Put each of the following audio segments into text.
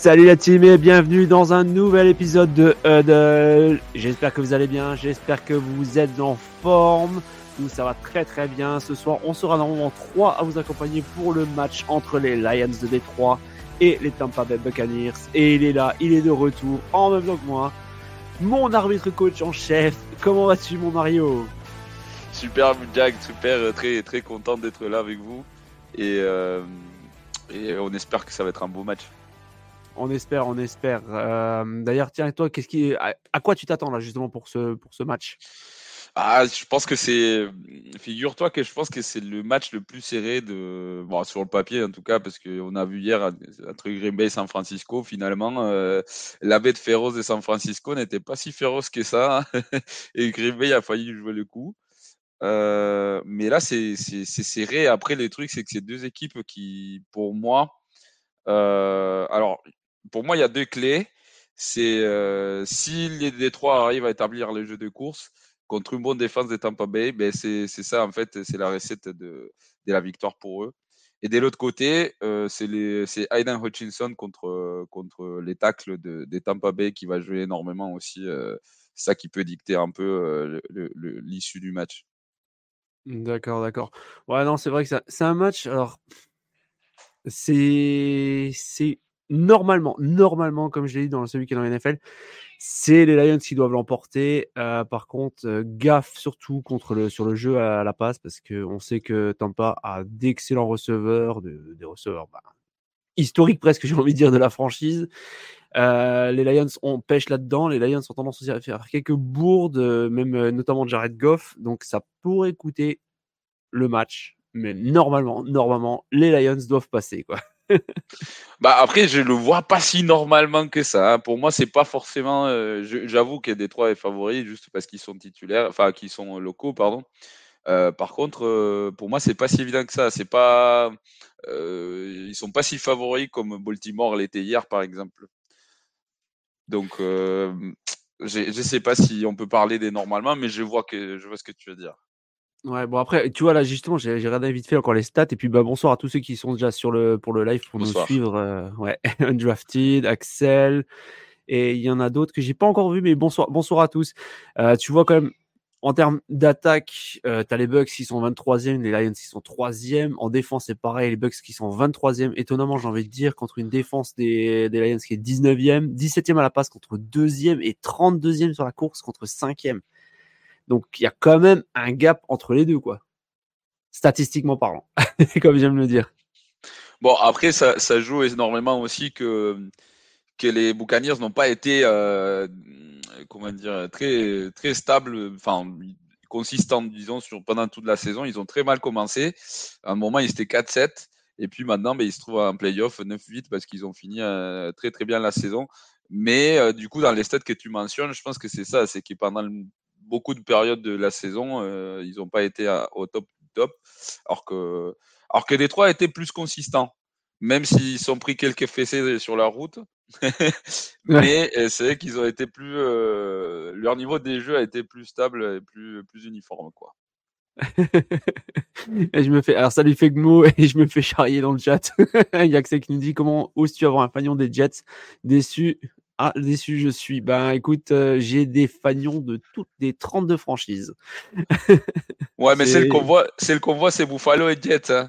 Salut la team et bienvenue dans un nouvel épisode de Huddle. J'espère que vous allez bien, j'espère que vous êtes en forme. Nous, ça va très très bien. Ce soir, on sera normalement 3 à vous accompagner pour le match entre les Lions de Détroit et les Tampa Bay Buccaneers. Et il est là, il est de retour en même temps que moi. Mon arbitre coach en chef. Comment vas-tu, mon Mario? Super, Jack, super, euh, très très content d'être là avec vous. Euh, et on espère que ça va être un beau match. On espère, on espère. Euh, D'ailleurs, tiens, toi, qu'est-ce qui, à, quoi tu t'attends là justement pour ce pour ce match? Ah, je pense que c'est. Figure-toi que je pense que c'est le match le plus serré de. Bon, sur le papier en tout cas, parce qu'on a vu hier entre Green Bay et San Francisco, finalement, euh, la bête féroce de San Francisco n'était pas si féroce que ça. et Green Bay a failli jouer le coup. Euh, mais là, c'est serré. Après, le truc, c'est que c'est deux équipes qui, pour moi, alors, pour moi, il y a deux clés. C'est euh, si les Détroits arrivent à établir le jeu de course contre une bonne défense des Tampa Bay, ben c'est ça en fait, c'est la recette de, la victoire pour eux. Et de l'autre côté, euh, c'est Aiden Hutchinson contre contre les tacles de, des Tampa Bay qui va jouer énormément aussi. Euh, ça qui peut dicter un peu l'issue du match. D'accord, d'accord. Ouais, non, c'est vrai que c'est un match. Alors, c'est normalement, normalement, comme je l'ai dit dans qui est dans la NFL, c'est les Lions qui doivent l'emporter. Euh, par contre, euh, gaffe surtout contre le sur le jeu à la passe parce que on sait que Tampa a d'excellents receveurs, de- des receveurs bah, historiques presque, j'ai envie de dire, de la franchise. Euh, les Lions on pêche là-dedans. Les Lions ont tendance aussi à faire quelques bourdes, euh, même euh, notamment Jared Goff. Donc ça pourrait coûter le match. Mais normalement, normalement, les Lions doivent passer. Quoi. Bah après, je le vois pas si normalement que ça. hein. Pour moi, c'est pas forcément. euh, J'avoue que Détroit est favori juste parce qu'ils sont titulaires, enfin qu'ils sont locaux. Euh, par contre, euh, pour moi, c'est pas si évident que ça. C'est pas. ils sont pas si favoris comme Baltimore l'était hier, par exemple. Donc, je je sais pas si on peut parler des normalement, mais je vois que je vois ce que tu veux dire. Ouais, bon après, tu vois là justement, j'ai regardé vite fait encore les stats et puis bah bonsoir à tous ceux qui sont déjà sur le pour le live pour Bonsoir. nous suivre. euh, ouais, Undrafted, Axel et il y en a d'autres que j'ai pas encore vu, mais bonsoir, bonsoir à tous. Euh, tu vois quand même en termes d'attaque, euh, t'as les Bucks qui sont 23e, les Lions qui sont 3e. En défense, c'est pareil, les Bucks qui sont 23e. Étonnamment, j'ai envie de dire, contre une défense des, des Lions qui est 19e, 17e à la passe contre 2e et 32e sur la course contre 5e. Donc il y a quand même un gap entre les deux, quoi. Statistiquement parlant, comme j'aime le dire. Bon, après, ça, joue énormément aussi que, les Buccaneers n'ont pas été, euh, comment dire, très, très stables, enfin, consistants, disons, pendant toute la saison. Ils ont très mal commencé. À un moment, ils étaient 4-7. Et puis maintenant, ben, ils se trouvent en playoff 9-8 parce qu'ils ont fini euh, très, très bien la saison. Mais euh, du coup, dans les stats que tu mentionnes, je pense que c'est ça, c'est que pendant le- beaucoup de périodes de la saison, euh, ils n'ont pas été à- au top top. Alors que, alors que Détroit était plus consistant, même s'ils sont pris quelques fessées sur la route. Mais euh, c'est qu'ils ont été plus, euh, leur niveau des jeux a été plus stable et plus, plus uniforme, quoi. et je me fais, alors salut Fegmo et je me fais charrier dans le chat. Il y a que ça qui nous dit comment oses-tu avoir un fagnon des Jets? Déçu. Ah, déçu je suis. Ben écoute, euh, j'ai des fagnons de toutes les 32 franchises. Ouais, mais C'est- celle qu'on voit, celle qu'on voit, c'est Buffalo et Jets. Hein.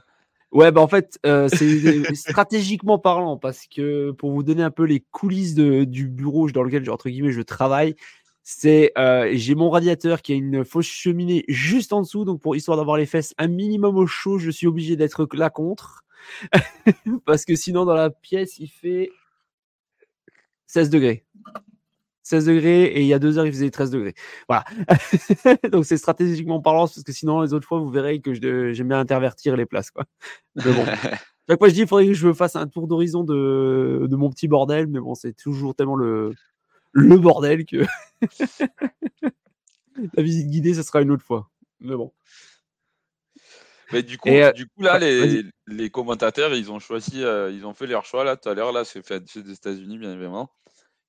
Ouais, bah en fait, euh, c'est stratégiquement parlant, parce que pour vous donner un peu les coulisses de, du bureau dans lequel, entre guillemets, je travaille, c'est euh, j'ai mon radiateur qui a une fausse cheminée juste en dessous, donc pour histoire d'avoir les fesses un minimum au chaud, je suis obligé d'être là contre, parce que sinon dans la pièce il fait 16 degrés. 16 degrés et il y a deux heures il faisait 13 degrés. Voilà. Donc c'est stratégiquement parlant parce que sinon les autres fois vous verrez que j'aime bien intervertir les places quoi. Mais bon. chaque fois, je dis, il faudrait que je me fasse un tour d'horizon de, de mon petit bordel, mais bon, c'est toujours tellement le, le bordel que la visite guidée, ce sera une autre fois. Mais bon. Mais du coup, euh, du coup là, les, les, commentateurs, ils ont choisi, euh, ils ont fait leur choix là tout à l'heure. Là, c'est fait des États-Unis, bien évidemment.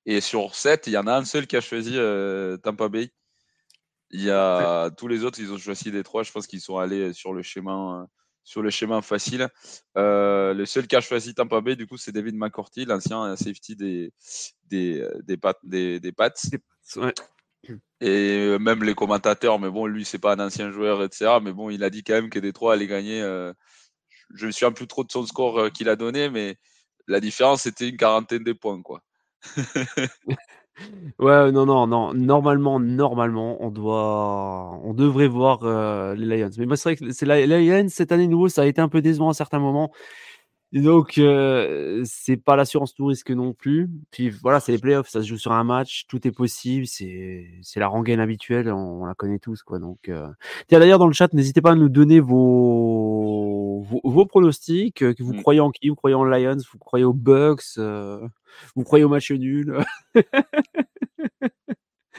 Et sur 7, il y en a un seul qui a choisi euh, Tampa Bay. Il y a tous les autres, ils ont choisi des trois. Je pense qu'ils sont allés sur le schéma, sur le schéma facile. le seul qui a choisi Tampa Bay, du coup, c'est David McCourty, l'ancien safety des des des, des, des Pats. Ouais. Et euh, même les commentateurs, mais bon, lui, c'est pas un ancien joueur, etc. Mais bon, il a dit quand même que Détroit allait gagner. Euh, je me souviens plus trop de son score euh, qu'il a donné, mais la différence, c'était une quarantaine de points, quoi. ouais, non, non, non. Normalement, normalement, on doit, on devrait voir les Lions. Mais c'est vrai que c'est les Lions cette année nouveau, ça a été un peu décevant à certains moments donc, c'est pas l'assurance tout risque non plus. Puis voilà, c'est les playoffs, ça se joue sur un match, tout est possible, c'est la rengaine habituelle, on, la connaît tous, quoi. Donc, tiens, d'ailleurs, dans le chat, n'hésitez pas à nous donner vos, vos, pronostics, que vous mmh. croyez en qui, vous croyez en Lions, vous croyez aux Bucks, vous croyez au match nul.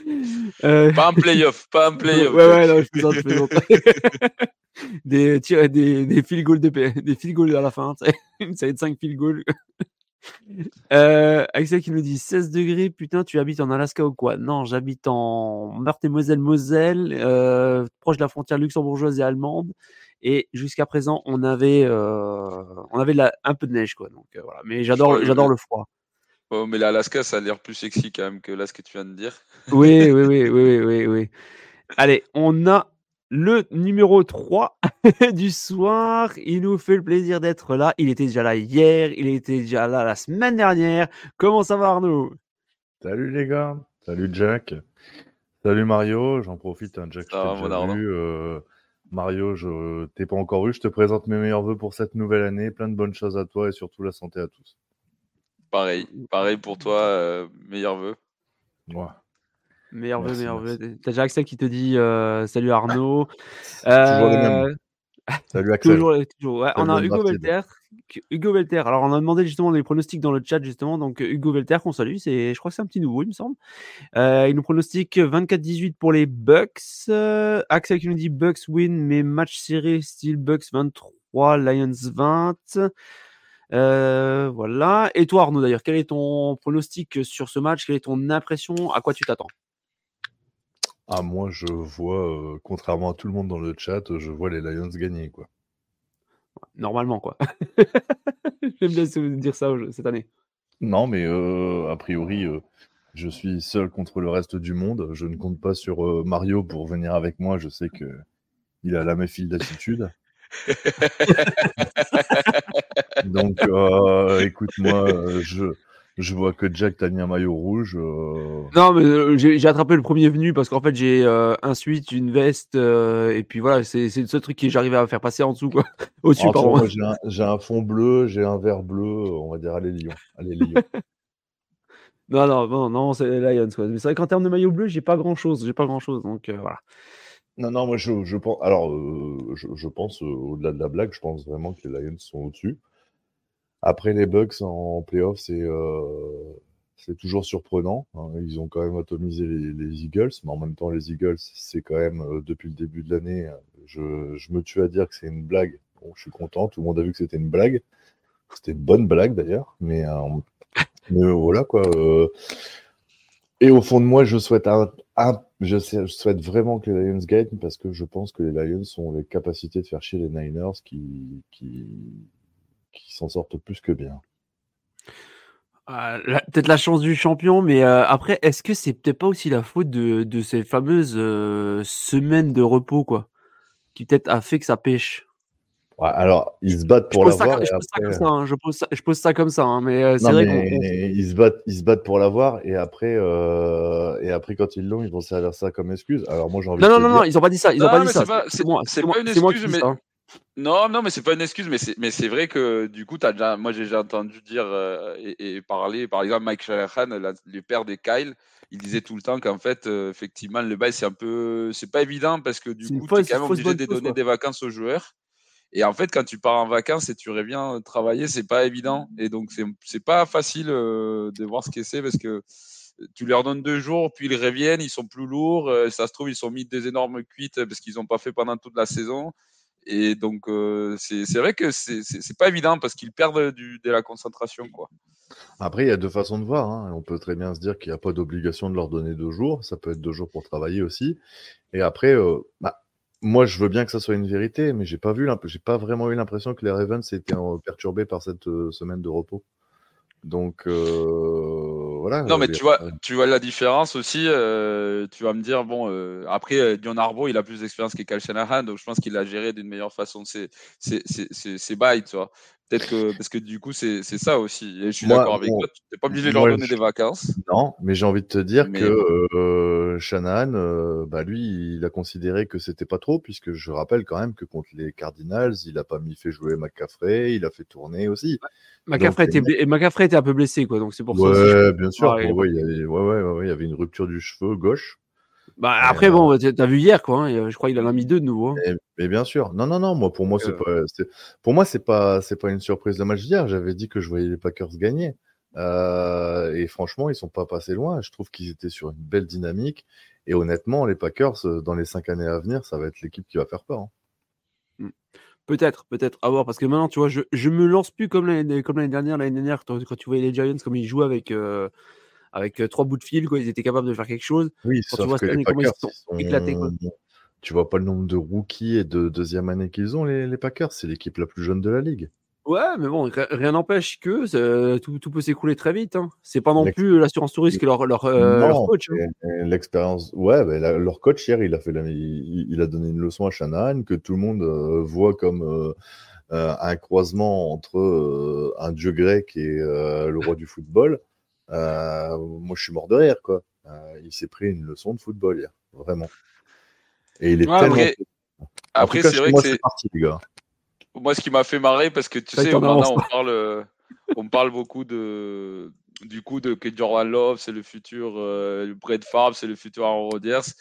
Pas un playoff, pas un playoff. Ouais, ouais, non, je plaisante, je plaisante. des, des, des field goals de, des field goals à la fin, une série de 5 field goals. Euh, Axel qui nous dit 16 degrés, putain, tu habites en Alaska ou quoi? Non, j'habite en Meurthe-et-Moselle-Moselle, euh, proche de la frontière luxembourgeoise et allemande. Et jusqu'à présent, on avait, euh, on avait la, un peu de neige, quoi. Donc, euh, voilà. Mais j'adore, j'adore le froid. Oh, mais l'Alaska, ça a l'air plus sexy quand même que là, ce que tu viens de dire. Oui, oui, oui, oui, oui, oui. Allez, on a le numéro 3 du soir. Il nous fait le plaisir d'être là. Il était déjà là hier, il était déjà là la semaine dernière. Comment ça va Arnaud? Salut les gars, salut Jack, salut Mario. J'en profite, hein, Jack, je vu. Euh, Mario, je t'ai pas encore eu. Je te présente mes meilleurs voeux pour cette nouvelle année. Plein de bonnes choses à toi et surtout la santé à tous. Pareil, pareil pour toi, euh, meilleurs vœux. Ouais. Meilleur vœu, meilleur vœu. T'as déjà Axel qui te dit euh, salut Arnaud. toujours. Euh, salut Axel. toujours, toujours. on a Hugo Velter. Hugo Velter. Alors, on a demandé justement les pronostics dans le chat, justement. Donc, Hugo Velter, qu'on salue. C'est, je crois que c'est un petit nouveau, il me semble. il nous pronostique 24-18 pour les Bucks. Axel qui nous dit Bucks win, mais match serré, style Bucks 23, Lions 20. Euh, voilà. Et toi, Arnaud, d'ailleurs, quel est ton pronostic sur ce match? Quelle est ton impression? À quoi tu t'attends? Ah, moi, je vois, euh, contrairement à tout le monde dans le chat, je vois les Lions gagner, quoi. Normalement, quoi. J'aime bien dire ça cette année. Non, mais euh, a priori, je suis seul contre le reste du monde. Je ne compte pas sur Mario pour venir avec moi. Je sais que il a la même file d'attitude. Donc, écoute-moi, je, je vois que Jack t'a mis un maillot rouge. Euh. Non, mais j'ai attrapé le premier venu parce qu'en fait, j'ai un suite, une veste, et puis voilà, c'est le seul truc que j'arrivais à faire passer en dessous, quoi. Au-dessus, pardon. J'ai un, fond bleu, j'ai un vert bleu, on va dire, allez, Lyon. Allez, Lyon. non, non, non, non c'est Lions, quoi. Mais c'est vrai qu'en termes de maillot bleu, j'ai pas grand-chose, j'ai pas grand-chose, donc voilà. Non, non, moi je, je pense. Alors, euh, je, je, pense, euh, au-delà de la blague, je pense vraiment que les Lions sont au-dessus. Après, les Bucks en playoff, c'est euh, c'est toujours surprenant. Hein. Ils ont quand même atomisé les, les, Eagles, mais en même temps, les Eagles, c'est quand même, depuis le début de l'année, je, je, me tue à dire que c'est une blague. Bon, je suis content, tout le monde a vu que c'était une blague. C'était une bonne blague d'ailleurs, mais, mais voilà quoi. Et au fond de moi, je souhaite un, je, souhaite vraiment que les Lions gagnent parce que je pense que les Lions ont les capacités de faire chier les Niners qui, qui, qui s'en sortent plus que bien. Euh, peut-être la chance du champion, mais euh, après, est-ce que c'est peut-être pas aussi la faute de, de ces fameuses euh, semaines de repos, quoi, qui peut-être a fait que ça pêche? Alors, ils se battent pour l'avoir. Je, pose ça, je, pose ça comme ça, hein, mais euh, c'est vrai Ils se, battent, ils se battent pour l'avoir et après, euh, et après, quand ils l'ont, ils vont servir ça comme excuse. Alors, moi, j'ai envie non, de non, non, non, ils ont pas dit ça. Ils ont pas dit ça. C'est pas, une excuse, mais. Non, non, mais c'est pas une excuse, mais c'est, mais c'est vrai que du coup, as déjà, moi j'ai déjà entendu dire euh, et, parler, par exemple, Mike Shanahan, le père des Kyle, il disait tout le temps qu'en fait, effectivement, le bail c'est un peu, c'est pas évident parce que du coup, tu es quand même obligé de donner des vacances aux joueurs. Et en fait, quand tu pars en vacances et tu reviens travailler, c'est pas évident. Et donc, c'est pas facile de voir ce que c'est parce que tu leur donnes deux jours, puis ils reviennent, ils sont plus lourds. ça se trouve, ils sont mis des énormes cuites parce qu'ils n'ont pas fait pendant toute la saison. Et donc, c'est vrai que c'est pas évident parce qu'ils perdent de la concentration. Quoi. Après, il y a deux façons de voir. Hein. On peut très bien se dire qu'il n'y a pas d'obligation de leur donner deux jours. Ça peut être deux jours pour travailler aussi. Et après, bah, moi, je veux bien que ça soit une vérité, mais j'ai pas vu, j'ai pas vraiment eu l'impression que les Ravens étaient perturbés par cette semaine de repos. Donc euh, voilà. Non, mais tu vois, tu vois la différence aussi. Euh, tu vas me dire, bon, euh, après, Dion Arbo, il a plus d'expérience que Cal Shanahan, donc je pense qu'il a géré d'une meilleure façon ses, ses, ses, ses bails, tu vois. Peut-être que, parce que du coup, c'est ça aussi. Et je suis d'accord avec toi, tu n'es pas obligé de leur donner des vacances. Non, mais j'ai envie de te dire que Shanahan, bah, lui, il a considéré que c'était pas trop, puisque je rappelle quand même que contre les Cardinals, il a pas mis fait jouer McCaffrey, il a fait tourner aussi. McCaffrey était, était, un peu blessé, quoi. Donc c'est pour ça. Ouais, bien sûr. Ouais, ouais, il y avait, ouais, ouais, il y avait une rupture du cheveu gauche. Bah, après, bon, euh, tu as vu hier, quoi. Hein, je crois qu'il en a mis deux de nouveau. Hein. Mais, bien sûr. Non, non, non. Moi, pour moi, c'est euh. pas, pour moi, c'est pas, c'est pas une surprise de match d'hier. J'avais dit que je voyais les Packers gagner. Euh, et franchement, ils sont pas passés loin. Je trouve qu'ils étaient sur une belle dynamique. Et honnêtement, les Packers, dans les cinq années à venir, ça va être l'équipe qui va faire peur. Hein. Mmh. Peut-être, peut-être, à voir. Parce que maintenant, tu vois, je, je me lance plus comme l'année, comme l'année dernière. L'année dernière, quand, tu voyais les Giants, comme ils jouaient avec, euh, avec trois bouts de fil, quoi, ils étaient capables de faire quelque chose. Oui, quand tu vois cette année, comment ils sont, éclatés. Quoi. Tu vois pas le nombre de rookies et de deuxième année qu'ils ont, les, les Packers. C'est l'équipe la plus jeune de la ligue. Ouais, mais bon, rien n'empêche que tout, tout, peut s'écouler très vite. Hein. C'est pas non plus l'assurance touriste que leur, leur, euh, coach. Hein. L'expérience, ouais, leur coach hier, il a fait il, a donné une leçon à Shanahan que tout le monde euh, voit comme euh, un croisement entre un dieu grec et le roi du football. Moi, je suis mort de rire, quoi. il s'est pris une leçon de football hier, vraiment. Et il est tellement. Après, c'est vrai que c'est parti, les gars moi, ce qui m'a fait marrer, parce que tu sais, maintenant, on parle, euh, on parle beaucoup de, du coup, de que Jordan Love, c'est le futur euh, Brett Favre, c'est le futur Aaron Rodgers.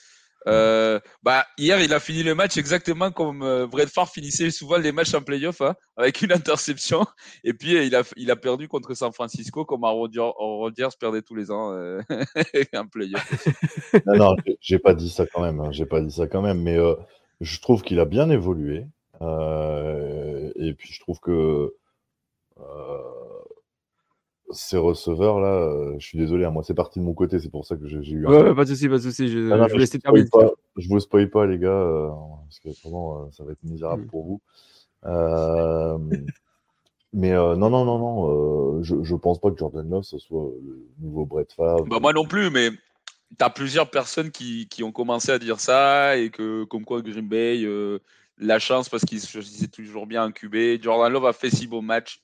Euh, bah, hier, il a fini le match exactement comme euh, Brett Favre finissait souvent les matchs en playoff, hein, avec une interception. Et puis, il a, il a perdu contre San Francisco, comme Aaron Rodgers perdait tous les ans euh, en playoff. non, non, j'ai pas dit ça quand même. Hein, j'ai pas dit ça quand même, mais je trouve qu'il a bien évolué. Euh, et puis je trouve que euh, ces receveurs là, euh, je suis désolé, hein, moi c'est parti de mon côté, c'est pour ça que j'ai eu. Ouais, pas de souci, pas de souci. Je, ah je, je, terminer. je vous spoil pas les gars, parce que vraiment ça va être misérable mm. pour vous. mais non, non, non, non, je, je pense pas que Jordan Love ce soit le nouveau Brett Favre. Bah, moi non plus, mais tu as plusieurs personnes qui, qui, ont commencé à dire ça et que comme quoi Green Bay la chance parce qu'il se toujours bien incubé. Jordan Love a fait six beaux matchs.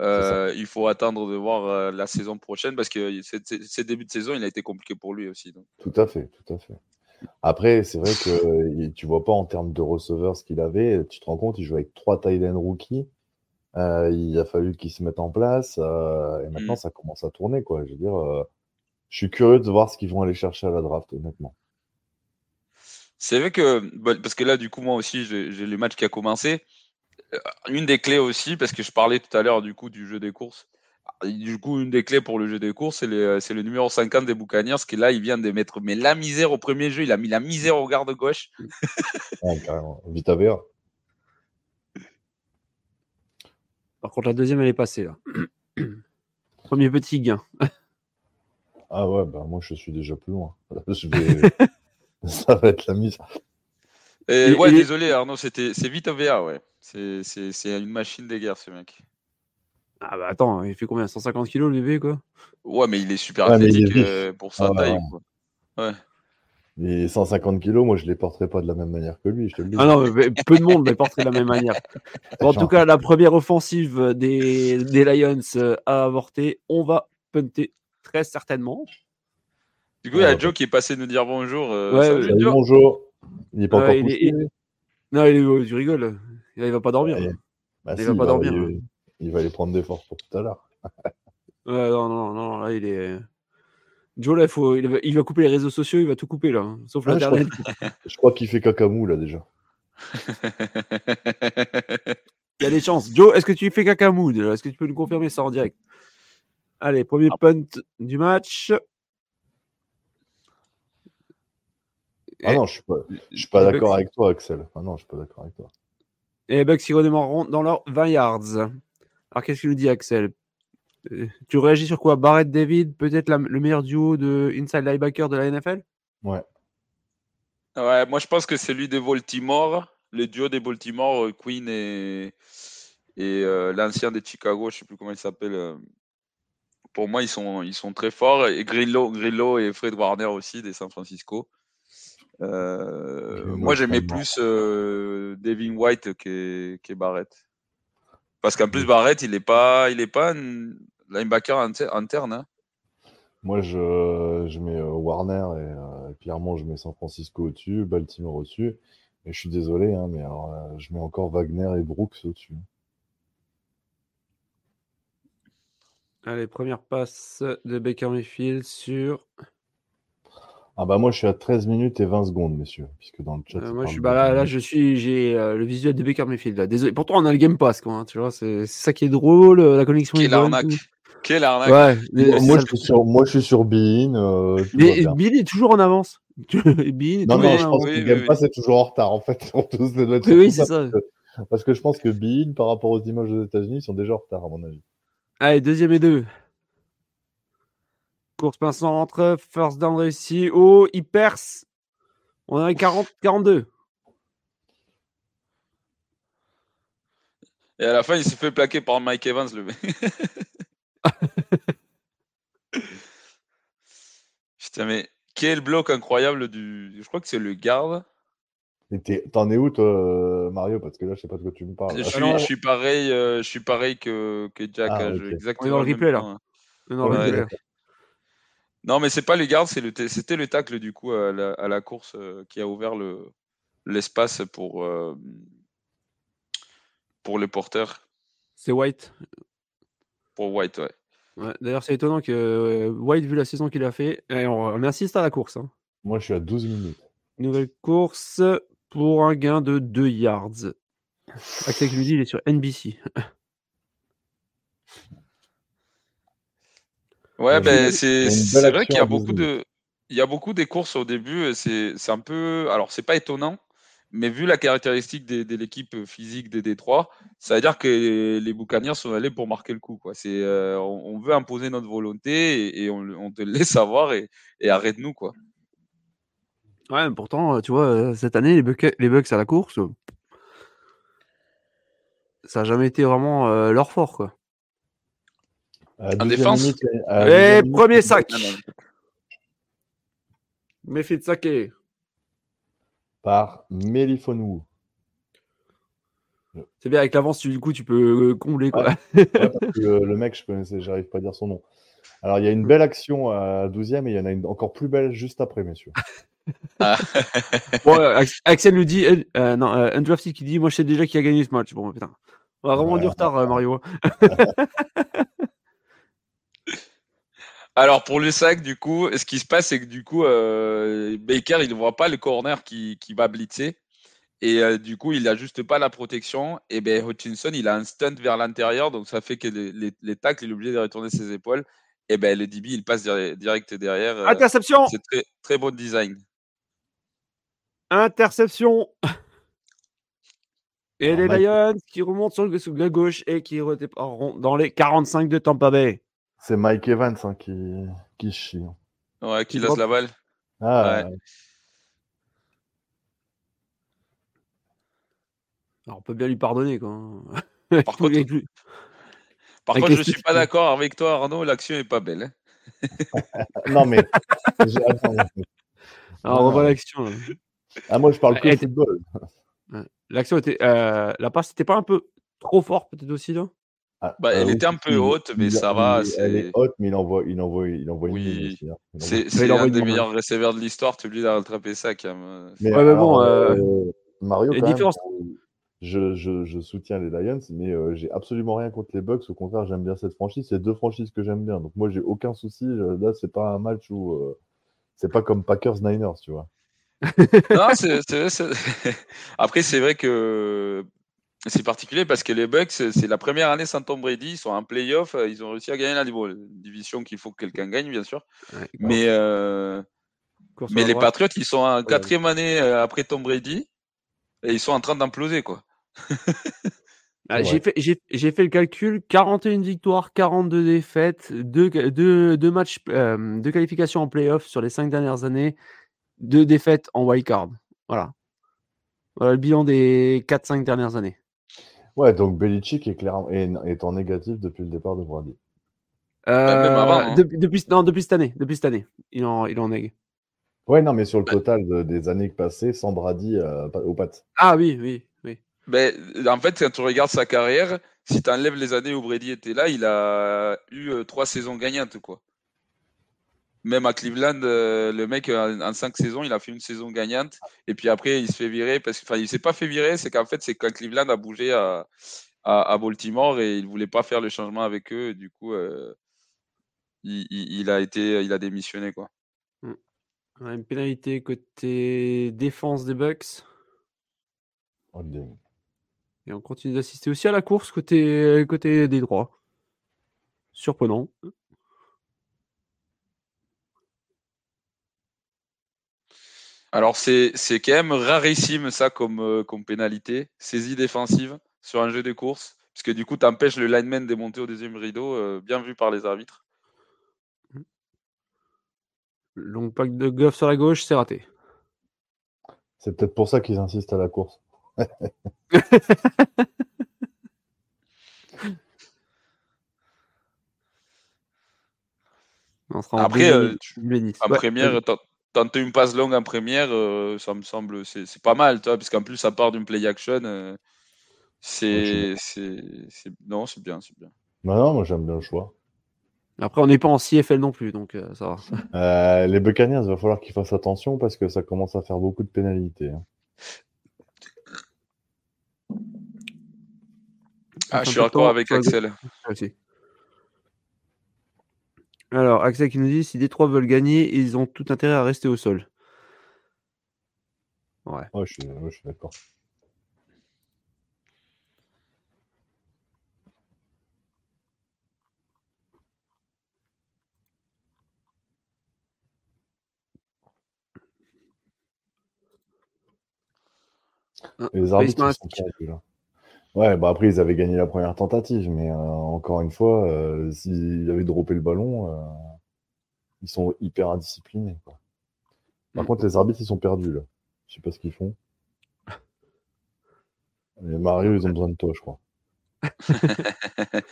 Euh, il faut attendre de voir euh, la saison prochaine parce que ces débuts de saison, il a été compliqué pour lui aussi. Tout à fait, tout à fait. Après, c'est vrai que tu vois pas en termes de receveurs ce qu'il avait. Tu te rends compte, il joue avec trois tight rookies. Euh, il a fallu qu'ils se mettent en place et maintenant mm. ça commence à tourner quoi. Je veux dire, je suis curieux de voir ce qu'ils vont aller chercher à la draft honnêtement. C'est vrai que, bah, parce que là, du coup, moi aussi, j'ai le match qui a commencé. Euh, une des clés aussi, parce que je parlais tout à l'heure du coup du jeu des courses. Du coup, une des clés pour le jeu des courses, c'est le numéro 50 des Boucaniers, qui là, il vient de mettre mais la misère au premier jeu. Il a mis la misère au garde gauche. carrément. Vite à VR. Par contre, la deuxième, elle est passée là. Premier petit gain. ah ouais, bah moi je suis déjà plus loin. Je vais, Ça va être la mise. Ouais, désolé Arnaud, c'était c'est vite OVA, ouais. C'est une machine de guerre ce mec. Ah bah attends, il fait combien? 150 kg le bébé quoi? Ouais, mais il est super athlétique euh, pour sa ah, taille. Ouais. Les 150 kg, moi je les porterai pas de la même manière que lui, je te le dis. Ah non, peu de monde les porterait de la même manière. en tout cas, la première offensive des, des Lions euh, a avorté. On va punter très certainement. Du coup, il y a Joe qui est passé nous dire bonjour. Euh, ouais, bonjour. Il n'est pas encore il Non, il est... tu rigoles. Il va pas dormir. Bah il va pas dormir. Il... va aller prendre des forces pour tout à l'heure. ouais, non, non, non, là, il est. Joe, là, il, faut... il, va... couper les réseaux sociaux, il va tout couper, là, sauf l'internet. Je crois, qu'il fait cacamou, là, déjà. Il y a des chances. Joe, est-ce que tu fais caca mood Est-ce que tu peux nous confirmer ça en direct? Allez, premier ah. punt du match. Ah non, je suis pas, suis pas d'accord avec toi, Axel. Ah non, je suis pas d'accord avec toi. Et les Bucks, ils redémarreront dans leurs 20 yards. Alors, qu'est-ce qu'il nous dit, Axel? Euh, Tu réagis sur quoi? Barrett David, peut-être le meilleur duo de inside linebacker de la NFL Ouais. Ouais, moi je pense que c'est lui de Baltimore, le duo des Baltimore, euh, Queen et, et euh, l'ancien de Chicago, je sais plus comment il s'appelle. Pour moi, ils sont, ils sont très forts. Et Grillo, Grillo et Fred Warner aussi des San Francisco. Moi, j'aimais plus Devin White que, que Barrett. Parce qu'en plus, Barrett, il n'est pas, il est pas un linebacker interne. Hein. Moi, je, je mets euh, Warner et, clairement, je mets San Francisco au-dessus, Baltimore au-dessus. Et je suis désolé, hein, mais alors, euh, je mets encore Wagner et Brooks au-dessus. Allez, première passe de Baker Mayfield sur ah bah moi je suis à 13 minutes et 20 secondes, messieurs, puisque dans le chat. Euh, moi je suis bah là, là je suis, j'ai euh, le visuel de Baker Mayfield. Là. Désolé. Pourtant on a le Game Pass, quoi. Hein, tu vois, c'est ça qui est drôle, euh, la connexion. Quelle arnaque. Quelle arnaque. Ouais, moi, je suis sur, moi je suis sur Bean. mais Bean est toujours en avance. Bean non mais je pense que Game Pass est toujours en retard en fait. oui, c'est ça. Parce que, je pense que Bean par rapport aux images des États-Unis sont déjà en retard à mon avis. Allez deuxième et deux. Course pince centre, first down réussi. Oh, il perce. On a 40, 42. Et à la fin, il s'est fait plaquer par Mike Evans, le mec. Putain, mais quel bloc incroyable du. Je crois que c'est le garde. T'en es où, toi, Mario? Parce que là, je sais pas de quoi tu me parles. Je suis, je suis pareil, euh, je suis pareil que, que Jack. Ah, hein, exactement. On est dans le replay, là. Non, mais c'est pas les gardes, c'était le, tacle du coup à la, course euh, qui a ouvert l'espace pour, euh, pour les porteurs. C'est White. Pour White, ouais. D'ailleurs, c'est étonnant que euh, White, vu la saison qu'il a fait, on, assiste à la course. Hein. Moi, je suis à 12 minutes. Nouvelle course pour un gain de 2 yards. Axel lui dit, il est sur NBC. Ouais, ben c'est vrai qu'il y a beaucoup de il y a beaucoup des courses au début. C'est un peu alors c'est pas étonnant, mais vu la caractéristique de, l'équipe physique des Détroits, ça veut dire que les Boucaniers sont allés pour marquer le coup. Quoi. C'est euh, on, veut imposer notre volonté et, on, te laisse savoir et, arrête-nous quoi. Ouais, pourtant, tu vois, cette année, les Bucks, les Bucks à la course, ça n'a jamais été vraiment euh, leur fort, quoi. En défense Et premier sac. Méfie de saké. Par Mélifonou. C'est bien, avec l'avance, du coup, tu peux euh, combler. Quoi. le, mec, je connaissais, j'arrive pas à dire son nom. Alors, il y a une belle action à 12e et il y en a une encore plus belle juste après, messieurs. Ah. Axel nous dit, euh, non, euh, Undrafted qui dit Moi, je sais déjà qui a gagné ce match. Bon, putain. On a vraiment du retard, Mario. Alors pour le sac, du coup, ce qui se passe, c'est que du coup, euh, Baker, il ne voit pas le corner qui, va blitzer. Et euh, du coup, il n'ajuste pas la protection. Et ben Hutchinson, il a un stunt vers l'intérieur. Donc ça fait que les, les, tacles, il est obligé de retourner ses épaules. Et ben le DB, il passe direct derrière. Euh, Interception C'est très, très bon design. Interception Et les Lions qui remontent sur, la gauche et qui redépartent dans les 45 de Tampa Bay. C'est Mike Evans hein, qui, qui chie. Hein. Ouais, qui laisse la balle. Ah, Alors, on peut bien lui pardonner. Quoi. Par contre, Par contre je ne suis pas d'accord avec toi, Arnaud. L'action n'est pas belle. Hein. non, mais. Alors, on voit l'action. Ah, moi, je parle que de football. L'action était. Euh, la passe, c'était pas un peu trop fort, peut-être aussi, là ah, bah, elle euh, était un peu haute, mais ça va. Elle est haute, mais il envoie, il envoie, il envoie oui. une hein. C'est un des meilleurs receveurs de l'histoire, tu oublies d'attraper ça, quand même. Mais, ouais, mais bon, euh, euh, Mario, quand même, je, je, je, soutiens les Lions, mais j'ai absolument rien contre les Bucks. Au contraire, j'aime bien cette franchise. C'est deux franchises que j'aime bien. Donc moi, j'ai aucun souci. Là, c'est pas un match où c'est pas comme Packers Niners, tu vois. non, Après, c'est vrai que c'est particulier parce que les Bucks, c'est la première année sans Tom Brady. Ils sont en playoff. Ils ont réussi à gagner la division qu'il faut que quelqu'un gagne, bien sûr. mais euh, mais les Patriots, ils sont en quatrième année euh, après Tom Brady et ils sont en train d'imploser, quoi. Ah, j'ai fait, fait, le calcul 41 victoires, 42 défaites, 2, deux, matchs euh, de qualification en playoff sur les 5 dernières années, 2 défaites en wildcard. Voilà. Voilà le bilan des 4-5 dernières années. Ouais, donc Belichick est, clairement, est, en négatif depuis le départ de Brady. Euh, hein. depuis, non, depuis cette année. Depuis cette année. Il en, il en est. Ouais, non, mais sur le total des années passées, sans Brady euh, au pattes. Ah oui, oui, oui. Mais en fait, quand tu regardes sa carrière, si tu enlèves les années où Brady était là, il a eu euh, trois saisons gagnantes, quoi. Même à Cleveland, euh, le mec, en, cinq saisons, il a fait une saison gagnante. Et puis après, il se fait virer. Parce qu'il ne s'est pas fait virer, c'est qu'en fait, c'est quand Cleveland a bougé à, à, Baltimore et il ne voulait pas faire le changement avec eux. du coup, il, a été, il a démissionné, quoi. Une pénalité côté défense des Bucks. Oh, Et on continue d'assister aussi à la course côté, côté des droits. Surprenant. Alors c'est quand même rarissime ça comme, euh, comme pénalité. Saisie défensive sur un jeu de course. Puisque du coup, tu empêches le lineman de monter au deuxième rideau, euh, bien vu par les arbitres. Long pack de Goff sur la gauche, c'est raté. C'est peut-être pour ça qu'ils insistent à la course. Après, euh, en première, tenter une passe longue en première, euh, ça me semble, c'est pas mal, parce qu'en plus, ça part d'une play action. Euh, c'est, non, c'est bien, c'est bien. Bah non, moi j'aime bien le choix. Après, on n'est pas en CFL non plus, donc euh, ça va. Euh, les Buccaneers, il va falloir qu'ils fassent attention parce que ça commence à faire beaucoup de pénalités. Hein. Ah, je suis d'accord avec Axel. Alors, Axel qui nous dit si Détroit veulent gagner, ils ont tout intérêt à rester au sol. Ouais. ouais je suis d'accord. Ah, les arbitres sont perdus, là. Ouais, bah après, ils avaient gagné la première tentative, mais euh, encore une fois, euh, s'ils avaient droppé le ballon, euh, ils sont hyper indisciplinés. Quoi. Par mm. contre, les arbitres, ils sont perdus, là. Je sais pas ce qu'ils font. Mario, ils ont besoin de toi, je crois.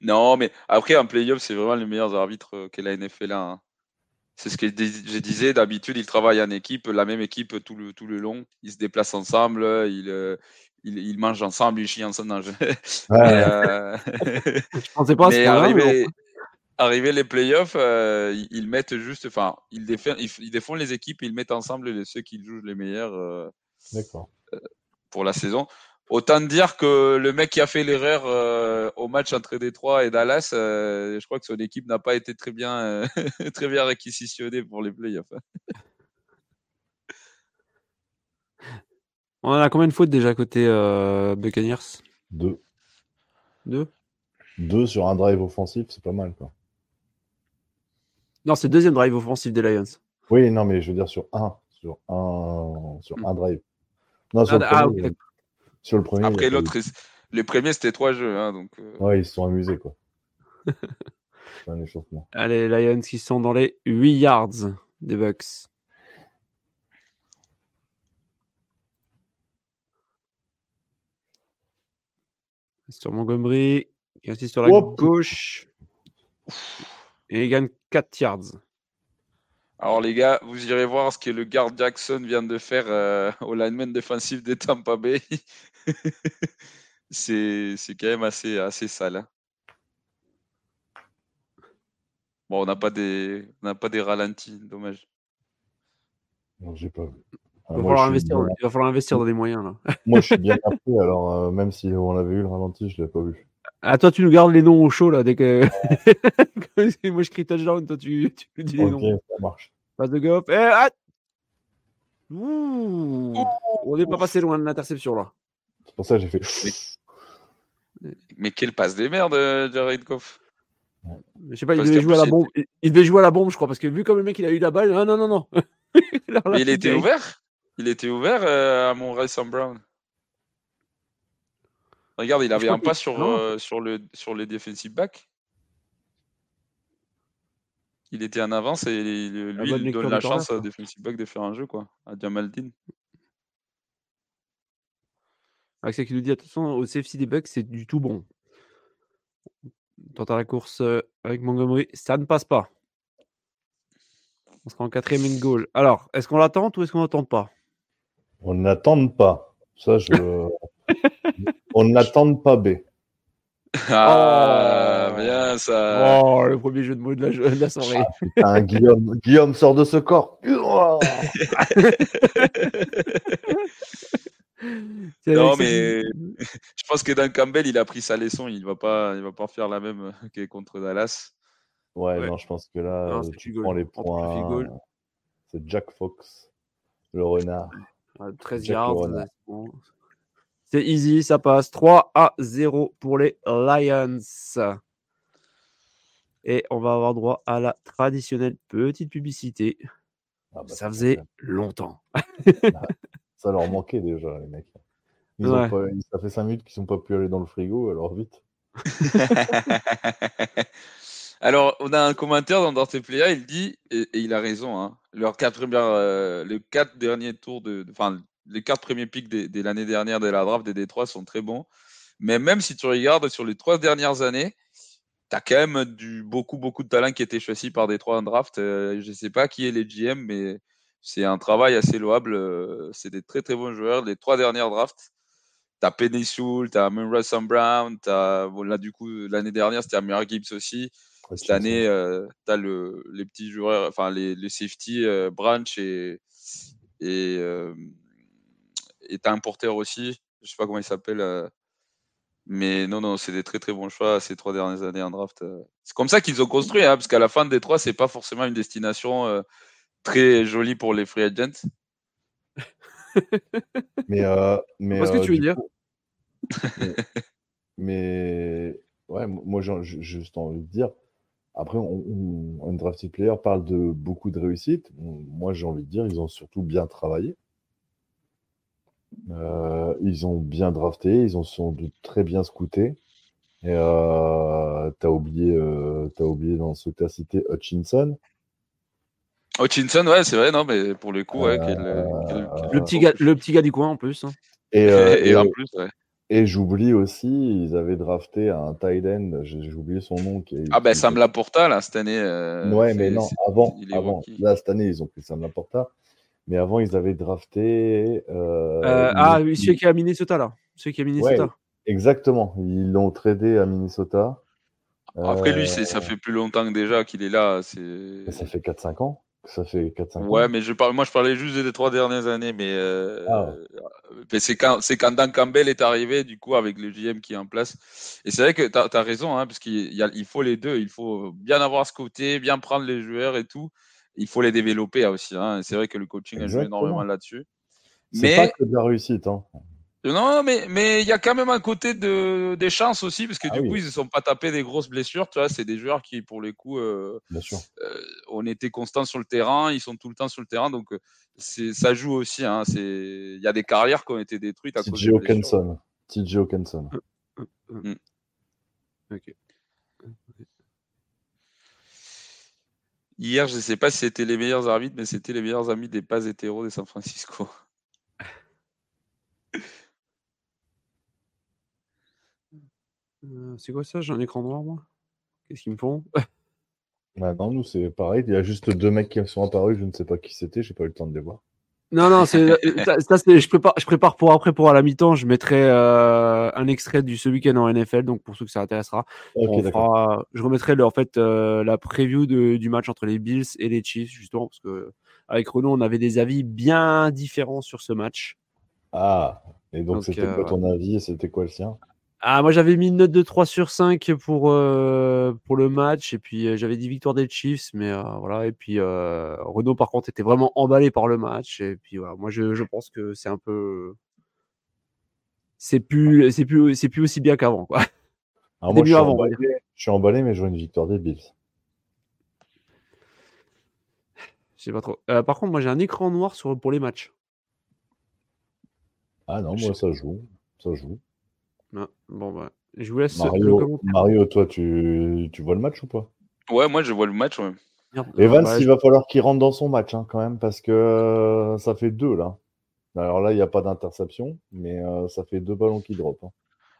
non, mais après, en playoff, c'est vraiment les meilleurs arbitres que la NFL. Hein. C'est ce que je disais, d'habitude, ils travaillent en équipe, la même équipe tout le, tout le long. Ils se déplacent ensemble, ils, ils, ils mangent ensemble, ils chient ensemble. Ouais. Euh... je pensais pas mais arriver, arriver les playoffs, euh, ils mettent juste, enfin, ils, défendent, ils, défendent les équipes, ils mettent ensemble ceux qui jouent les meilleurs euh, pour la saison. Autant dire que le mec qui a fait l'erreur euh, au match entre Détroit et Dallas, euh, je crois que son équipe n'a pas été très bien, euh, très bien réquisitionnée pour les playoffs. On a combien de fautes déjà côté Buccaneers? Deux. Deux? Deux sur un drive offensif, c'est pas mal quoi. Non, c'est le deuxième drive offensif des Lions. Oui, non, mais je veux dire sur un, sur un, sur un drive. Non, sur ah, ah sur le premier. Après l'autre, les premiers c'était trois jeux, hein, donc. Euh. Ouais, ils se sont amusés quoi. un échauffement. Allez, Lions qui sont dans les 8 yards des Bucks. Sur Montgomery, qui insiste sur la gauche. Et il gagne 4 yards. Alors les gars, vous irez voir ce que le guard Jackson vient de faire euh, au lineman défensif des Tampa Bay. c'est quand même assez, assez sale. Hein. Bon, on n'a pas, des, pas des ralentis, dommage. Non, j'ai pas vu. Il, va falloir investir, il, va falloir investir, dans des moyens. Là. moi, je suis bien appris, alors euh, même si on avait eu le ralenti, je ne l'ai pas vu. Ah, toi, tu nous gardes les noms au chaud, là, dès que. moi, je crie touchdown, toi, tu, tu nous dis les noms. Ok, ça marche. Pas de goff. Eh, ah on n'est pas passé loin de l'interception là. C'est pour ça que j'ai fait. Mais quelle passe des merdes, euh, Jared Goff. Je sais pas, il devait, jouer à la bombe. il devait jouer à la bombe, je crois, parce que vu comme le mec il a eu la balle, non, non, non, non. Mais il était ouvert? Il était ouvert euh, à mon Sam Brown. Regarde, il avait un pas sur, euh, sur, le, sur les defensive backs. Il était en avance et lui, il donne la chance à defensive back de faire un jeu, quoi, à Diamaldine. Axel qui nous dit attention au CFC des Bucks, c'est du tout bon. Tente à la course euh, avec Montgomery, ça ne passe pas. On sera en quatrième in goal. Alors, est-ce qu'on l'attend ou est-ce qu'on n'attend pas? On n'attend pas. Ça, je... On n'attend pas B. Ah, oh. bien ça. Oh, le premier jeu de mots de la, de la soirée. Ah, Guillaume, Guillaume sort de ce corps. non, mais je pense que Dan Campbell, il a pris sa leçon. Il va pas, il va pas faire la même que contre Dallas. Ouais, non, je pense que là, tu prends les points. C'est Jack Fox, le renard. 13 yards. C'est easy, ça passe 3 à 0 pour les Lions. Et on va avoir droit à la traditionnelle petite publicité. Ah bah, ça faisait longtemps. ça leur manquait déjà, les mecs. ça fait 5 minutes qu'ils ne sont pas pu aller dans le frigo, alors vite. alors, on a un commentaire dans Dorte Player, il dit, et, il a raison, hein, leurs quatre, euh, les quatre derniers tours de. Enfin, les quatre premiers pics de, l'année dernière de la draft des Détroits sont très bons. Mais même si tu regardes sur les trois dernières années, tu as quand même du, beaucoup, beaucoup de talents qui étaient choisis par Détroit en draft. Euh, je ne sais pas qui est les GM, mais c'est un travail assez louable. Euh, c'est des très, très bons joueurs. Les trois dernières drafts, tu as Penny tu as Russell Brown, as, là, du coup, l'année dernière, c'était Amir Gibbs aussi. Cette année, euh, tu as le, les petits joueurs, enfin, les, les safety, Branch et, et est un porteur aussi. Je sais pas comment il s'appelle. Euh, mais non, non, c'est des très très bons choix ces trois dernières années en draft. Euh. C'est comme ça qu'ils ont construit, hein, parce qu'à la fin des trois, c'est pas forcément une destination euh, très jolie pour les free agents. mais, mais ce que tu veux dire. mais, ouais, moi j'ai juste envie de dire. Après, on, un drafted player parle de beaucoup de réussite. Moi, j'ai envie de dire, ils ont surtout bien travaillé. Euh, ils ont bien drafté, ils ont sont très bien scoutés. Et euh, t'as oublié, euh, as oublié dans ce que tu as cité Hutchinson. Hutchinson, ouais, c'est vrai, non, mais pour le coup, ouais, le, petit gars, le petit gars du coin en plus. Hein. Et, en plus, ouais. Et j'oublie aussi, ils avaient drafté un tight end, j'ai oublié son nom. Qui ah ben Sam Laporta, là, cette année. ouais, mais non, avant, avant là, cette année, ils ont pris Sam Laporta. Mais avant, ils avaient drafté. Euh, euh, ah, celui qui est à Minnesota, là. Celui qui est à Minnesota. exactement. Ils l'ont tradé à Minnesota. Après, lui, ça euh, fait plus longtemps que déjà qu'il est là. Ça fait 4-5 ans. Ça fait 4-5 ans. Ouais, mais je parle, moi, je parlais juste des trois dernières années. Mais, ah. c'est quand, quand, Dan Campbell est arrivé, du coup, avec le GM qui est en place. Et c'est vrai que tu as, raison, hein, parce qu'il il faut les deux. Il faut bien avoir ce côté, bien prendre les joueurs et tout il faut les développer aussi. Hein. C'est vrai que le coaching a joué énormément là-dessus. C'est pas que de la réussite. Hein. Non, mais mais il y a quand même un côté de des chances aussi parce que ah du coup ils ne sont pas tapés des grosses blessures. Tu vois, c'est des joueurs qui pour les coups, euh, Bien sûr. Euh, on était constant sur le terrain, ils sont tout le temps sur le terrain, donc euh, c'est ça joue aussi. Hein. C'est il y a des carrières qui ont été détruites à cause de Hawkinson. TJ Hawkinson. Mm. Ok. Hier, je ne sais pas si c'était les meilleurs arbitres, mais c'était les meilleurs amis des pas hétéros de San Francisco. Euh, c'est quoi ça J'ai un écran noir, moi? Qu'est-ce qu'ils me font? Bah Non, nous, c'est pareil. Il y a juste deux mecs qui sont apparus. Je ne sais pas qui c'était. J'ai pas eu le temps de les voir. Non, non, c'est, euh, ça, c'est, je prépare, je prépare pour après, pour à la mi-temps, je mettrai euh, un extrait du ce week-end en NFL, donc pour ceux que ça intéressera. je remettrai le, en fait euh, la preview du match entre les Bills et les Chiefs, justement, parce que avec Renaud, on avait des avis bien différents sur ce match. Ah, et donc, c'était quoi ton avis et c'était quoi le sien? Ah, moi j'avais mis une note de 3 sur 5 pour, euh, pour le match et puis euh, j'avais dit victoire des Chiefs mais euh, voilà et puis Renault par contre était vraiment emballé par le match et puis voilà moi je, je pense que c'est un peu c'est plus c'est plus c'est plus aussi bien qu'avant quoi. moi, je, suis avant, emballé, je suis emballé mais je vois une victoire des Bills. Je sais pas trop. par contre moi j'ai un écran noir sur pour les matchs. Ah non, moi ça joue, ça joue. Ah, bon, bah, je vous laisse Mario, Mario toi, tu, tu, vois le match ou pas? Ouais, moi, je vois le match. Ouais. Evans, il va falloir qu'il rentre dans son match hein, quand même, parce que euh, ça fait deux là. Alors là, il n'y a pas d'interception, mais euh, ça fait deux ballons qui drop. Hein.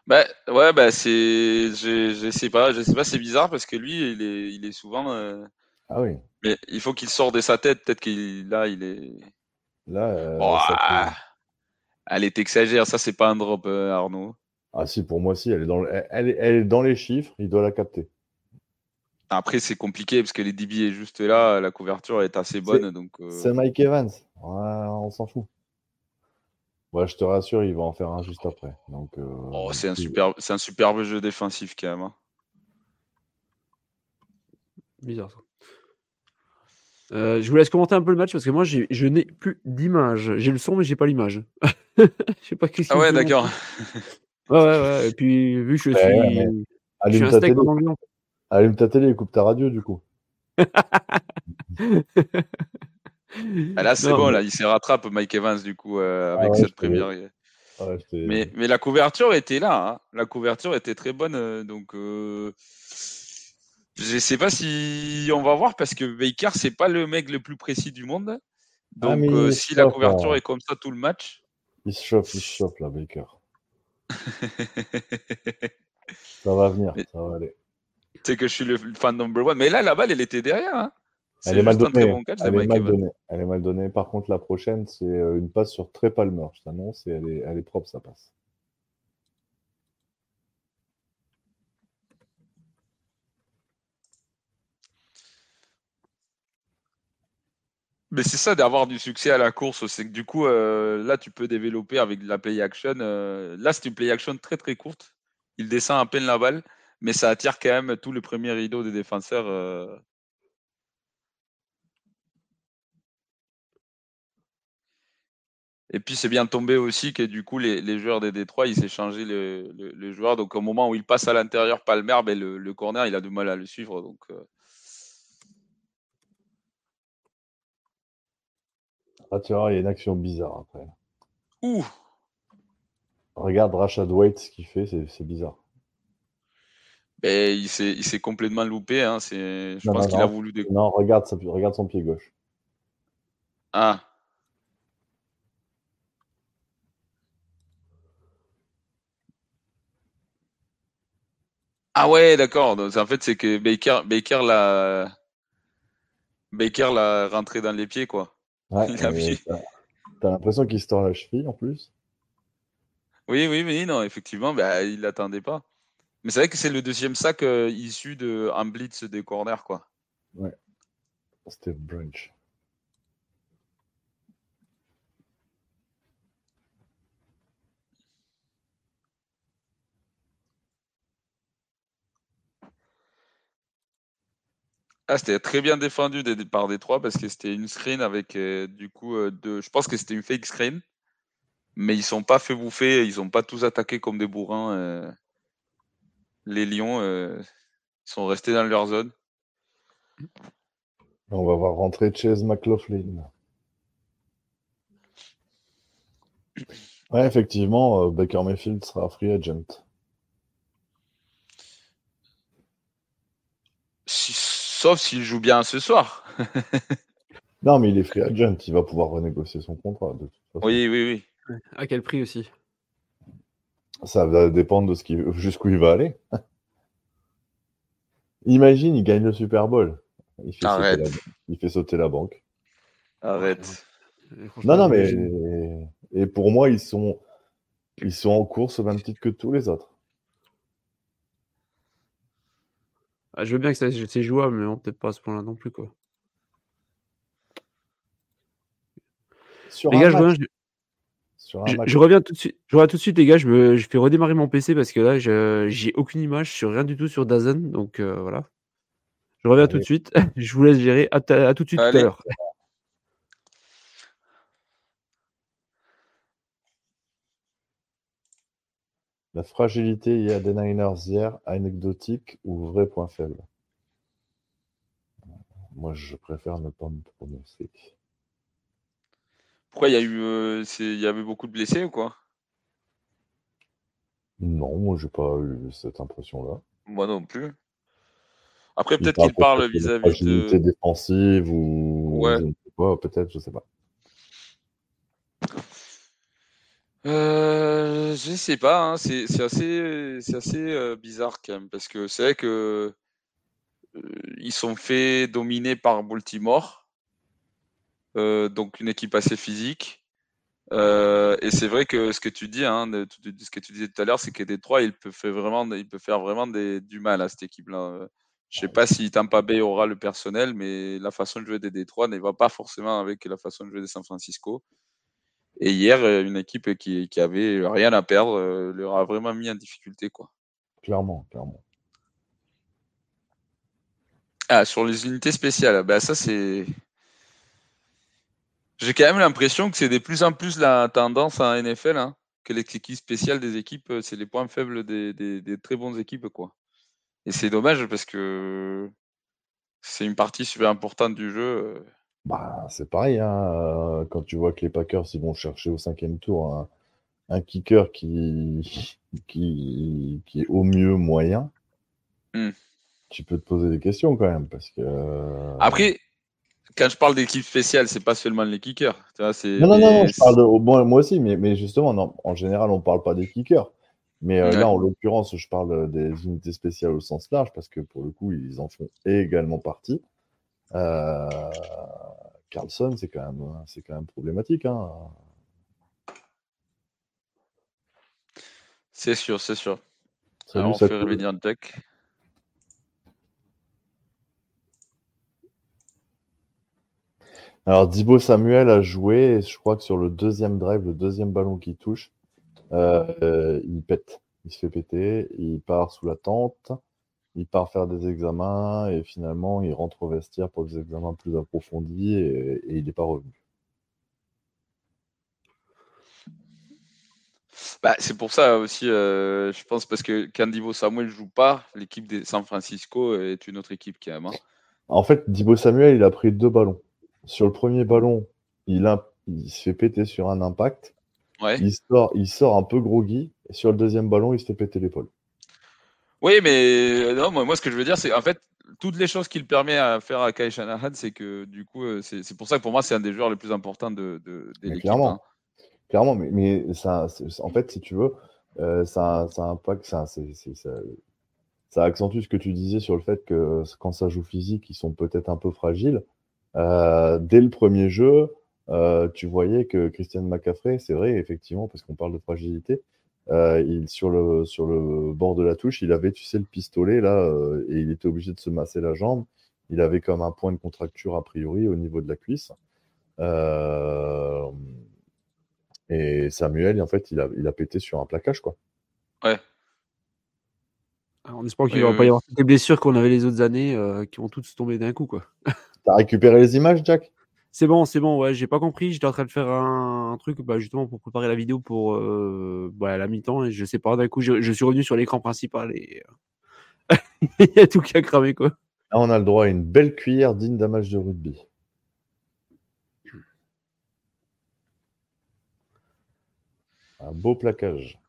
Bah, ouais, bah, c'est. Je, je sais pas, je sais pas, c'est bizarre parce que lui, il est, il est souvent. Euh, ah oui. Mais il faut qu'il sorte de sa tête. Peut-être qu'il. Là, il est. Là. Bon, ah, Elle est exagère, ça, c'est pas un drop, Arnaud. Ah si, pour moi, si, elle est dans, elle, est dans les chiffres, il doit la capter. Après, c'est compliqué parce que les DB est juste là, la couverture est assez bonne. donc. Euh, c'est Mike Evans, on s'en fout. Ouais, je te rassure, il va en faire un juste après. Donc, euh, oh, c'est un, superbe, un superbe jeu défensif quand même. Hein. Bizarre ça. Euh, je vous laisse commenter un peu le match parce que moi je n'ai plus d'image. J'ai le son mais j'ai pas l'image. je sais pas Ah ouais, d'accord. Ouais, ouais, ouais. Et puis, vu que je suis, allume je suis un steak en anglais. Allume ta télé et coupe ta radio, du coup. ah, là, c'est bon, là, il se rattrape, Mike Evans, du coup, euh, avec ah cette première. mais, mais la couverture était là. Hein. La couverture était très bonne. Euh, donc, euh... je sais pas si on va voir parce que Baker, c'est pas le mec le plus précis du monde. Ah, donc, euh, si la couverture hein. est comme ça tout le match. Il se chauffe, il se chauffe, là, Baker. Ça va venir, ça va aller. Tu sais que je suis le fan number one. Mais là, la balle, elle était derrière. Hein. Elle est, mal donnée. elle, est mal donnée. elle est mal donnée. Par contre, la prochaine, c'est euh, une passe sur très Palmer. Je t'annonce, et elle est, elle est propre, ça passe. Mais c'est ça d'avoir du succès à la course, c'est que du coup, euh, là, tu peux développer avec la play action. Euh, là, c'est une play action très très courte. Il descend à peine la balle, mais ça attire quand même tout le premier rideau des défenseurs. Euh. Et puis c'est bien tombé aussi que du coup les, joueurs des Détroit ils s'échangeaient le, le, joueur. Donc au moment où il passe à l'intérieur Palmer, ben, le, le, corner il a du mal à le suivre. Donc Ah, tu vois, il y a une action bizarre après. Ouh Regarde Rashad White, ce qu'il fait, c'est bizarre. Ben, il s'est complètement loupé. Hein. Je pense qu'il a voulu. Non, regarde, regarde son pied gauche. Ah. Ah ouais, d'accord. En fait, c'est que Baker, Baker l'a Baker l'a rentré dans les pieds, quoi. Ouais, T'as l'impression qu'il se tord la cheville en plus. Oui, oui, oui, non, effectivement, bah, il l'attendait pas. Mais c'est vrai que c'est le deuxième sac euh, issu de un blitz des corners, quoi. Ouais. Steve Branch. Ah, c'était très bien défendu par Détroit parce que c'était une screen avec euh, du coup euh, de. Je pense que c'était une fake screen, mais ils sont pas fait bouffer, ils ont pas tous attaqué comme des bourrins. Euh. Les Lions, sont restés dans leur zone. On va voir rentrer Chase McLaughlin. Ouais, effectivement, Baker Mayfield sera free agent. Sauf s'il joue bien ce soir. non, mais il est free agent, il va pouvoir renégocier son contrat. Oui, oui, oui. À quel prix aussi? Ça va dépendre de ce jusqu'où il va aller. Imagine, il gagne le Super Bowl. Il fait, Arrête. Sauter, la... il fait sauter la banque. Arrête. Non, non, mais et pour moi, ils sont ils sont en course au même titre que tous les autres. Ah, je veux bien que c'est jouable, mais peut-être pas à ce point-là non plus. Quoi. Sur, un match, je, reviens tout de suite. Je reviens tout de suite, les gars. Je, me, je fais redémarrer mon PC parce que là, j'ai aucune image sur rien du tout sur Dazen. Donc euh, voilà. Je reviens tout de suite. je vous laisse gérer. À, tout de suite tout à l'heure. La fragilité il y a des Niners hier, anecdotique ou vrai point faible? Moi, je préfère ne pas me prononcer. Pourquoi il y a eu, euh, il y avait beaucoup de blessés ou quoi? Non, moi j'ai pas eu cette impression-là. Moi non plus. Après, peut-être qu'il parle vis-à-vis de. défensive ou. Ouais. peut-être, je sais pas. Euh, je sais pas, hein. c'est assez, euh, bizarre quand même, parce que c'est vrai que euh, ils sont fait dominer par Baltimore, donc une équipe assez physique. et c'est vrai que ce que tu dis, hein, ce que tu disais tout à l'heure, c'est que Détroit, il peut faire vraiment, il peut faire vraiment du mal à cette équipe-là. Je sais pas si Tampa Bay aura le personnel, mais la façon de jouer des Détroit ne va pas forcément avec la façon de jouer des San Francisco. Et hier, euh, une équipe qui, qui avait rien à perdre euh, leur a vraiment mis en difficulté. Quoi. Clairement, clairement. Ah, sur les unités spéciales, ben ça c'est. J'ai quand même l'impression que c'est de plus en plus la tendance en NFL, hein, que les équipes spéciales des équipes, euh, c'est les points faibles des, des, des, très bonnes équipes. quoi. Et c'est dommage parce que c'est une partie super importante du jeu. Bah, c'est pareil, hein, euh, quand tu vois que les Packers ils vont chercher au cinquième tour un, kicker qui, qui, qui est au mieux moyen, hmm. tu peux te poser des questions quand même. Parce que, euh, Après, quand je parle d'équipe spéciale, c'est pas seulement les kickers. non, non, non, je parle de, moi, moi aussi, mais, mais justement, non, en général, on parle pas des kickers. Mais euh, là, en l'occurrence, je parle des unités spéciales au sens large parce que pour le coup, ils en font également partie. Euh, Carlson, c'est quand même, c'est quand même problématique. Hein. C'est sûr, c'est sûr. Alors, on fait revenir. Alors, Dibo Samuel a joué, je crois que sur le deuxième drive, le deuxième ballon qui touche, euh, il pète. Il se fait péter, il part sous la tente il part faire des examens et finalement il rentre au vestiaire pour des examens plus approfondis et, il n'est pas revenu. Bah, c'est pour ça aussi, euh, je pense, parce que quand Divo Samuel ne joue pas, l'équipe de San Francisco est une autre équipe qui aime. Hein. En fait, Divo Samuel, il a pris deux ballons. Sur le premier ballon, il, a, il se fait péter sur un impact. Il, sort, il sort un peu groggy. Et sur le deuxième ballon, il se fait péter l'épaule. Oui, mais non, moi, ce que je veux dire, c'est en fait, toutes les choses qu'il permet à faire à Kai Shanahan, c'est que du coup, euh, c'est pour ça que pour moi, c'est un des joueurs les plus importants de, de, l'équipe. Clairement, hein. clairement, mais, mais ça, en fait, si tu veux, euh, ça, ça impacte, ça, ça, accentue ce que tu disais sur le fait que quand ça joue physique, ils sont peut-être un peu fragiles. Euh, dès le premier jeu, tu voyais que Christian McCaffrey, c'est vrai, effectivement, parce qu'on parle de fragilité, euh, il, sur, le, sur le bord de la touche, il avait, tu sais, le pistolet là, euh, et il était obligé de se masser la jambe. Il avait comme un point de contracture a priori au niveau de la cuisse. Euh, et Samuel, en fait, il a, il a pété sur un plaquage, quoi. Ouais. on espère qu'il ne va pas y avoir des blessures qu'on avait les autres années qui vont toutes tomber d'un coup, quoi. T'as récupéré les images, Jack? C'est bon, c'est bon, ouais, j'ai pas compris. J'étais en train de faire un, truc bah, justement pour préparer la vidéo pour euh, bah, la mi-temps et je sais pas, d'un coup, je, suis revenu sur l'écran principal et euh, il y a tout qui a cramé quoi. Là, on a le droit à une belle cuillère digne d'un match de rugby. Un beau plaquage.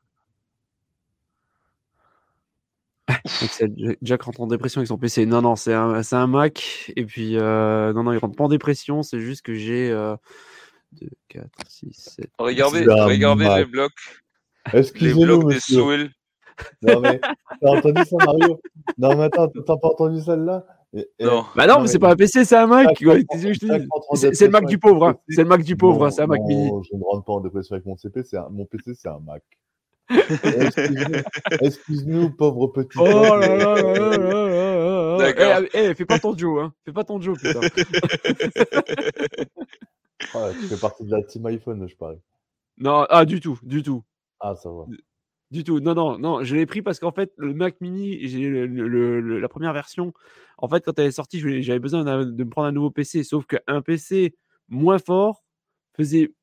Jack rentre en dépression avec son PC. Non, non, c'est un, un, Mac. Et puis, euh, non, non, il rentre pas en dépression. C'est juste que j'ai 2, 4, 6, 7. Regardez, regardez les blocs. Les blocs des. Non, mais t'as entendu ça, Mario? Non, mais attends, t'as pas entendu celle-là? Non. Bah non, mais c'est pas un PC, c'est un Mac. C'est le Mac du pauvre. Hein. C'est le Mac du pauvre. Hein. C'est un Mac mini. Je ne rentre pas en dépression avec mon CP. Mon PC, c'est un Mac. Excuse-nous, pauvre petit. Oh là là là là D'accord. Eh, eh, fais pas ton Joe, hein. Fais pas ton Joe, putain. tu fais partie de la team iPhone, je parie. Non, ah, du tout, du tout. Ah, ça va. Du tout. Non, non, non. Je l'ai pris parce qu'en fait, le Mac Mini, j'ai le, la première version. En fait, quand elle est sortie, j'avais besoin de me prendre un nouveau PC. Sauf qu'un PC moins fort faisait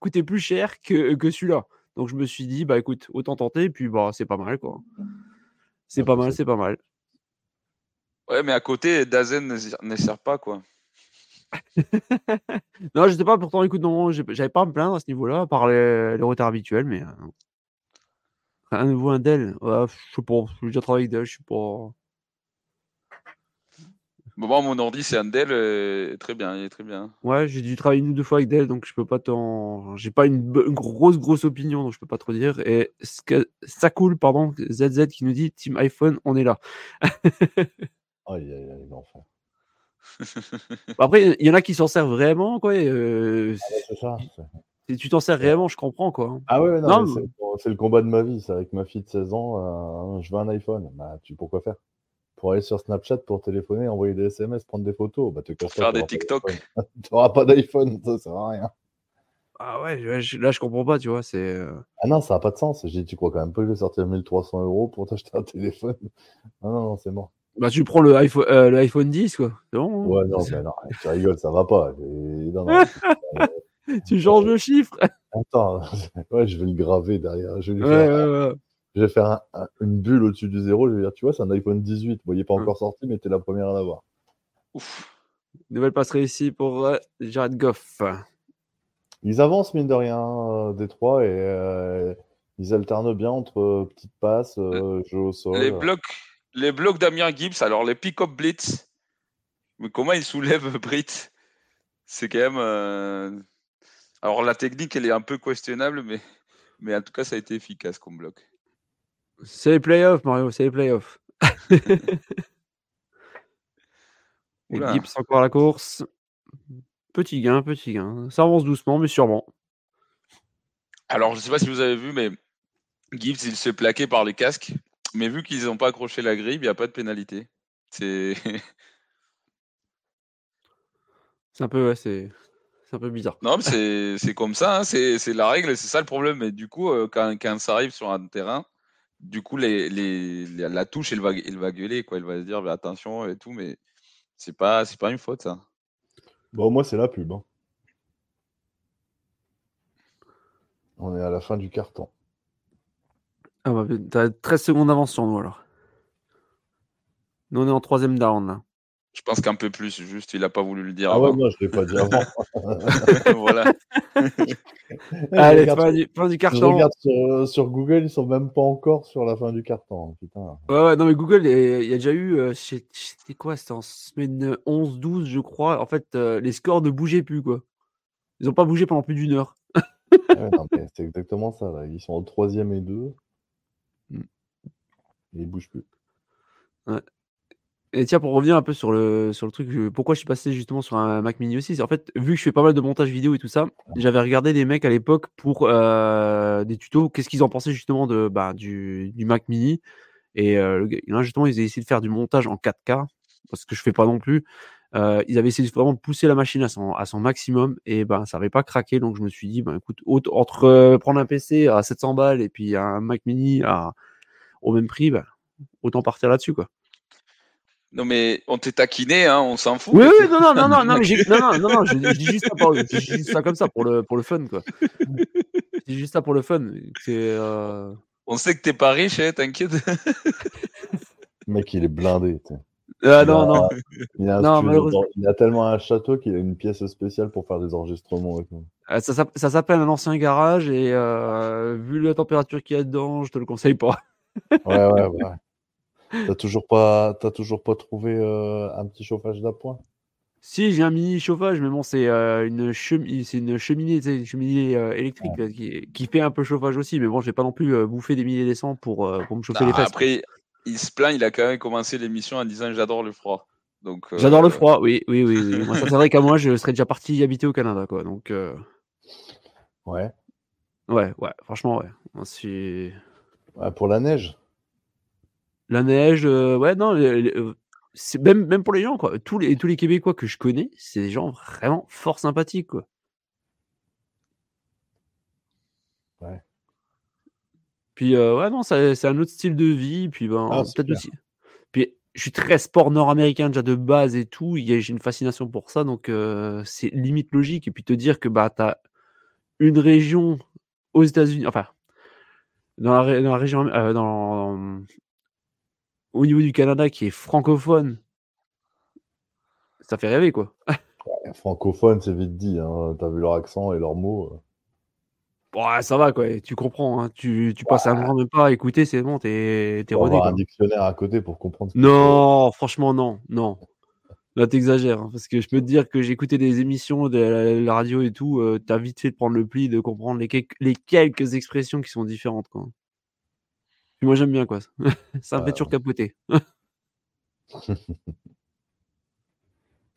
coûtait plus cher que, que celui-là. Donc je me suis dit, bah écoute, autant tenter. Et puis bah c'est pas mal quoi. C'est pas mal, c'est pas mal. Ouais, mais à côté, Dazen ne sert pas quoi. non, je sais pas. Pourtant, écoute, non, j'avais pas à me plaindre à ce niveau-là, par les, les retards habituels, mais. Euh, un nouveau un Dell. je sais pas, j'ai déjà travaillé avec Dell, je sais pas. Bon, mon ordi, c'est un Dell, euh, très bien, il est très bien. Ouais, j'ai dû travailler une ou deux fois avec Dell, donc je peux pas t'en. J'ai pas une, grosse, grosse opinion, donc je peux pas trop dire. Et ça coule, pardon, ZZ qui nous dit Team iPhone, on est là. Aïe, aïe, aïe, l'enfant. Après, il y en a qui s'en servent vraiment, quoi. Euh, ah c'est ça. Si tu t'en sers réellement, je comprends, quoi. Ah ouais, non, c'est le combat de ma vie. C'est avec ma fille de 16 ans, euh, je veux un iPhone. Bah, tu pourquoi faire? Pour aller sur Snapchat, pour téléphoner, envoyer des SMS, prendre des photos. Bah, te pour faire des TikTok. tu n'auras pas d'iPhone, ça sert à rien. Ah ouais, là je comprends pas, tu vois. c'est... Euh ah non, ça n'a pas de sens. J'ai dit, tu crois quand même pas que je vais sortir 1300 euros pour t'acheter un téléphone? Non, non, non, c'est mort. Bah, tu prends le iPhone, euh, le iPhone 10, quoi. C'est bon hein Ouais, non, mais non, tu rigoles, ça va pas. tu changes le chiffre. Attends, ouais, je vais le graver derrière. Je vais, faire, je vais faire une bulle au-dessus du zéro. Je vais dire, tu vois, c'est un iPhone 18. Bon, il n'est pas encore sorti, mais tu es la première à l'avoir. Ouf. Nouvelle passerie ici pour euh, Jared Goff. Ils avancent, mine de rien, euh, Détroit, et euh, ils alternent bien entre petites passes, jeux au sol. Les blocs, les blocs d'Amir Gibbs, alors les pick-up blitz, mais comment ils soulèvent Brit? C'est quand même. Alors la technique, elle est un peu questionnable, mais, mais en tout cas, ça a été efficace comme bloc. C'est les playoffs, Mario, c'est les playoffs. Gibbs encore la course. Petit gain, petit gain. Ça avance doucement, mais sûrement. Alors, je ne sais pas si vous avez vu, mais Gibbs, il se plaquait par les casques. Mais vu qu'ils n'ont pas accroché la grille, il n'y a pas de pénalité. C'est. c'est un peu, ouais, c'est. C'est un peu bizarre. Non, mais c'est comme ça, hein, c'est la règle, c'est ça le problème. Et du coup, euh, quand, quand, ça arrive sur un terrain, du coup, les, les, la touche, il va, gueuler, quoi. Il va se dire attention et tout, mais c'est pas, pas une faute, ça. Bon, moi, c'est la pub. Hein. On est à la fin du carton. Ah bah, t'as 13 secondes d'avance sur nous alors. Nous, on est en troisième down là. Je pense qu'un peu plus, juste il n'a pas voulu le dire. Ah ouais, moi je ne l'ai pas dit avant. voilà. Allez, fin du, fin du, carton. Je regarde sur, sur, Google, ils sont même pas encore sur la fin du carton. Putain. Ouais, ouais, non, mais Google, il y a déjà eu. Euh, c'était quoi C'était en semaine 11-12, je crois. En fait, euh, les scores ne bougeaient plus, quoi. Ils n'ont pas bougé pendant plus d'une heure. ouais, c'est exactement ça. Là. Ils sont au troisième et deux. Mm. Et ils ne bougent plus. Ouais. Et tiens, pour revenir un peu sur le, sur le truc, pourquoi je suis passé justement sur un Mac Mini aussi, c'est en fait, vu que je fais pas mal de montage vidéo et tout ça, j'avais regardé des mecs à l'époque pour euh, des tutos, qu'est-ce qu'ils en pensaient justement de, bah, du, Mac Mini. Et euh, là, justement, ils avaient essayé de faire du montage en 4K, parce que je fais pas non plus. Euh, ils avaient essayé vraiment de pousser la machine à son, à son maximum et ben ça avait pas craqué donc je me suis dit ben écoute entre prendre un PC à 700 balles et puis un Mac Mini au même prix ben, autant partir là-dessus quoi. Non, mais on t'est taquiné, hein, on s'en fout. Oui, oui, non, non, non, non, non, mais non, non, non, non, je, dis juste ça, pour, je dis ça comme ça pour le, pour le fun, quoi. Je dis juste ça pour le fun. Euh... On sait que t'es pas riche, hein, t'inquiète. le mec, il est blindé. Ah, non, non. Il a, non il a, tellement un château qu'il a une pièce spéciale pour faire des enregistrements avec nous. Euh, ça, ça s'appelle un ancien garage et euh, vu la température qu'il y a dedans, je te le conseille pas. ouais, ouais, ouais. T'as toujours pas, toujours pas trouvé euh, un petit chauffage d'appoint? Si, j'ai un mini chauffage, mais bon, c'est euh, une, cheminée, c'est une cheminée, une cheminée euh, électrique qui, fait un peu chauffage aussi. Mais bon, j'ai pas non plus bouffé des milliers d'essence pour, pour me chauffer les fesses. Après, il se plaint, il a quand même commencé l'émission en disant j'adore le froid. Donc, J'adore le froid, oui, oui, oui. oui. moi, ça serait qu'à moi, je serais déjà parti habiter au Canada, quoi. Donc, ouais. Ouais, ouais, franchement, ouais. pour la neige la neige, euh, ouais, non, euh, c'est même, même pour les gens, quoi. Tous les, tous les Québécois que je connais, c'est des gens vraiment fort sympathiques, quoi. Puis, ouais, non, c'est un autre style de vie. Puis, ben, ah, peut-être aussi. Puis, je suis très sport nord-américain déjà de base et tout. J'ai une fascination pour ça. Donc, c'est limite logique. Et puis, te dire que bah, tu as une région aux États-Unis, enfin, dans la, dans la région, dans, au niveau du Canada qui est francophone, ça fait rêver, quoi. francophone, c'est vite dit. Hein. T'as vu leur accent et leurs mots. Euh. Ouais, ça va, quoi. Tu comprends. Hein. Tu, tu passes un moment même pas à écouter, c'est bon, t'es es rodé. un dictionnaire à côté pour comprendre. non, franchement, non. Non. Là, t'exagères. Hein, parce que je peux te dire que j'ai écouté des émissions de la, radio et tout. Euh, t'as vite fait de prendre le pli, de comprendre les, les quelques expressions qui sont différentes, quoi. Moi, j'aime bien, quoi. ça me fait toujours capoter.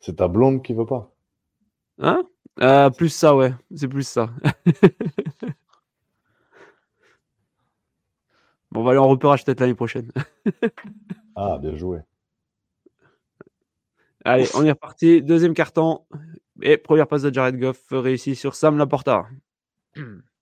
C'est ta blonde qui veut pas? Hein? Euh, Plus ça, ouais. C'est plus ça. bon, on va aller en repérage peut-être l'année prochaine. ah, bien joué. Allez, on est reparti. Deuxième carton. Et première passe de Jared Goff réussie sur Sam Laporta.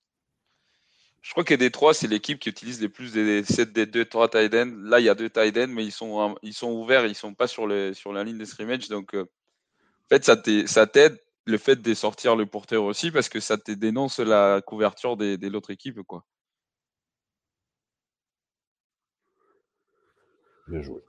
Je crois que des trois, c'est l'équipe qui utilise les plus des, des deux, trois tight Là, il y a deux tight mais ils sont, ils sont ouverts, ils sont pas sur, sur la ligne de scrimmage. Donc, euh, en fait, ça t'aide le fait de sortir le porteur aussi parce que ça te dénonce la couverture de, l'autre équipe. Quoi. Bien joué.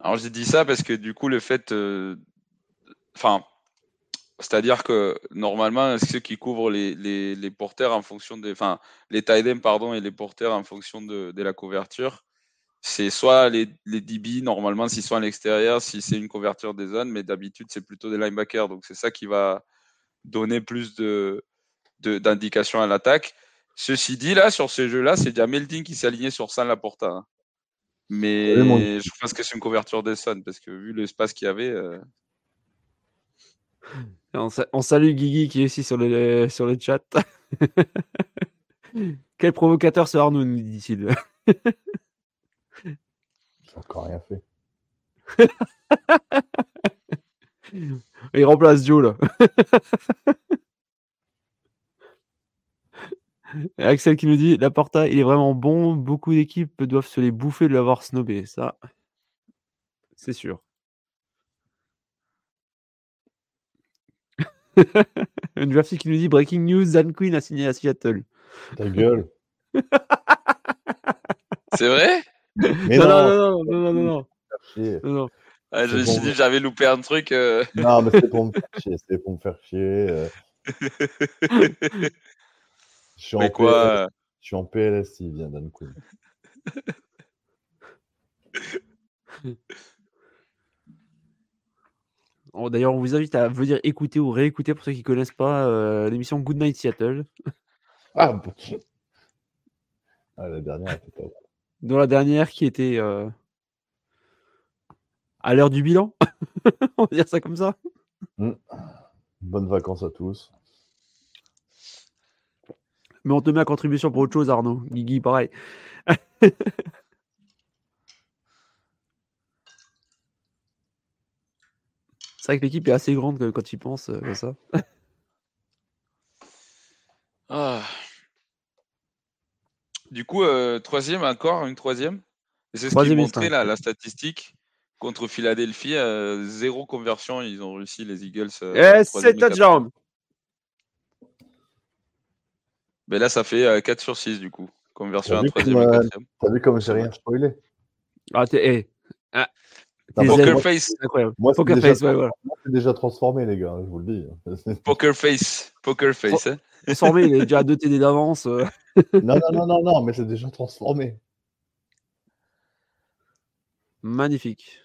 Alors j'ai dit ça parce que du coup le fait, euh, enfin, c'est-à-dire que normalement, ceux qui couvrent les, les, porteurs en fonction des. Enfin, les tight pardon, et les porteurs en fonction de, de la couverture, c'est soit les, les DB, normalement, s'ils sont à l'extérieur, si c'est une couverture des zones, mais d'habitude, c'est plutôt des linebackers. Donc, c'est ça qui va donner plus de, d'indications à l'attaque. Ceci dit, là, sur ces jeux-là, c'est déjà Melding qui s'est aligné sur San Laporta. Mais je pense que c'est une couverture des zones, parce que vu l'espace qu'il y avait. Euh, on, salue Guigui qui est ici sur le, sur le chat. Quel provocateur ce Arnaud, nous dit-il. J'ai encore rien fait. Il remplace Joe là. Axel qui nous dit La Porta, il est vraiment bon. Beaucoup d'équipes doivent se les bouffer de l'avoir snobé. Ça, c'est sûr. Une version qui nous dit Breaking news, Dan Quinn a signé à Seattle. Ta gueule. C'est vrai? Non, non, non, non, non, non, non. Ah, je me suis dit, j'avais loupé un truc. Euh. Non, mais c'est pour me faire chier. C'est pour me faire chier. Euh. Je, suis en quoi? Je suis en PLS, il vient Dan Quinn. D'ailleurs, on vous invite à venir écouter ou réécouter pour ceux qui ne connaissent pas euh, l'émission Good Night Seattle. Ah, bon. ah la dernière était pas Dans la dernière qui était euh, à l'heure du bilan. on va dire ça comme ça. Mmh. Bonnes vacances à tous. Mais on te met à contribution pour autre chose, Arnaud. Guigui, pareil. C'est vrai que l'équipe est assez grande quand tu penses euh, comme ça. Ah. Du coup, euh, troisième encore, une troisième. C'est ce qui montrait là, la statistique contre Philadelphie. Euh, zéro conversion, ils ont réussi les Eagles. Euh, 7 touchdowns. Mais là, ça fait 4 sur 6 du coup. Conversion à troisième et quatrième. T'as vu comme j'ai rien spoilé? Ah, t'es. Eh, ah, Poker Face. Moi, Poker déjà, Face, ouais, voilà. c'est déjà transformé, les gars, je vous le dis. Poker Face. Poker Face. Hein. Transformé, il est déjà à 2 TD d'avance. Euh. non, non, non, non, non, mais c'est déjà transformé. Magnifique.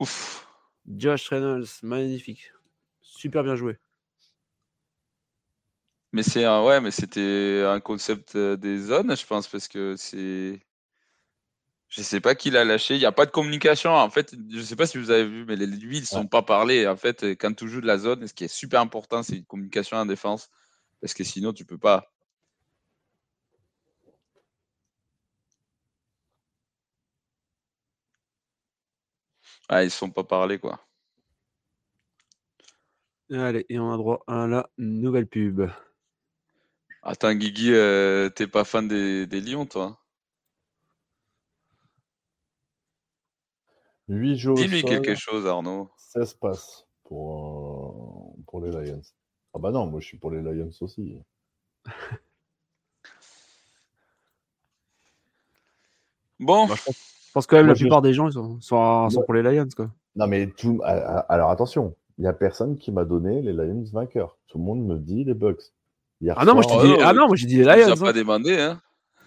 Ouf. Josh Reynolds, magnifique. Super bien joué. Mais c'est un, ouais, mais c'était un concept euh, des zones, je pense, parce que c'est je sais pas qui l'a lâché. Il n'y a pas de communication. En fait, je sais pas si vous avez vu, mais les huit ne sont pas parlés. En fait, quand tu joues de la zone, ce qui est super important, c'est une communication en défense. Parce que sinon, tu peux pas. Ah, ils sont pas parlé, quoi. Allez, et on a droit à la nouvelle pub. Attends, Guigui, euh, t'es pas fan des, des Lions, toi 8 jours. Dis-lui quelque chose, Arnaud. 16 passes pour, euh, pour les Lions. Ah bah non, moi je suis pour les Lions aussi. bon. Bah, je, pense, quand même la plupart des gens sont, sont, pour les Lions. Quoi. Non mais tout, alors attention, il n'y a personne qui m'a donné les Lions vainqueurs. Tout le monde me dit les Bucks. Ah non, moi je dis, ah non, moi j'ai dit les Lions. Tu pas hein. demandé, hein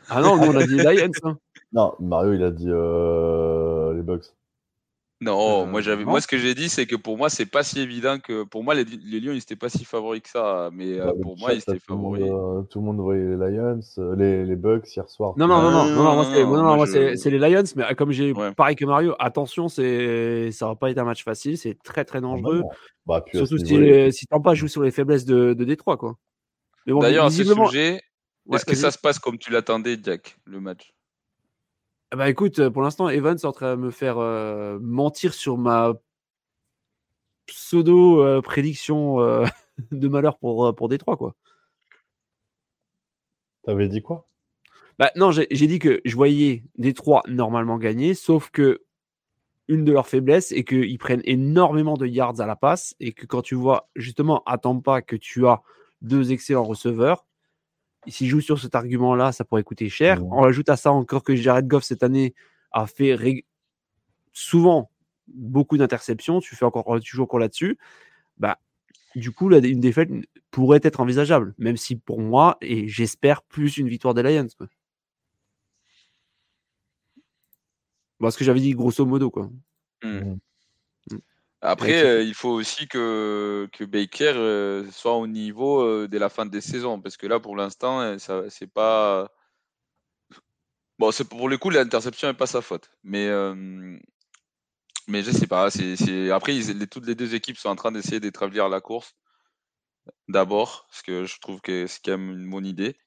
Ah non, nous on a dit les Lions. Hein. Non, Mario il a dit euh, les Bucks. Non, moi j'avais, moi ce que j'ai dit, c'est que pour moi c'est pas si évident que pour moi les, les Lions ils étaient pas si favoris que ça, mais euh, pour moi ils étaient favoris. tout le monde voyait les Lions, euh, les, les Bucks hier soir. Non non non non, non, moi c'est, non, moi, c'est, les Lions, mais euh, comme j'ai pareil que Mario, attention, c'est ça va pas être un match facile, c'est très très ah, dangereux. Bah, Surtout si, si Tampa joue sur les faiblesses de, de Détroit quoi. Bon, D'ailleurs à ce sujet, est-ce que ça se passe comme tu l'attendais, Jack, le match? Ah bah écoute, euh, pour l'instant, Evans est en train de me faire euh, mentir sur ma pseudo prédiction euh, de malheur pour, pour Détroit, quoi. T'avais dit quoi? Bah, Non, j'ai dit que je voyais Détroit normalement gagner, sauf que une de leurs faiblesses est qu'ils prennent énormément de yards à la passe et que quand tu vois justement attends pas que tu as deux excellents receveurs, s'il joue sur cet argument-là, ça pourrait coûter cher. On ajoute à ça encore que Jared Goff cette année a fait souvent beaucoup d'interceptions. Tu fais encore, tu joues encore là-dessus. Bah, du coup, là, une défaite pourrait être envisageable, même si pour moi, et j'espère plus une victoire des Lions. Quoi. ce que j'avais dit grosso modo. Quoi. Mmh. Après, euh, il faut aussi que, que Baker euh, soit au niveau euh, dès la fin des saisons, parce que là, pour l'instant, c'est pas. Bon, c'est pour le coup, l'interception n'est pas sa faute, mais mais je sais pas. C'est, Après, les, toutes les deux équipes sont en train d'essayer d'établir la course d'abord, parce que je trouve que c'est quand même une bonne idée.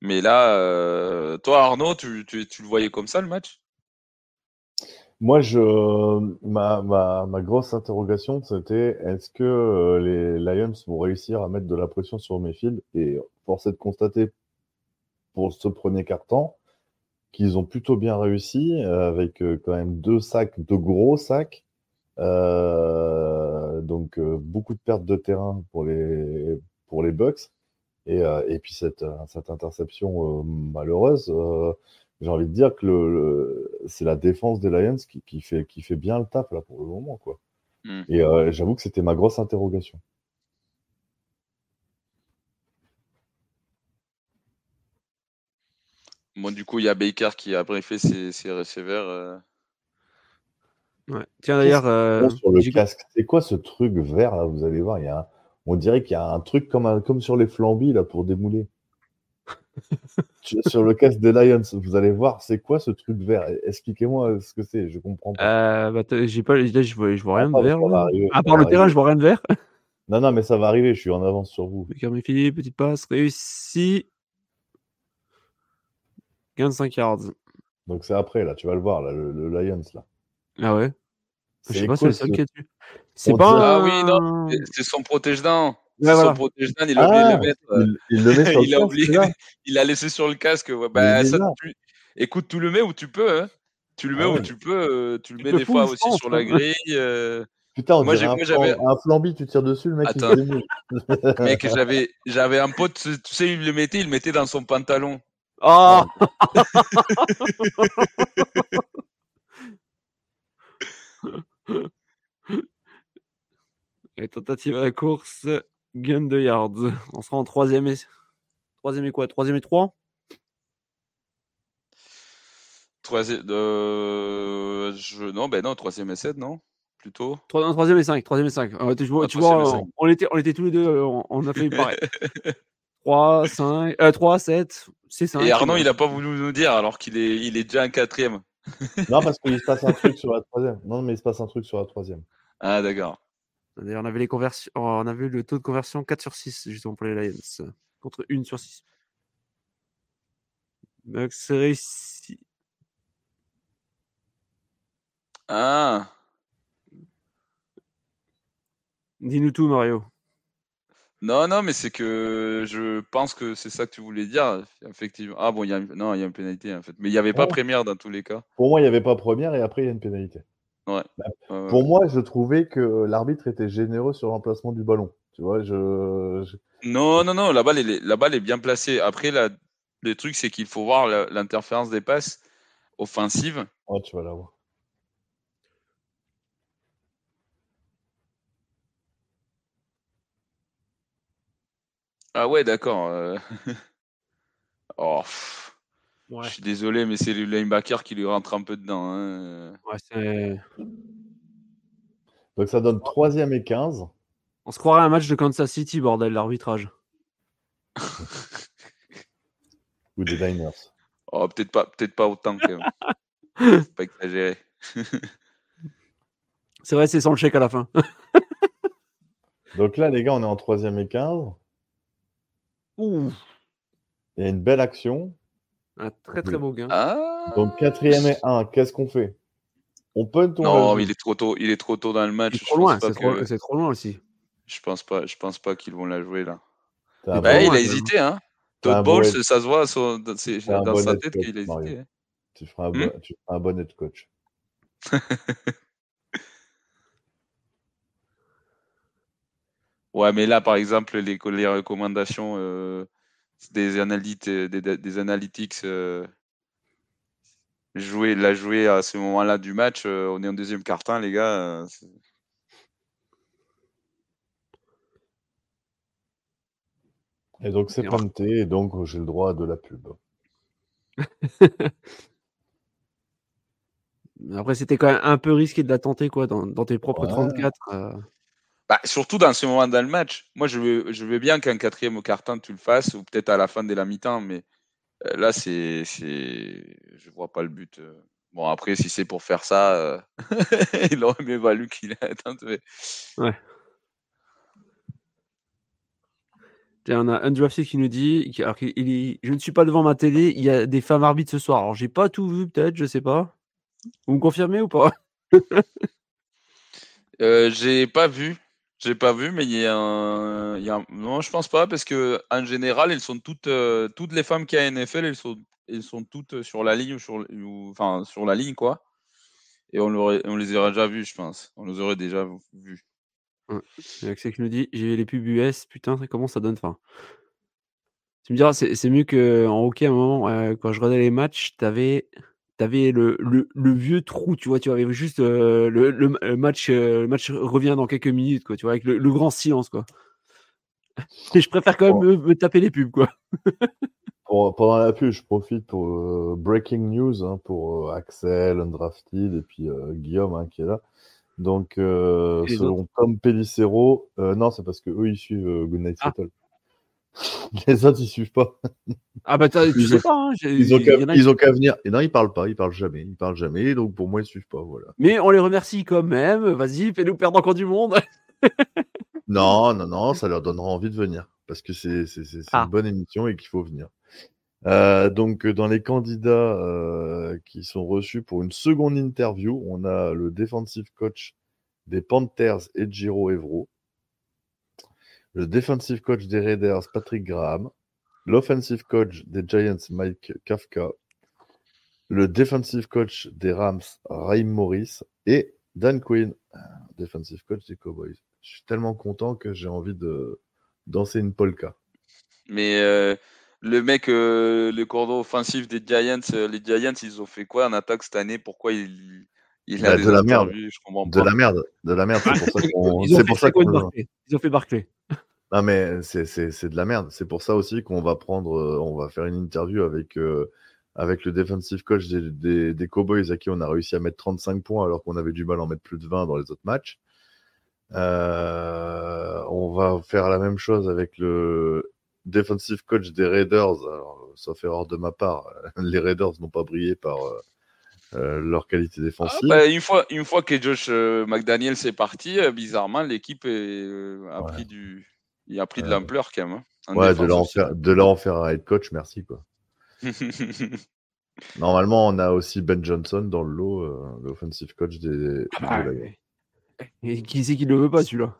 Mais là, toi, Arnaud, tu, tu, tu le voyais comme ça le match? Moi, je, ma, ma, ma grosse interrogation, c'était est-ce que euh, les Lions vont réussir à mettre de la pression sur Mayfield? Et force est de constater pour ce premier quart-temps qu'ils ont plutôt bien réussi euh, avec euh, quand même deux sacs, deux gros sacs. donc beaucoup de pertes de terrain pour les, pour les Bucks. Et, et puis cette, cette interception malheureuse j'ai envie de dire que c'est la défense des Lions qui, fait, qui fait bien le taf là pour le moment. Quoi. Hmm. Et euh, j'avoue que c'était ma grosse interrogation. Bon, du coup, il y a Baker qui a briefé ses, ses receveurs. Euh. Ouais. Tiens, d'ailleurs. Euh, sur le casque, c'est quoi ce truc vert là? Vous allez voir, il y a on dirait qu'il y a un truc comme, comme sur les flambis là pour démouler sur le casque des Lions, vous allez voir, c'est quoi ce truc vert? Expliquez-moi ce que c'est, je comprends pas. Euh, bah, j'ai pas je vois, je vois rien de ah, vert. à part le terrain, je vois rien de vert. non, non, mais ça va arriver, je suis en avance sur vous. Philippe, petite passe, réussi. 15 yards. Donc c'est après, là, tu vas le voir, là, le, Lions, là. Ah ouais? Je sais pas, c'est le seul qui a tué. C'est pas. Ah oui, non, c'est son protège-dents. Ouais, voilà. son il a oublié de le ah, mettre. Euh, il, le met sur il, a oublié, il a laissé sur le casque. Bah, ça, tu... Écoute, tu le mets où tu peux. Hein. Tu le mets ah, où tu peux. Euh, tu le mets des fois aussi sur la grille. Euh... Putain, moi, j'ai un, un flambi, tu tires dessus, le mec Attends. il Mec, j'avais, j'avais un pote, tu sais, il le mettait, il le mettait dans son pantalon. Oh Et tentative à la course, Gun de yards. On sera en troisième et. Troisième et quoi? Troisième et trois? Troisième. Euh... Je... Non, ben non, troisième et 7, non? Plutôt Troisième et 5. Troisième et 5. Euh, tu, vois, ah, tu vois on, était, on était tous les deux, euh, on, a fait pareil. 3, 5, euh, 3, 7, c'est 5. Et Arnaud, il n'a pas voulu nous dire alors qu'il est, il est déjà un quatrième. non, parce qu'il se passe un truc sur la troisième. Non, mais il se passe un truc sur la troisième. Ah, d'accord. D'ailleurs, on avait les conversions, on avait le taux de conversion 4 sur 6 justement pour les Lions contre 1 sur 6. réussi. Ah. Dis-nous tout, Mario. Non, non, mais c'est que je pense que c'est ça que tu voulais dire, effectivement. Ah bon, il y a une... non, il y a une pénalité en fait, mais il n'y avait pas première dans tous les cas. Pour moi, il n'y avait pas première et après il y a une pénalité. Ouais. Bah, pour moi, je trouvais que l'arbitre était généreux sur l'emplacement du ballon. Tu vois, je, Non, non, non, la balle, est, la balle est bien placée. Après, la... le truc, c'est qu'il faut voir l'interférence des passes offensives. Ouais, tu vas la voir. Ah ouais, d'accord. Euh. Je suis désolé, mais c'est le linebacker qui lui rentre un peu dedans. Hein. Ouais, Donc ça donne troisième et 15. On se croirait un match de Kansas City, bordel, l'arbitrage. Ou des Diners. Oh, peut-être pas, peut-être pas autant quand même. pas exagéré. c'est vrai, c'est sans le chèque à la fin. Donc là, les gars, on est en troisième et 15. Il y a une belle action. Un très très beau gain. Ah. Donc quatrième et 1, qu'est-ce qu'on fait? On peut Non, il est trop tôt. Il est trop tôt dans le match. C'est trop, loin, trop, loin aussi. Je pense pas. Je pense pas qu'ils vont la jouer là. Bah, il a hésité, hein. Todd Bowles, ça se voit dans, sa tête qu'il a hésité. Hein. Tu feras un, bon, tu feras un bon head coach. Ouais, mais là, par exemple, les, les recommandations euh, des, analytes, des, des analytics, euh, jouer, la jouer à ce moment-là du match, euh, on est en deuxième carton, les gars. et donc, c'est punté, et donc j'ai le droit de la pub. Après, c'était quand même un peu risqué de la tenter, quoi, dans, dans tes propres 34. Bah, surtout dans ce moment dans le match. Moi, je veux, je veux bien qu'un quatrième au carton, tu le fasses, ou peut-être à la fin de la mi-temps, mais euh, là, c'est, c'est, je vois pas le but. Euh. Bon, après, si c'est pour faire ça, euh, il aurait mieux valu qu'il ait tenté. Ouais. on a un drafté qui nous dit alors il, Je ne suis pas devant ma télé, il y a des femmes arbitres ce soir. Alors, j'ai pas tout vu, peut-être, je sais pas. Vous me confirmez ou pas? Euh, J'ai pas vu. J'ai pas vu, mais il y, a un, Non, je pense pas, parce que en général, elles sont toutes, euh, toutes les femmes qui a NFL, elles sont, elles sont toutes sur la ligne, sur, enfin, sur la ligne, quoi. Et on, on les aurait déjà vues, je pense. On les aurait déjà vues. Ouais. Axel qui nous dit J'ai les pubs US, putain, comment ça donne fin Tu me diras, c'est mieux qu'en hockey à un moment, euh, quand je regardais les matchs, t'avais tu le, le, vieux trou, tu vois, tu avais juste euh, le, le, match, euh, match revient dans quelques minutes, quoi, tu vois, avec le, grand silence, quoi. Et je préfère quand même me, taper les pubs, quoi. pendant la pub, je profite pour euh, breaking news hein, pour Axel, Undrafted et puis Guillaume hein, qui est là. Donc, selon Tom Pellicero, non, c'est parce que eux ils suivent Goodnight ah. Seattle. Les autres, ils suivent pas. Ah bah tu sais pas. Hein, ils ont qu'à venir. Et non, ils parlent pas, ils parlent jamais, ils parlent jamais. Donc pour moi, ils suivent pas, voilà. Mais on les remercie quand même. Vas-y, fais-nous perdre encore du monde. non, non, non, ça leur donnera envie de venir parce que c'est ah. une bonne émission et qu'il faut venir. Euh, donc dans les candidats euh, qui sont reçus pour une seconde interview, on a le defensive coach des Panthers, Ejiro Evro le defensive coach des Raiders, Patrick Graham, l'offensive coach des Giants, Mike Kafka, le defensive coach des Rams, Raim Morris, et Dan Quinn, defensive coach des Cowboys. Je suis tellement content que j'ai envie de danser une polka. Mais euh, le mec, euh, le cordon offensif des Giants, euh, les Giants, ils ont fait quoi en attaque cette année? Pourquoi ils, il a bah, de la merde. de la merde. De la merde. C'est pour ça qu'on. Ils ont fait Barclay. Non, mais c'est de la merde. C'est pour ça aussi qu'on va prendre, euh, on va faire une interview avec, euh, avec le defensive coach des, des, Cowboys à qui on a réussi à mettre 35 points alors qu'on avait du mal à en mettre plus de 20 dans les autres matchs. Euh, on va faire la même chose avec le defensive coach des Raiders. Alors, sauf erreur de ma part, les Raiders n'ont pas brillé par leur qualité ah, défensive. Bah, une, fois, une fois que Josh McDaniel s'est parti, bizarrement, l'équipe a pris du il a pris de l'ampleur quand même. Hein, ouais, de là, en faire, un head coach, merci quoi. Normalement, on a aussi Ben Johnson dans le lot, euh, l'offensive coach des. Ah bah, et qui c'est qui ne le veut pas celui-là?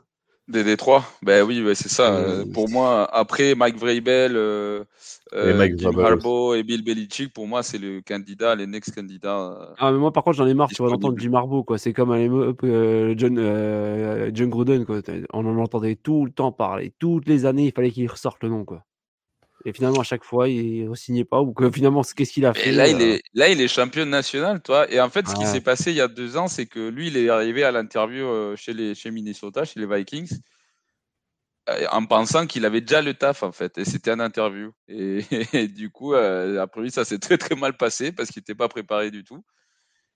Des Détroits Ben oui, c'est ça. Euh, pour moi, après Mike Vrabel, euh, euh, Jim Harbaugh et Bill Belichick, pour moi, c'est le candidat, les next candidats. Ah, mais moi, par contre, j'en ai marre, tu vas entendre Jim Harbaugh, quoi. C'est comme à John, John Gruden, quoi. On en entendait tout le temps parler. Toutes les années, il fallait qu'il ressorte le nom, quoi. Et finalement, à chaque fois, il ne signait pas. Ou que finalement, qu'est-ce qu'il a fait Et là, il est, là, il est champion national, toi. Et en fait, ce qui s'est passé il y a deux ans, c'est que lui, il est arrivé à l'interview chez, les, chez Minnesota, chez les Vikings en pensant qu'il avait déjà le taf en fait, et c'était un interview. Et, du coup, euh, après lui, ça s'est très très mal passé parce qu'il n'était pas préparé du tout.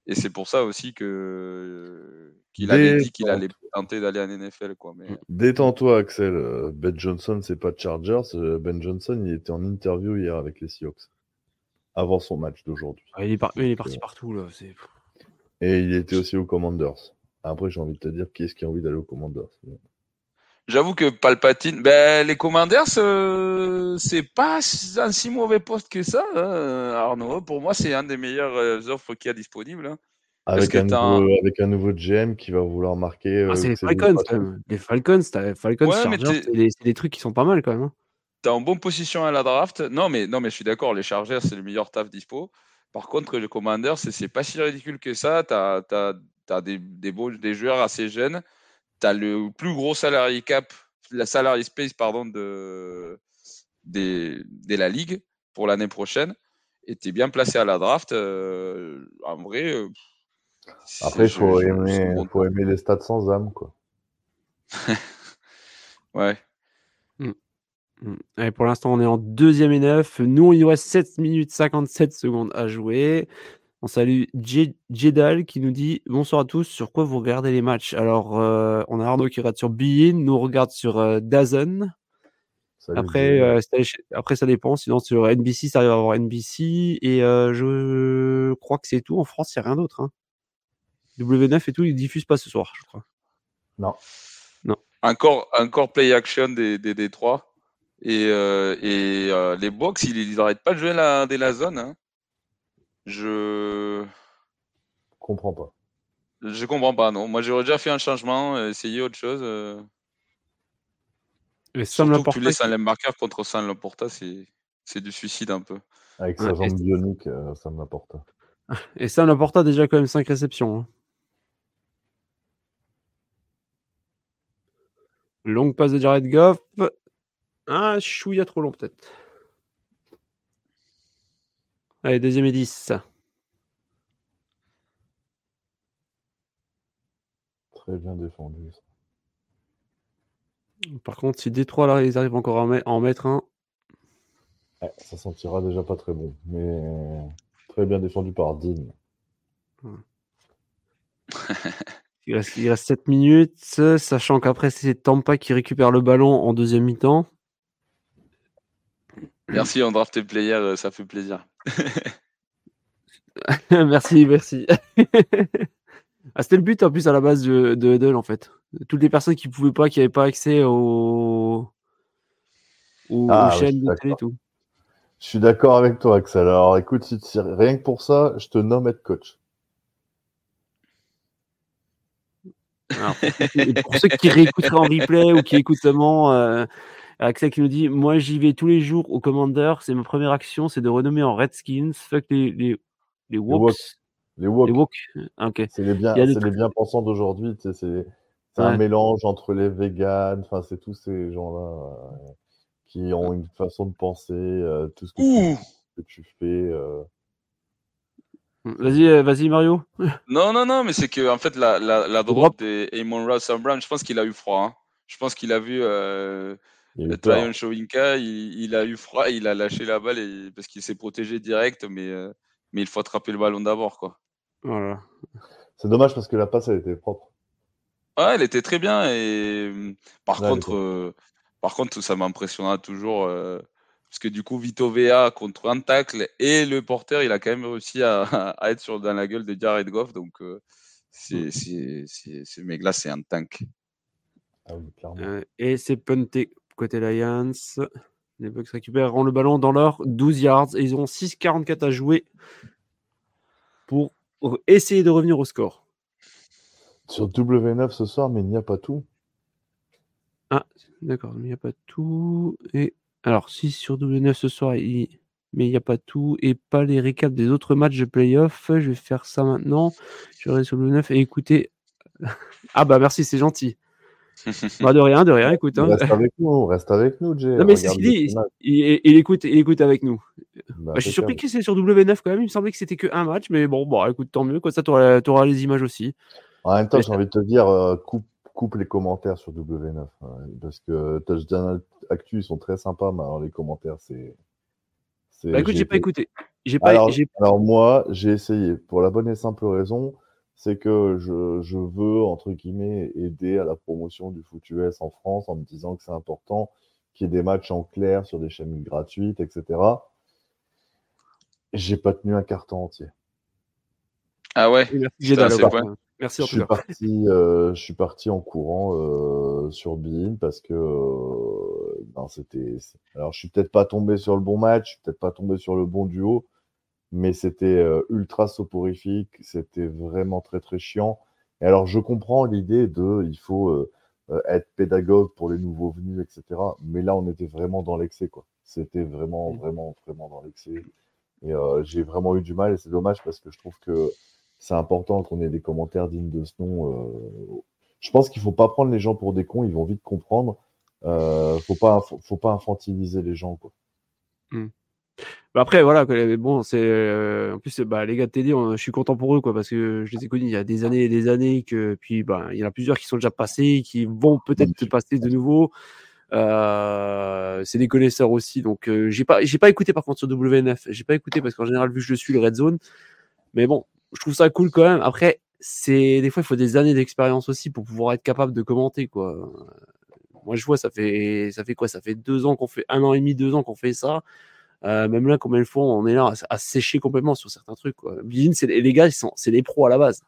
Et c'est pour ça aussi que qu'il avait dit qu'il allait tenter d'aller en NFL. Quoi. Mais... Détends-toi, Axel. Euh, ben Johnson, c'est pas Chargers. Euh, ben Johnson, il était en interview hier avec les Seahawks avant son match d'aujourd'hui. Ah, il, est il, est parti partout là. Et il était aussi aux Commanders. Après, j'ai envie de te dire qui est-ce qui a envie d'aller aux Commanders? J'avoue que Palpatine, ben, les Commanders, c'est pas un si mauvais poste que ça, hein, Arnaud. Pour moi, c'est un des meilleures euh, offres qu'il y a disponible. Hein. Avec un, nouveau, avec un, nouveau, GM qui va vouloir marquer. Ah, euh, c'est les Falcons, Les Falcons, Falcons c'est des, trucs qui sont pas mal quand même. Hein. T'es en bonne position à la draft. Non, mais, non, mais je suis d'accord, les Chargers, c'est le meilleur taf dispo. Par contre, les Commanders, c'est pas si ridicule que ça. Tu as, as, des, des, beaux, des joueurs assez jeunes tu as le plus gros salary cap, la salary space pardon, de, de la ligue pour l'année prochaine. Et tu es bien placé à la draft. Euh, en vrai. Euh, Après, il faut, aimer, faut aimer les stats sans âme. Quoi. ouais. Mm. Mm. Et pour l'instant, on est en deuxième et neuf. Nous, il nous reste 7 minutes 57 secondes à jouer. On salue Jedal qui nous dit bonsoir à tous. Sur quoi vous regardez les matchs? Alors, euh, on a Arnaud qui regarde sur Bein, nous regarde sur euh, Dazen. Après, euh, après, ça dépend. Sinon, sur NBC, ça arrive à avoir NBC. Et je crois que c'est tout. En France, il n'y a rien d'autre. Hein. W9 et tout, ils diffusent pas ce soir, je crois. Non. Non. Encore, encore play action des, des, des trois. Et, et les box, ils n'arrêtent pas de jouer la, la zone. Hein. Je comprends pas. Je comprends pas, non. Moi, j'aurais déjà fait un changement, euh, essayer autre chose. Euh... Et Sam Surtout que tu laisses un marqueur contre c'est du suicide un peu. Avec sa jambe bionique, euh, Sam Laporta. Et Sam Laporta a déjà quand même 5 réceptions. Hein. Longue passe de Jared Goff. Un chouïa trop long peut-être. Allez, deuxième et 10. Très bien défendu. Par contre, si Détroit là, ils arrivent encore à en mettre un. ça sentira déjà pas très bon. Mais très bien défendu par Dean. il, reste, il, 7 minutes, sachant qu'après c'est Tampa qui récupère le ballon en deuxième mi-temps. Merci en draft player, euh, ça fait plaisir. merci, merci. ah, C'était le but en plus à la base de, de en fait. Toutes les personnes qui pouvaient pas, qui n'avaient pas accès au... aux, ah, chaînes de télé et tout. Je suis d'accord avec toi, Axel. Alors écoute, si rien que pour ça, je te nomme être coach. pour ceux qui réécouteraient en replay ou qui écoutent seulement, euh, Axel qui nous dit Moi, j'y vais tous les jours au Commander. C'est ma première action, c'est de renommer en Redskins. Fuck les, les, les Woks. Les Woks. Ah, c'est les bien, les bien-pensants d'aujourd'hui. C'est un mélange entre les véganes. Enfin, c'est tous ces gens-là euh, qui ont une façon de penser. Euh, tout ce que, tu, fais. Euh. Vas-y, vas-y Mario. non, non, non, mais c'est que en fait la, la, la drop des Amon Russell Brown, je pense qu'il a eu froid. Hein. Je pense qu'il a vu Tryon Showinka, il, a eu froid, il a lâché la balle parce qu'il s'est protégé direct, mais, euh, mais il faut attraper le ballon d'abord. quoi. Voilà. C'est dommage parce que la passe, elle était propre. Ouais, elle était très bien. Et par, contre, euh, par contre, ça m'impressionnera toujours. Euh, parce que du coup, Vito Vea contre un tacle et le porteur, il a quand même réussi à, être sur, dans la gueule de Jared Goff. Donc, c'est, c'est, ce mec-là, c'est un tank. Ah et c'est punté Côté Lions, les Bucks récupèrent le ballon dans leur 12 yards et ils ont 6,44 à jouer pour essayer de revenir au score. Sur W9 ce soir, mais il n'y a pas tout. Ah, d'accord, mais il n'y a pas tout. Et alors, si sur W9 ce soir, il... mais il n'y a pas tout et pas les récaps des autres matchs de playoff. Je vais faire ça maintenant. Je vais sur W9 et écouter. ah bah merci, c'est gentil. Bah, de rien, de rien, écoute. Hein. Reste avec nous, reste avec nous, Jay. Non, mais c'est ce qu'il dit. Il, écoute, il écoute avec nous. Bah, bah, je suis surpris que c'est sur W9 quand même. Il me semblait que c'était que un match, mais bon, bon, écoute, tant mieux. Quoi, ça, tu auras, les images aussi. En même temps, j'ai envie de te dire, euh, coupe, coupe les commentaires sur W9. Hein, parce que Touchdown Actu, ils sont très sympas, mais alors les commentaires, c'est. Bah écoute, j'ai pas écouté. Pas, alors, alors, moi, j'ai essayé pour la bonne et simple raison c'est que je, je, veux, entre guillemets, aider à la promotion du foot US en France en me disant que c'est important qu'il y ait des matchs en clair sur des chaînes gratuites, etc. J'ai pas tenu un carton entier. Ah ouais? Merci, je, suis parti, euh, je suis parti en courant euh, sur Bein parce que euh, ben, c'était. Alors, je suis peut-être pas tombé sur le bon match, je suis peut-être pas tombé sur le bon duo, mais c'était euh, ultra soporifique, c'était vraiment très très chiant. Et alors je comprends l'idée de il faut euh, euh, être pédagogue pour les nouveaux venus, etc. Mais là on était vraiment dans l'excès quoi. C'était vraiment mmh. vraiment vraiment dans l'excès. Et j'ai vraiment eu du mal et c'est dommage parce que je trouve que c'est important qu'on ait des commentaires dignes de ce nom. Je pense qu'il faut pas prendre les gens pour des cons, ils vont vite comprendre. faut pas faut pas infantiliser les gens quoi. Mmh. Bah, après, voilà, bon, c'est euh, en plus, bah, les gars de Teddy, je suis content pour eux, quoi, parce que je les ai connus il y a des années et des années, que puis, bah, il y en a plusieurs qui sont déjà passés, qui vont peut-être se passer de nouveau. Euh, c'est des connaisseurs aussi, donc euh, j'ai pas, j'ai pas écouté par contre sur W9, j'ai pas écouté parce qu'en général, vu que je suis le Red Zone, mais bon, je trouve ça cool quand même. Après, c'est des fois, il faut des années d'expérience aussi pour pouvoir être capable de commenter, quoi. Moi, je vois, ça fait, ça fait quoi? Ça fait deux ans qu'on fait, un an et demi, deux ans qu'on fait ça. Euh, même là, combien de fois on est là à, sécher complètement sur certains trucs. Quoi. c'est, les gars, c'est des pros à la base.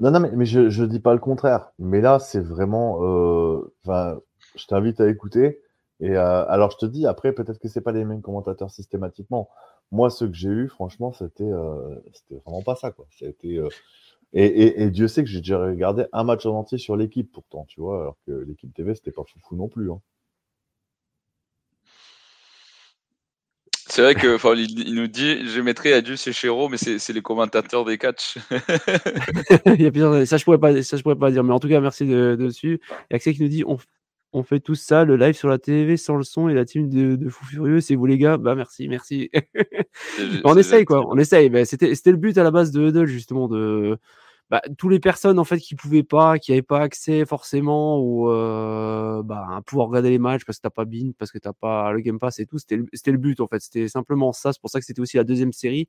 Non, non, mais, mais je ne dis pas le contraire. Mais là, c'est vraiment. Euh, je t'invite à écouter. Et euh, alors, je te dis, après, peut-être que c'est pas les mêmes commentateurs systématiquement. Moi, ceux que j'ai eu, franchement, c'était c'était vraiment pas ça. Quoi. et, et, et, Dieu sait que j'ai déjà regardé un match en entier sur l'équipe, pourtant, tu vois, alors que l'équipe TV, c'était pas foufou non plus. Hein. C'est vrai que il, nous dit je mettrais Adieu et Chéro, mais c'est les commentateurs des catchs. il y a plusieurs, ça je pourrais pas ça je pourrais pas dire mais en tout cas merci de, dessus. Il y a Axel qui nous dit on, on, fait tout ça le live sur la TV sans le son et la team de, de fou furieux c'est vous les gars? Bah merci merci. on essaye quoi on essaye c'était c'était le but à la base de Huddle justement de bah, tous les personnes en fait qui pouvaient pas, qui n'avaient pas accès forcément ou euh, bah, à pouvoir regarder les matchs parce que t'as pas Bin, parce que t'as pas le Game Pass et tout, c'était le, but en fait. C'était simplement ça. C'est pour ça que c'était aussi la deuxième série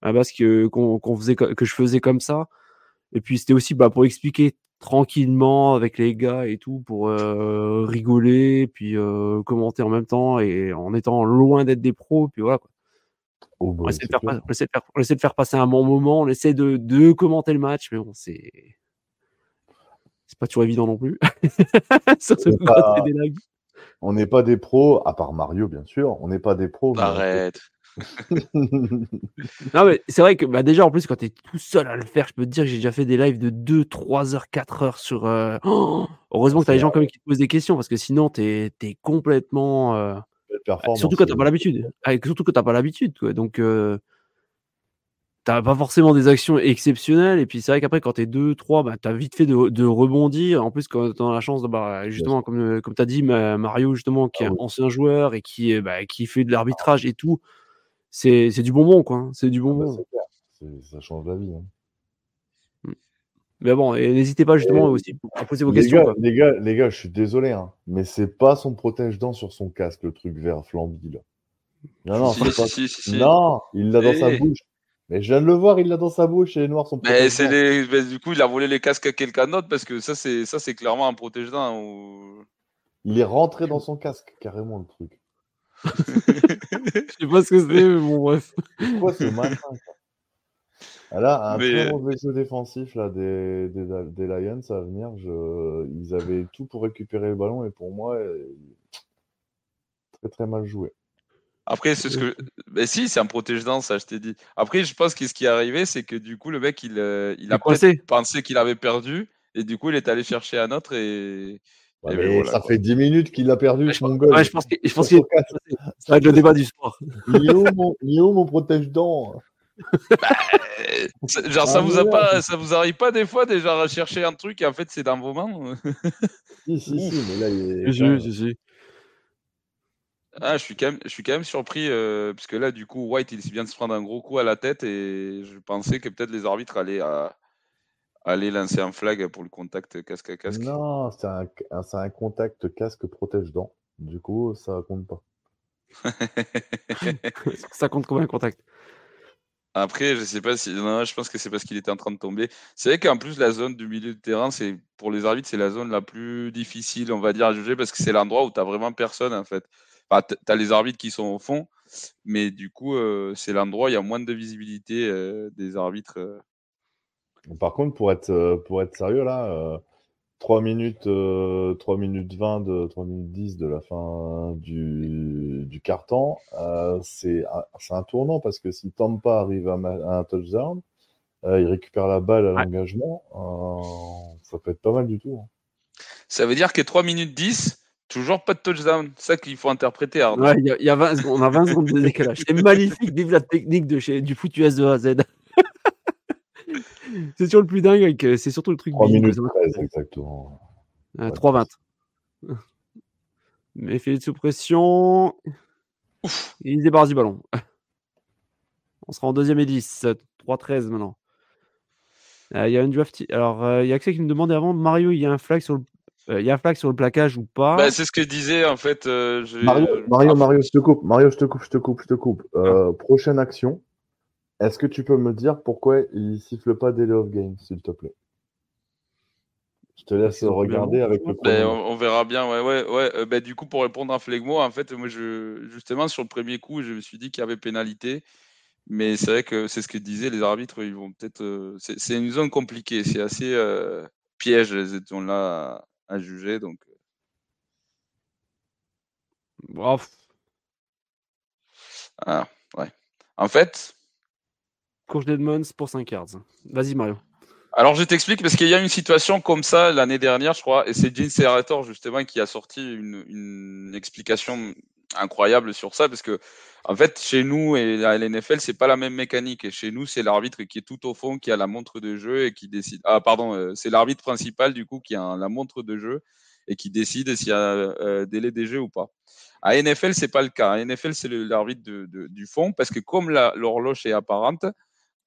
parce que qu'on faisait que je faisais comme ça. Et puis c'était aussi bah, pour expliquer tranquillement avec les gars et tout pour euh, rigoler puis euh, commenter en même temps et en étant loin d'être des pros puis voilà quoi. Oh, on, essaie de faire, passer un bon moment, on essaie de, commenter le match, mais bon, c'est. C'est pas toujours évident non plus. on n'est pas... des pros, à part Mario, bien sûr. On n'est pas des pros. Arrête. non, mais c'est vrai que bah, déjà, en plus, quand tu es tout seul à le faire, je peux te dire que j'ai déjà fait des lives de 2, 3 heures, 4 heures sur. Euh, oh, heureusement que tu as des gens qui te posent des questions parce que sinon, tu es, complètement. Euh, surtout quand t'as pas l'habitude. surtout quand t'as pas l'habitude, Donc, euh, t'as pas forcément des actions exceptionnelles. Et puis, c'est vrai qu'après, quand t'es 2, 3, bah, t'as vite fait de, rebondir. En plus, quand t'as la chance, de, bah, justement, comme, euh, comme t'as dit, Mario, justement, qui ah est ancien joueur et qui, bah, qui fait de l'arbitrage et tout, c'est du bonbon, quoi. Hein. C'est du ah bah, bonbon. ça change la vie. Hein. Mais bon, n'hésitez pas justement aussi à poser vos questions. les, gars, les gars, je suis désolé, hein, mais c'est pas son protège-dents sur son casque, le truc vert flambi là. Non, non, non il l'a dans sa bouche. Mais je viens de le voir, il l'a dans sa bouche et les noirs sont mais c'est les... Du coup, il a volé les casques à quelqu'un d'autre parce que ça, c'est ça, c'est clairement un protège-dents. Ou... Il est rentré dans son casque, carrément le truc. je sais pas ce que c'est, mais bon, bref. Quoi, c'est malin, Là, un très mauvais jeu défensif là, des, des, Lions à venir. Je... Ils avaient tout pour récupérer le ballon et pour moi, très très mal joué. Après, c'est ce que. Mais si, c'est un protège-dents, ça, je t'ai dit. Après, je pense que ce qui est arrivé, c'est que du coup, le mec, il, euh, il a pensé qu'il avait perdu et du coup, il est allé chercher un autre et mais ça fait 10 minutes qu'il a perdu, ouais, mon gars. je pense qu'il pense qu ça va être le débat du sport. Où mon, mon protège-dents bah, genre, ça ah, vous a pas, ça vous arrive pas des fois déjà à chercher un truc et en fait c'est dans vos mains Si, si, si, mais là il est. Si, si, si. Ah, je suis quand même, je suis quand même surpris euh, parce que là, du coup, White, il vient de se prendre un gros coup à la tête et je pensais que peut-être les arbitres allaient, à, aller lancer un flag pour le contact casque à casque. Non, c'est un, un, contact casque protège dents. Du coup, ça compte pas. ça compte comme un contact après, je sais pas si. Non, je pense que c'est parce qu'il était en train de tomber. C'est vrai qu'en plus, la zone du milieu de terrain, c'est pour les arbitres, c'est la zone la plus difficile, on va dire, à juger parce que c'est l'endroit où tu n'as vraiment personne, en fait. Enfin, tu as les arbitres qui sont au fond, mais du coup, euh, c'est l'endroit où il y a moins de visibilité euh, des arbitres. Euh. Par contre, pour être, pour être sérieux, là, 3 minutes, 3 minutes 20, de, 3 minutes 10 de la fin du, du carton, c'est un tournant parce que si Tampa arrive à, un touchdown, il récupère la balle à l'engagement, ça peut être pas mal du tout. Hein. Ça veut dire que 3 minutes 10, Toujours pas de touchdown. C'est ça qu'il faut interpréter. Ouais, y a, y a 20 secondes, on a 20 secondes de décalage. C'est magnifique. Vive la technique de chez, du foot US de A à Z. c'est sur le plus dingue. C'est surtout le truc. 3 minutes 13, exactement. 3-20. Mais fait sous pression. Il débarrasse du ballon. On sera en deuxième et 10. 3-13 maintenant. Euh, il y a une draft. Alors, euh, il y a quelqu'un qui me demandait avant Mario, il y a un flag sur le il euh, y a un flag sur le plaquage ou pas? Bah, C'est ce que je disais en fait. Euh, Mario, Mario, Mario, je te coupe. Mario, je te coupe, je te coupe, je te coupe. Euh, ah. Prochaine action. Est-ce que tu peux me dire pourquoi il siffle pas delay of game, s'il te plaît? Je te laisse regarder avec le ben, on, verra bien. Ouais, ouais, ouais. Ben, du coup, pour répondre à Flegmo, en fait, moi, je, justement, sur le premier coup, je me suis dit qu'il y avait pénalité. Mais c'est vrai que c'est ce que disaient les arbitres. Ils vont peut-être. c'est une zone compliquée. C'est assez piège, cette zone-là à juger. Donc. Bref. Ah, ouais. En fait. Course d'Edmonds pour 5 yards. Vas-y, Mario. Alors, je t'explique parce qu'il y a une situation comme ça l'année dernière, je crois, et c'est Gene Serrator justement qui a sorti une, explication incroyable sur ça parce que en fait, chez nous et à l'NFL, c'est pas la même mécanique. Et chez nous, c'est l'arbitre qui est tout au fond, qui a la montre de jeu et qui décide. Ah, pardon, euh, c'est l'arbitre principal du coup qui a la montre de jeu et qui décide s'il y a euh, délai des jeux ou pas. À NFL, c'est pas le cas. À NFL, c'est l'arbitre du fond parce que comme l'horloge est apparente,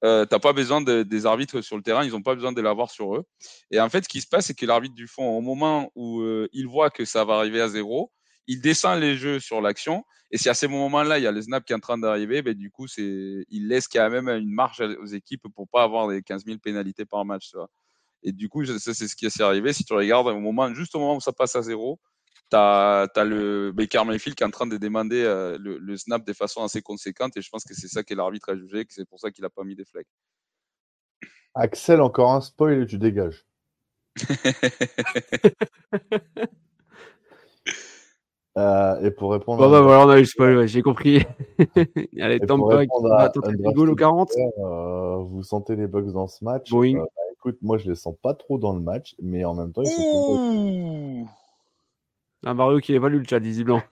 euh, t'as pas besoin de, des arbitres sur le terrain, ils n'ont pas besoin de l'avoir sur eux. Et en fait, ce qui se passe, c'est que l'arbitre du fond, au moment où euh, il voit que ça va arriver à zéro, il descend les jeux sur l'action. Et si à ces moments-là, il y a le snap qui est en train d'arriver, ben, du coup, c'est, il laisse quand même une marge aux équipes pour pas avoir des 15 000 pénalités par match. Et du coup, c'est ce qui s'est arrivé. Si tu regardes, au moment, juste au moment où ça passe à zéro, tu as, le Baker Mayfield qui est en train de demander euh, le, snap de façon assez conséquente. Et je pense que c'est ça que l'arbitre a jugé, que c'est pour ça qu'il n'a pas mis des flags. Axel, encore un spoil et tu dégages. Euh, et pour répondre. Bon, bah, voilà, on a eu le spoil, j'ai compris. Allez, Tampa qui va au 40. Euh, vous sentez les bugs dans ce match euh, bah, Écoute, moi je les sens pas trop dans le match, mais en même temps, ils sont. Un Mario qui évalue le chat, visiblement.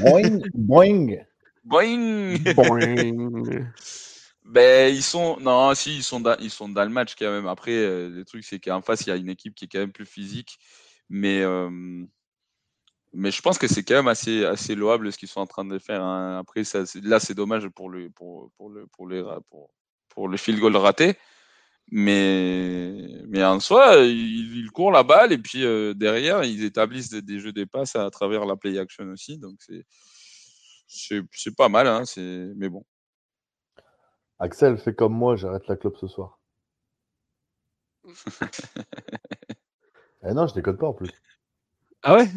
boing, boing. Boing. Boing. Ben, ils sont. Non, si, ils sont, dans... ils sont dans le match quand même. Après, le truc, c'est qu'en face, il y a une équipe qui est quand même plus physique. Mais. Mais je pense que c'est quand même assez, assez loable ce qu'ils sont en train de faire. Hein. Après, ça, là, c'est dommage pour le, pour, pour, le, pour, les, pour, pour le field goal raté. Mais, mais en soi, ils, ils courent la balle et puis euh, derrière, ils établissent des, jeux de passes à travers la play action aussi. Donc, c'est, c'est, pas mal. Hein, mais bon. Axel, fais comme moi, j'arrête la clope ce soir. eh non, je déconne pas en plus. Ah ouais?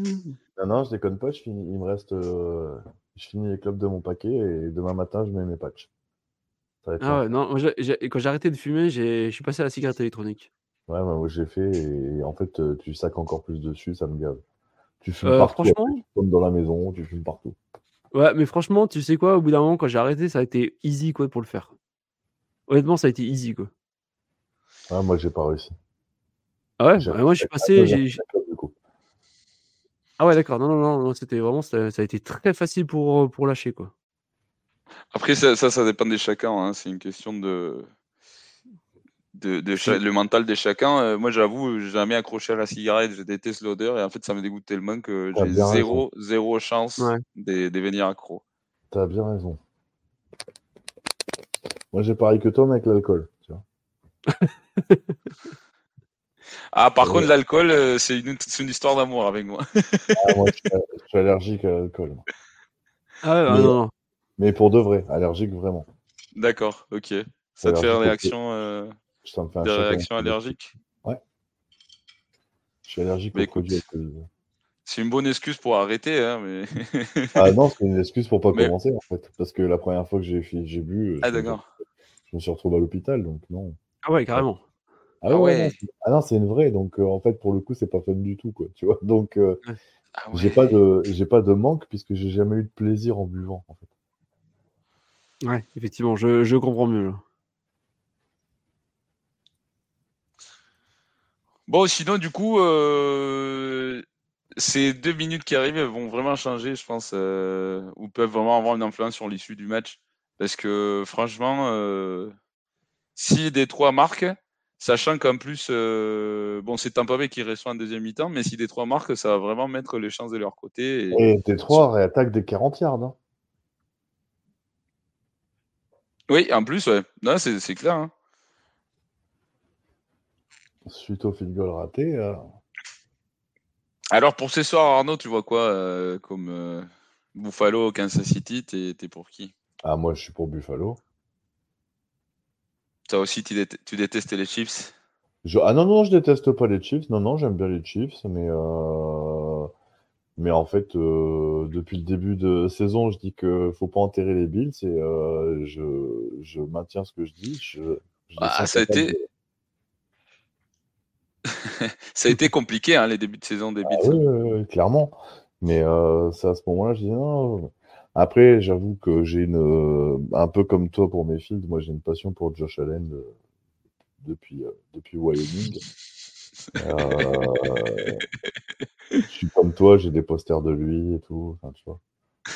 Non, non, je déconne pas. Je finis, il me reste. Euh, je finis les clubs de mon paquet et demain matin, je mets mes patchs. Ah ouais, non, quand j'ai arrêté de fumer, je suis passé à la cigarette électronique. Ouais, moi j'ai fait et en fait, euh, tu sacs encore plus dessus, ça me gave. Tu fumes euh, partout, franchement... tu fumes dans la maison, tu fumes partout. Ouais, mais franchement, tu sais quoi, au bout d'un moment, quand j'ai arrêté, ça a été easy quoi pour le faire. Honnêtement, ça a été easy quoi. Ah, moi j'ai pas réussi. Ah ouais, moi je suis passé. Ah ouais, d'accord. Non, non, non, c'était vraiment, ça, a été très facile pour, pour lâcher, quoi. Après, ça, ça, dépend des chacun. Hein. C'est une question de, de, le mental de chacun. Euh, moi, j'avoue, j'ai jamais accroché à la cigarette. Je déteste l'odeur et en fait, ça me dégoûte tellement que j'ai zéro, zéro chance de, devenir accro. T'as bien raison. Moi, j'ai pareil que toi, mais avec l'alcool. ah, par contre, l'alcool, euh, c'est une, une, histoire d'amour avec moi. ah, moi, je suis, allergique à l'alcool. Ah ouais, mais, non, non. Mais pour de vrai, allergique vraiment. D'accord, ok. Ça te fait une réaction, euh, ça me fait des réactions allergiques? Ouais. Je suis allergique aux produits C'est une bonne excuse pour arrêter, hein, mais... ah non, c'est une excuse pour pas commencer, en fait. Parce que la première fois que j'ai bu, ah, d'accord. je me suis retrouvé à l'hôpital, donc non. Ah ouais, carrément. Ah, ah ouais, ah non, c'est une vraie. Donc euh, en fait, pour le coup, c'est pas fun du tout, quoi. Tu vois. Donc euh, ah j'ai pas de j'ai pas de manque puisque j'ai jamais eu de plaisir en buvant, en fait. Ouais, effectivement, je, je comprends mieux. Bon, sinon, du coup, euh, ces deux minutes qui arrivent vont vraiment changer, je pense, ou peuvent vraiment avoir une influence sur l'issue du match. Parce que franchement, si Détroit marque, sachant qu'en plus, euh, bon, c'est Tampa Bay qui reçoit en deuxième mi-temps, mais si Détroit marque, ça va vraiment mettre les chances de leur côté. Et, et Détroit réattaque des 40 yards. Hein. Oui, en plus, ouais. c'est clair. Hein. Suite au field goal raté. Euh. Alors pour ce soir, Arnaud, tu vois quoi euh, comme Buffalo, Kansas City T'es pour qui? Ah, moi, je suis pour Buffalo. Toi aussi, tu, détestes les Chiefs? Ah non, non, je déteste pas les Chiefs. Non, non, j'aime bien les Chiefs, mais, euh, mais en fait, euh, depuis le début de saison, je dis que faut pas enterrer les Bills et euh, je... maintiens ce que je dis. Ah, ça a été. ça a été compliqué, hein, les débuts de saison des ah Bills. oui, clairement. Mais c'est à ce moment-là, je dis non, après, j'avoue que j'ai une. Euh, un peu comme toi pour mes films, moi j'ai une passion pour Josh Allen euh, depuis, euh, depuis Wyoming. je suis comme toi, j'ai des posters de lui et tout. Enfin, tu vois.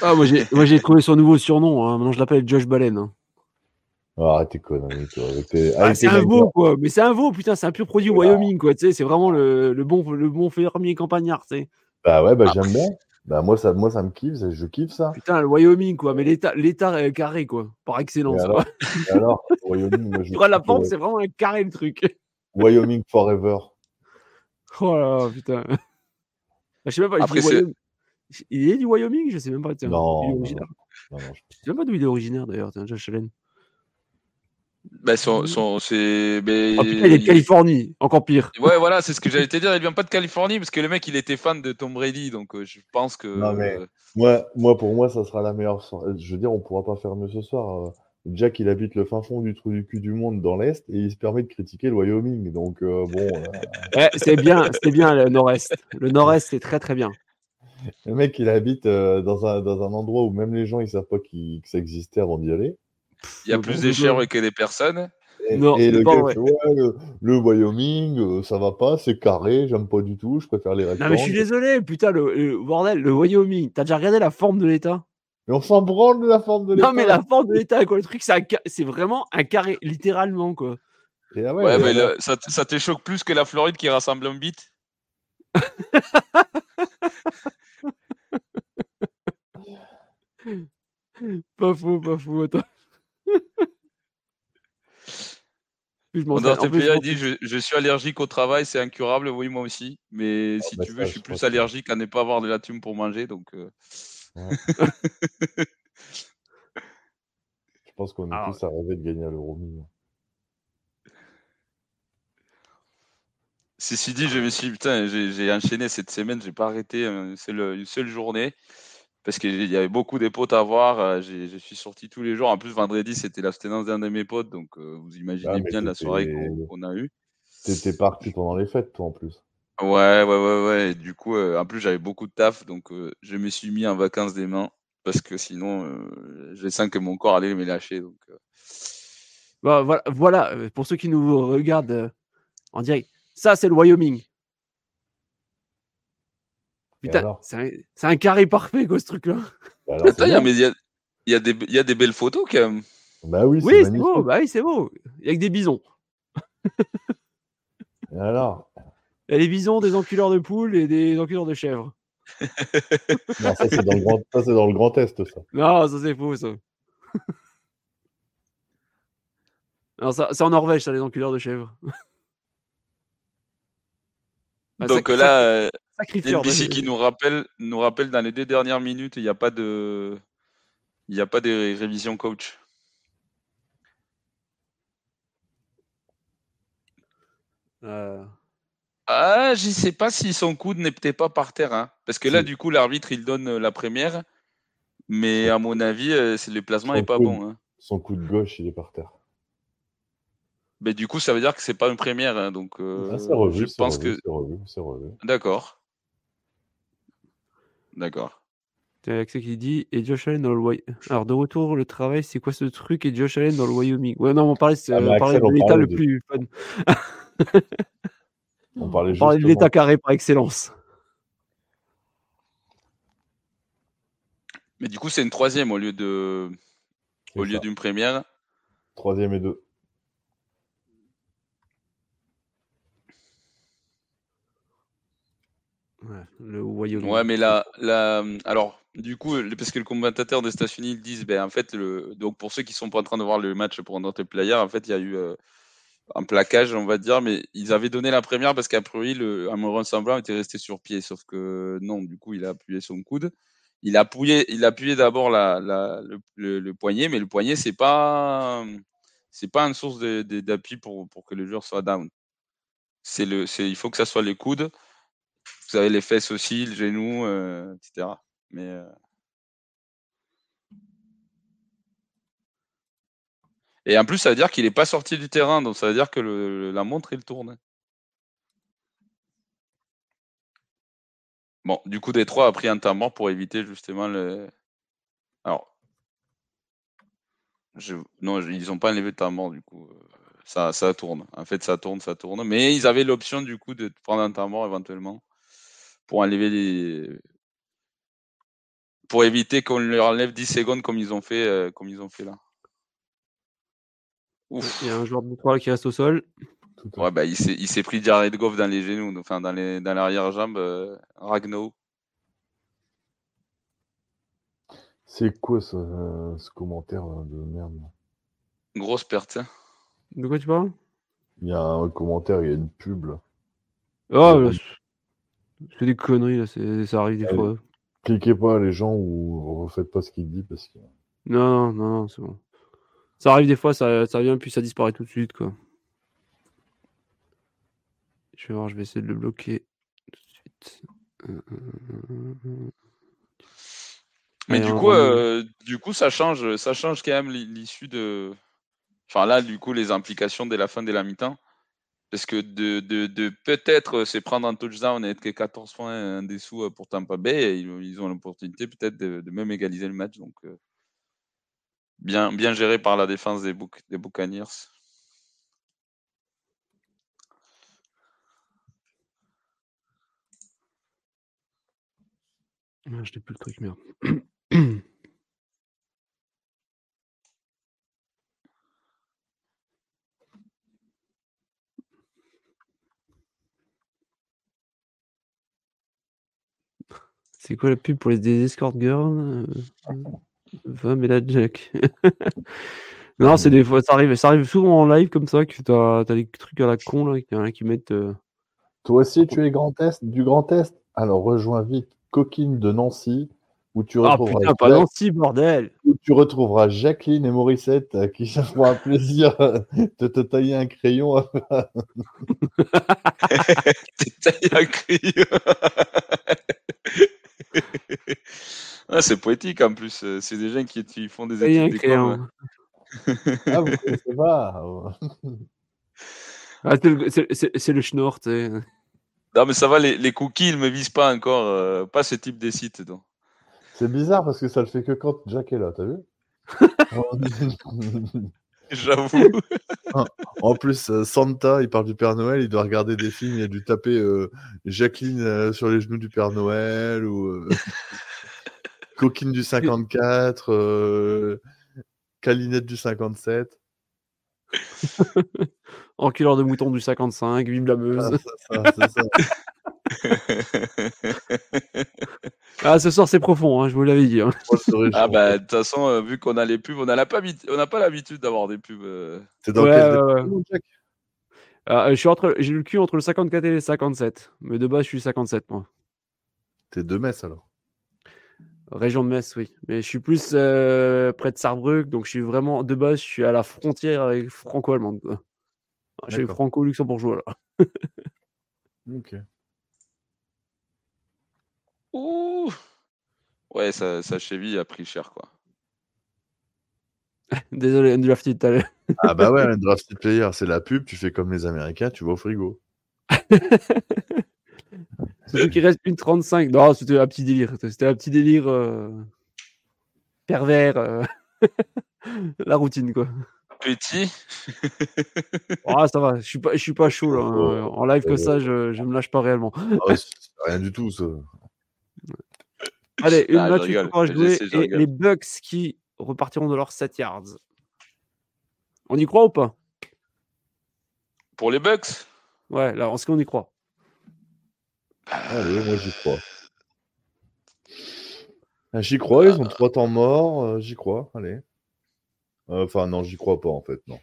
Ah, moi j'ai, moi j'ai trouvé son nouveau surnom. Hein. Maintenant je l'appelle Josh Balen. Hein. Ah, arrête tes conneries, toi. Ah, c'est un veau, quoi. Mais c'est un veau, putain, c'est un pur produit Wyoming, quoi. Tu sais, c'est vraiment le, le, bon, le bon fermier campagnard, tu sais. Bah ouais, bah ah. j'aime bien. Bah moi ça, moi ça me kiffe, je kiffe ça. Putain, le Wyoming quoi, mais l'État, l'État carré quoi, par excellence. alors, alors Wyoming, moi, je la pente, c'est vraiment un carré le truc. Wyoming forever. Oh là, putain. Bah, je sais même pas. Après, il, il est du Wyoming, je sais même pas. Tiens, non, il est originaire. Non, non, je... sais même pas d'où il est originaire d'ailleurs, tiens, Josh Allen. Bah, son, son, c'est. Oh, putain, il est de Californie, encore pire. Ouais, voilà, c'est ce que j'allais te dire. Il vient pas de Californie parce que le mec, il était fan de Tom Brady, donc euh, je pense que. Non, mais moi, moi, pour moi, ça sera la meilleure. Je veux dire, on pourra pas faire mieux ce soir. Euh. Jack, il habite le fin fond du trou du cul du monde dans l'Est et il se permet de critiquer le Wyoming. Donc, euh, bon. c'est bien, c'est bien le Nord-Est. Le Nord-Est, c'est très, très bien. Le mec, il habite dans, un, dans un endroit où même les gens, ils savent pas que ça existait avant d'y aller. Il y a plus d'échelles que des personnes. Et, non, le, ouais, le, Wyoming, euh, ça va pas, c'est carré, j'aime pas du tout, je préfère les rectangles. Non mais je suis désolé, putain, le, bordel, le Wyoming, t'as déjà regardé la forme de l'État? Mais on s'en branle de la forme de l'État. Non mais la forme de l'État, quoi, le truc, c'est vraiment un carré, littéralement, quoi. Ah ouais, mais ça, ça te choque plus que la Floride qui rassemble un bit Pas faux, pas faux, attends. On a dit je, suis allergique au travail, c'est incurable. Oui, moi aussi. Mais ah, si bah tu veux, je suis plus allergique à ne pas avoir de la thune pour manger. Donc, euh. Je pense qu'on est tous à rêver de gagner à l'euro Ceci dit, je me suis putain, j'ai enchaîné cette semaine, j'ai pas arrêté c'est une seule journée parce qu'il y avait beaucoup de potes à voir. Euh, je suis sorti tous les jours. En plus, vendredi, c'était l'abstinence d'un de mes potes. Donc, euh, vous imaginez ah, bien la soirée qu'on a eue. T'étais parti pendant les fêtes, toi, en plus. Ouais, ouais, ouais, ouais. du coup, euh, en plus, j'avais beaucoup de taf. Donc, je me suis mis en vacances des mains. Parce que sinon, je sens que mon corps allait me lâcher. Donc, bah, voilà, voilà, pour ceux qui nous regardent en direct, ça, c'est le Wyoming. Putain, c'est un, carré parfait, quoi, ce truc-là. Bah il y, a, y, a des, y a des belles photos, quand même. Bah oui, c'est oui, beau. Bah oui, c'est beau. Il y a que des bisons. Et alors? Il y a des bisons, des enculeurs de poules et des enculeurs de chèvres. non, ça, c'est dans, le grand... dans le Grand Est, ça. Non, ça, c'est faux, ça. non, ça, c'est en Norvège, ça, les enculeurs de chèvres. Bah, Donc là, euh, NBC qui nous rappelle, nous rappelle dans les deux dernières minutes, il n'y a pas de, il n'y a pas de révision coach. Euh... Ah, je sais pas si son coude n'est peut-être pas par terre, hein. parce que là, du coup, l'arbitre il donne euh, la première, mais à mon avis, euh, le placement n'est pas bon. Hein. Son coude gauche, il est par terre. Mais du coup, ça veut dire que c'est pas une première, hein, donc euh, ah, revu, je pense que c'est revu. D'accord. D'accord. C'est Axel qui dit et Josh Allen dans le Wyoming. Alors de retour le travail, c'est quoi ce truc et Josh Allen dans le Wyoming? Ouais non, on parlait, c'est ah, de l'état le plus fun. on parlait, de l'état carré par excellence. Mais du coup, c'est une troisième au lieu de au lieu d'une première. Troisième et deux. Ouais, le Wyoming. Ouais, mais là, là, alors, du coup, parce que le commentateur des États-Unis ils disent, ben, en fait, le, donc pour ceux qui sont pas en train de voir le match pour notre player, en fait, il y a eu euh, un plaquage, on va dire, mais ils avaient donné la première parce qu'à priori, le Amoron Semblant était resté sur pied, sauf que non, du coup, il a appuyé son coude. Il a appuyé, il a appuyé d'abord le, poignet, mais le poignet, c'est pas, c'est pas une source d'appui pour, pour que le joueur soit down. C'est le, c'est, il faut que ça soit les coudes. Vous avez les fesses aussi, le genou, euh, etc. Mais euh Et en plus, ça veut dire qu'il n'est pas sorti du terrain, donc ça veut dire que la montre, il tourne. Bon, du coup, Détroit a pris un temps mort pour éviter justement le. Alors. Non, ils n'ont pas enlevé le temps mort, du coup. Ça, ça tourne. En fait, ça tourne, ça tourne. Mais ils avaient l'option, du coup, de prendre un temps mort éventuellement pour enlever les. Pour éviter qu'on leur enlève 10 secondes comme ils ont fait, euh, comme ils ont fait là. Ouf. Il y a un joueur de Détroit qui reste au sol. Ouais, bah, il s'est pris Jared Goff dans les genoux, enfin dans les dans l'arrière-jambe, euh, Ragno. C'est quoi ce, ce commentaire de merde Grosse perte. Hein. De quoi tu parles? Il y a un commentaire, il y a une pub. Là. Oh, c'est des conneries, là. ça arrive des fois. Cliquez pas les gens ou refaites pas ce qu'il dit parce que. Non, non, non, c'est bon. Ça arrive des fois, ça, ça vient puis ça disparaît tout de suite, quoi. Je vais voir, je vais essayer de le bloquer tout de suite. Mais du coup, euh, du coup, ça change, ça change quand même l'issue de. Enfin là, du coup, les implications dès la fin de la mi-temps. Parce que de, de, de peut-être se prendre un touchdown et être que 14 points en dessous euh, pour Tampa Bay, ils, ils ont l'opportunité peut-être de, de, même égaliser le match. Donc, euh, bien, bien géré par la défense des, Buc des Buccaneers. Ah, je n'ai plus le truc, merde. C'est quoi la pub pour les escort girls Va, mais la Jack. non, c'est des fois, ça arrive, ça arrive souvent en live comme ça, que t'as as des trucs à la con, là, qu'il y en a qui mettent. Euh, Toi aussi, tu es grand test, du Grand test Alors rejoins vite Coquine de Nancy, où tu ah, retrouveras. Ah putain, pas Nancy, bordel Où tu retrouveras Jacqueline et Morissette euh, qui se font un plaisir de te tailler un crayon. te tailler un crayon ah, c'est poétique en plus. Euh, c'est des gens qui, font des études d'école. ah, vous connaissez pas ah, C'est le, schnorr, Non, mais ça va, les, les cookies, ils me visent pas encore. Euh, pas ce type de site. C'est bizarre parce que ça le fait que quand Jack est là, t'as vu? J'avoue. en plus, euh, Santa, il parle du Père Noël, il doit regarder des films, il a dû taper euh, Jacqueline euh, sur les genoux du Père Noël ou Coquine du 54, Calinette du 57. Enculeur de mouton du 55, vive la Meuse. Ah, ça, ça. ah, ce soir c'est profond, hein, je vous l'avais dit. Hein. ah bah de toute façon, euh, vu qu'on a les pubs, on n'a pas, pas l'habitude d'avoir des pubs. Euh. C'est dans quel ah, je suis entre, j'ai le cul entre le 54 et le 57, mais de base je suis 57 moi. T'es de Metz alors. Région de Metz, oui. Mais je suis plus euh, près de Sarrebruck, donc je suis vraiment de base, je suis à la frontière avec franco-allemande. Je suis franco-luxembourgeois là. ok. Ouh Ouais, sa, sa cheville a pris cher, quoi. Désolé, Undrafted talent. ah bah ouais, Undrafted player, c'est la pub, tu fais comme les Américains, tu vas au frigo. Surtout qu'il reste une 35. Non, c'était un petit délire. C'était un petit délire euh, pervers. Euh, la routine, quoi. Petit. ah, ça va, je suis pas, je suis pas chaud là. En live que ça, je, je me lâche pas réellement. Ah rien du tout, ça. Allez, une ah, match jouer et les Bucks qui repartiront de leurs 7 yards. On y croit ou pas? Pour les Bucks? Ouais, là, est-ce qu'on y croit Allez, moi j'y crois. Ah, j'y crois, ils ont ah. trois temps morts, euh, j'y crois, allez. Euh, enfin, non, j'y crois pas en fait, non.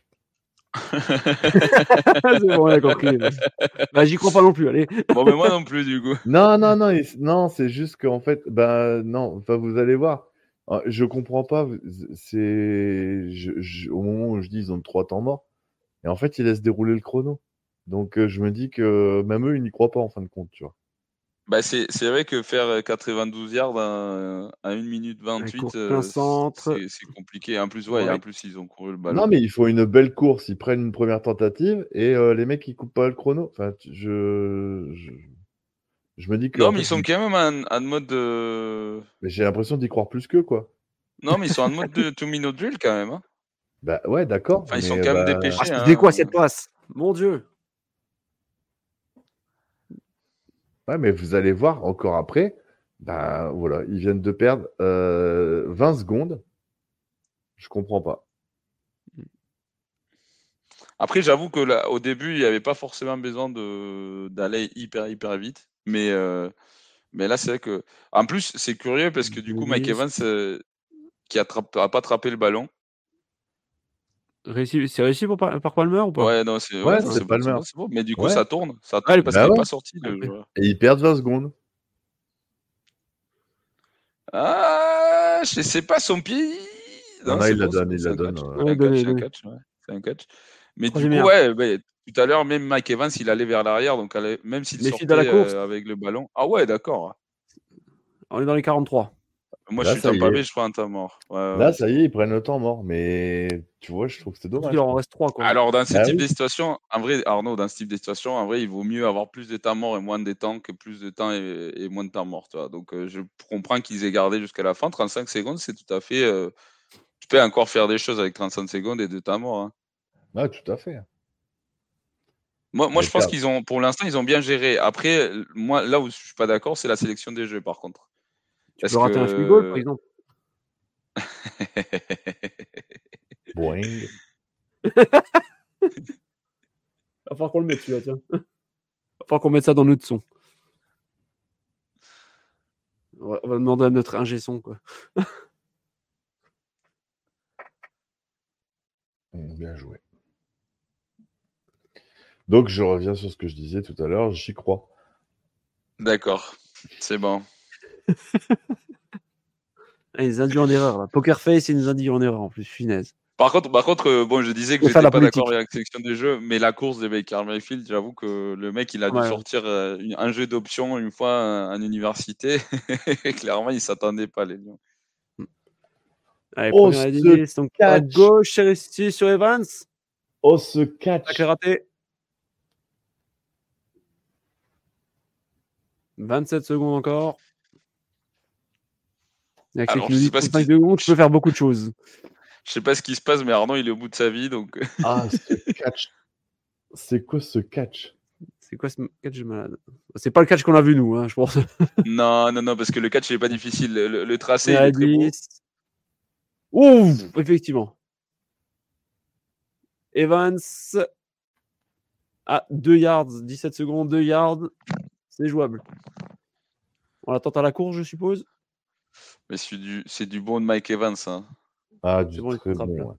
c'est bon, on a compris. Bah, j'y crois pas non plus, allez. bon, mais moi non plus, du coup. Non, non, non, non, c'est juste qu'en fait, bah, non, enfin, vous allez voir. Ah, je comprends pas. C'est au moment où je dis ils ont trois temps morts, et en fait, ils laissent dérouler le chrono. Donc, euh, je me dis que même eux, ils n'y croient pas en fin de compte, tu vois. Bah c'est, vrai que faire 92 yards à, 1 minute 28, euh, c'est, compliqué. En plus, ouais, en plus, ils ont couru le ballon. Non, mais il faut une belle course. Ils prennent une première tentative et euh, les mecs, ils coupent pas le chrono. Enfin, je, je, me dis que. Non, mais ils sont quand même en, mode. De... Mais j'ai l'impression d'y croire plus qu'eux, quoi. Non, mais ils sont en mode de two minute drill quand même. Hein. Bah ouais, d'accord. Enfin, ils sont quand même bah, dépêchés. Ah, hein. quoi cette passe Mon Dieu Ouais, mais vous allez voir encore après, ben voilà, ils viennent de perdre 20 euh, secondes. Je comprends pas. Après, j'avoue que là, au début, il n'y avait pas forcément besoin d'aller hyper hyper vite, mais euh, mais là, c'est vrai que en plus, c'est curieux parce que du coup, Mike Evans euh, qui a pas attrapé le ballon, c'est réussi pour, par Palmer ou pas? Ouais, non, c'est ouais, Palmer. Bon, Mais du coup, ça tourne. Ça tourne parce bah qu'il n'est pas sorti. Et ils perdent 20 secondes. Ah, je sais pas, son pied. Non, il la donne, il la donne. C'est un catch. C'est un catch. Mais du coup, ouais, bah, tout à l'heure, même Mike Evans, il allait vers l'arrière, donc même s'il sortait euh, avec le ballon. Ah ouais, d'accord. On est dans les 43. Moi, je suis Tampa Bay, je prends un temps mort. Là, ça y est, ils prennent le temps mort. Mais tu vois, je trouve que c'est dommage. Il en reste trois. Alors, dans ce bah type de situation, en vrai, Arnaud, dans ce type de situation, en vrai, il vaut mieux avoir plus de temps mort et moins de temps que plus de temps et, moins de temps mort. Tu vois. Donc, euh, je comprends qu'ils aient gardé jusqu'à la fin. 35 secondes, c'est tout à fait. Euh, tu peux encore faire des choses avec 35 secondes et de temps mort. Hein. Ouais, tout à fait. Moi, moi je pense qu'ils ont, pour l'instant, ils ont bien géré. Après, moi, là où je suis pas d'accord, c'est la sélection des jeux, par contre. Tu peux rater un free goal, par exemple. Boing. Va falloir qu'on le mette, celui-là, tiens. Va falloir qu'on mette ça dans notre son. On va, demander à notre ingé son, quoi. Bien joué. Donc, je reviens sur ce que je disais tout à l'heure, j'y crois. D'accord, c'est bon. Il nous induit en erreur. Poker Face, il nous induit en erreur en plus, finesse. Par contre, par contre euh, bon, je disais que je n'étais pas d'accord avec la sélection des jeux, mais la course de Baker Mayfield, j'avoue que le mec, il a dû sortir euh, un jeu d'options une fois en université. Clairement, il ne s'attendait pas, les Lions. Allez, oh, ce donc à gauche, c'est resté sur Evans. Oh, ce catch. raté. 27 secondes encore. Avec Alors, je sais pas ce qui... secondes, tu peux faire beaucoup de choses. Je sais pas ce qui se passe, mais Arnaud, il est au bout de sa vie. Donc... ah, ce catch. C'est quoi ce catch? C'est quoi ce catch malade? C'est pas le catch qu'on a vu, nous, hein, je pense. non, non, non, parce que le catch, il est pas difficile. Le, tracé, il est très beau. Ouh, effectivement. Evans. Ah, 2 yards, 17 secondes, 2 yards. C'est jouable. On attend à la course, je suppose. Mais c'est du, du bon de Mike Evans. Hein. Ah, du bon, très bon.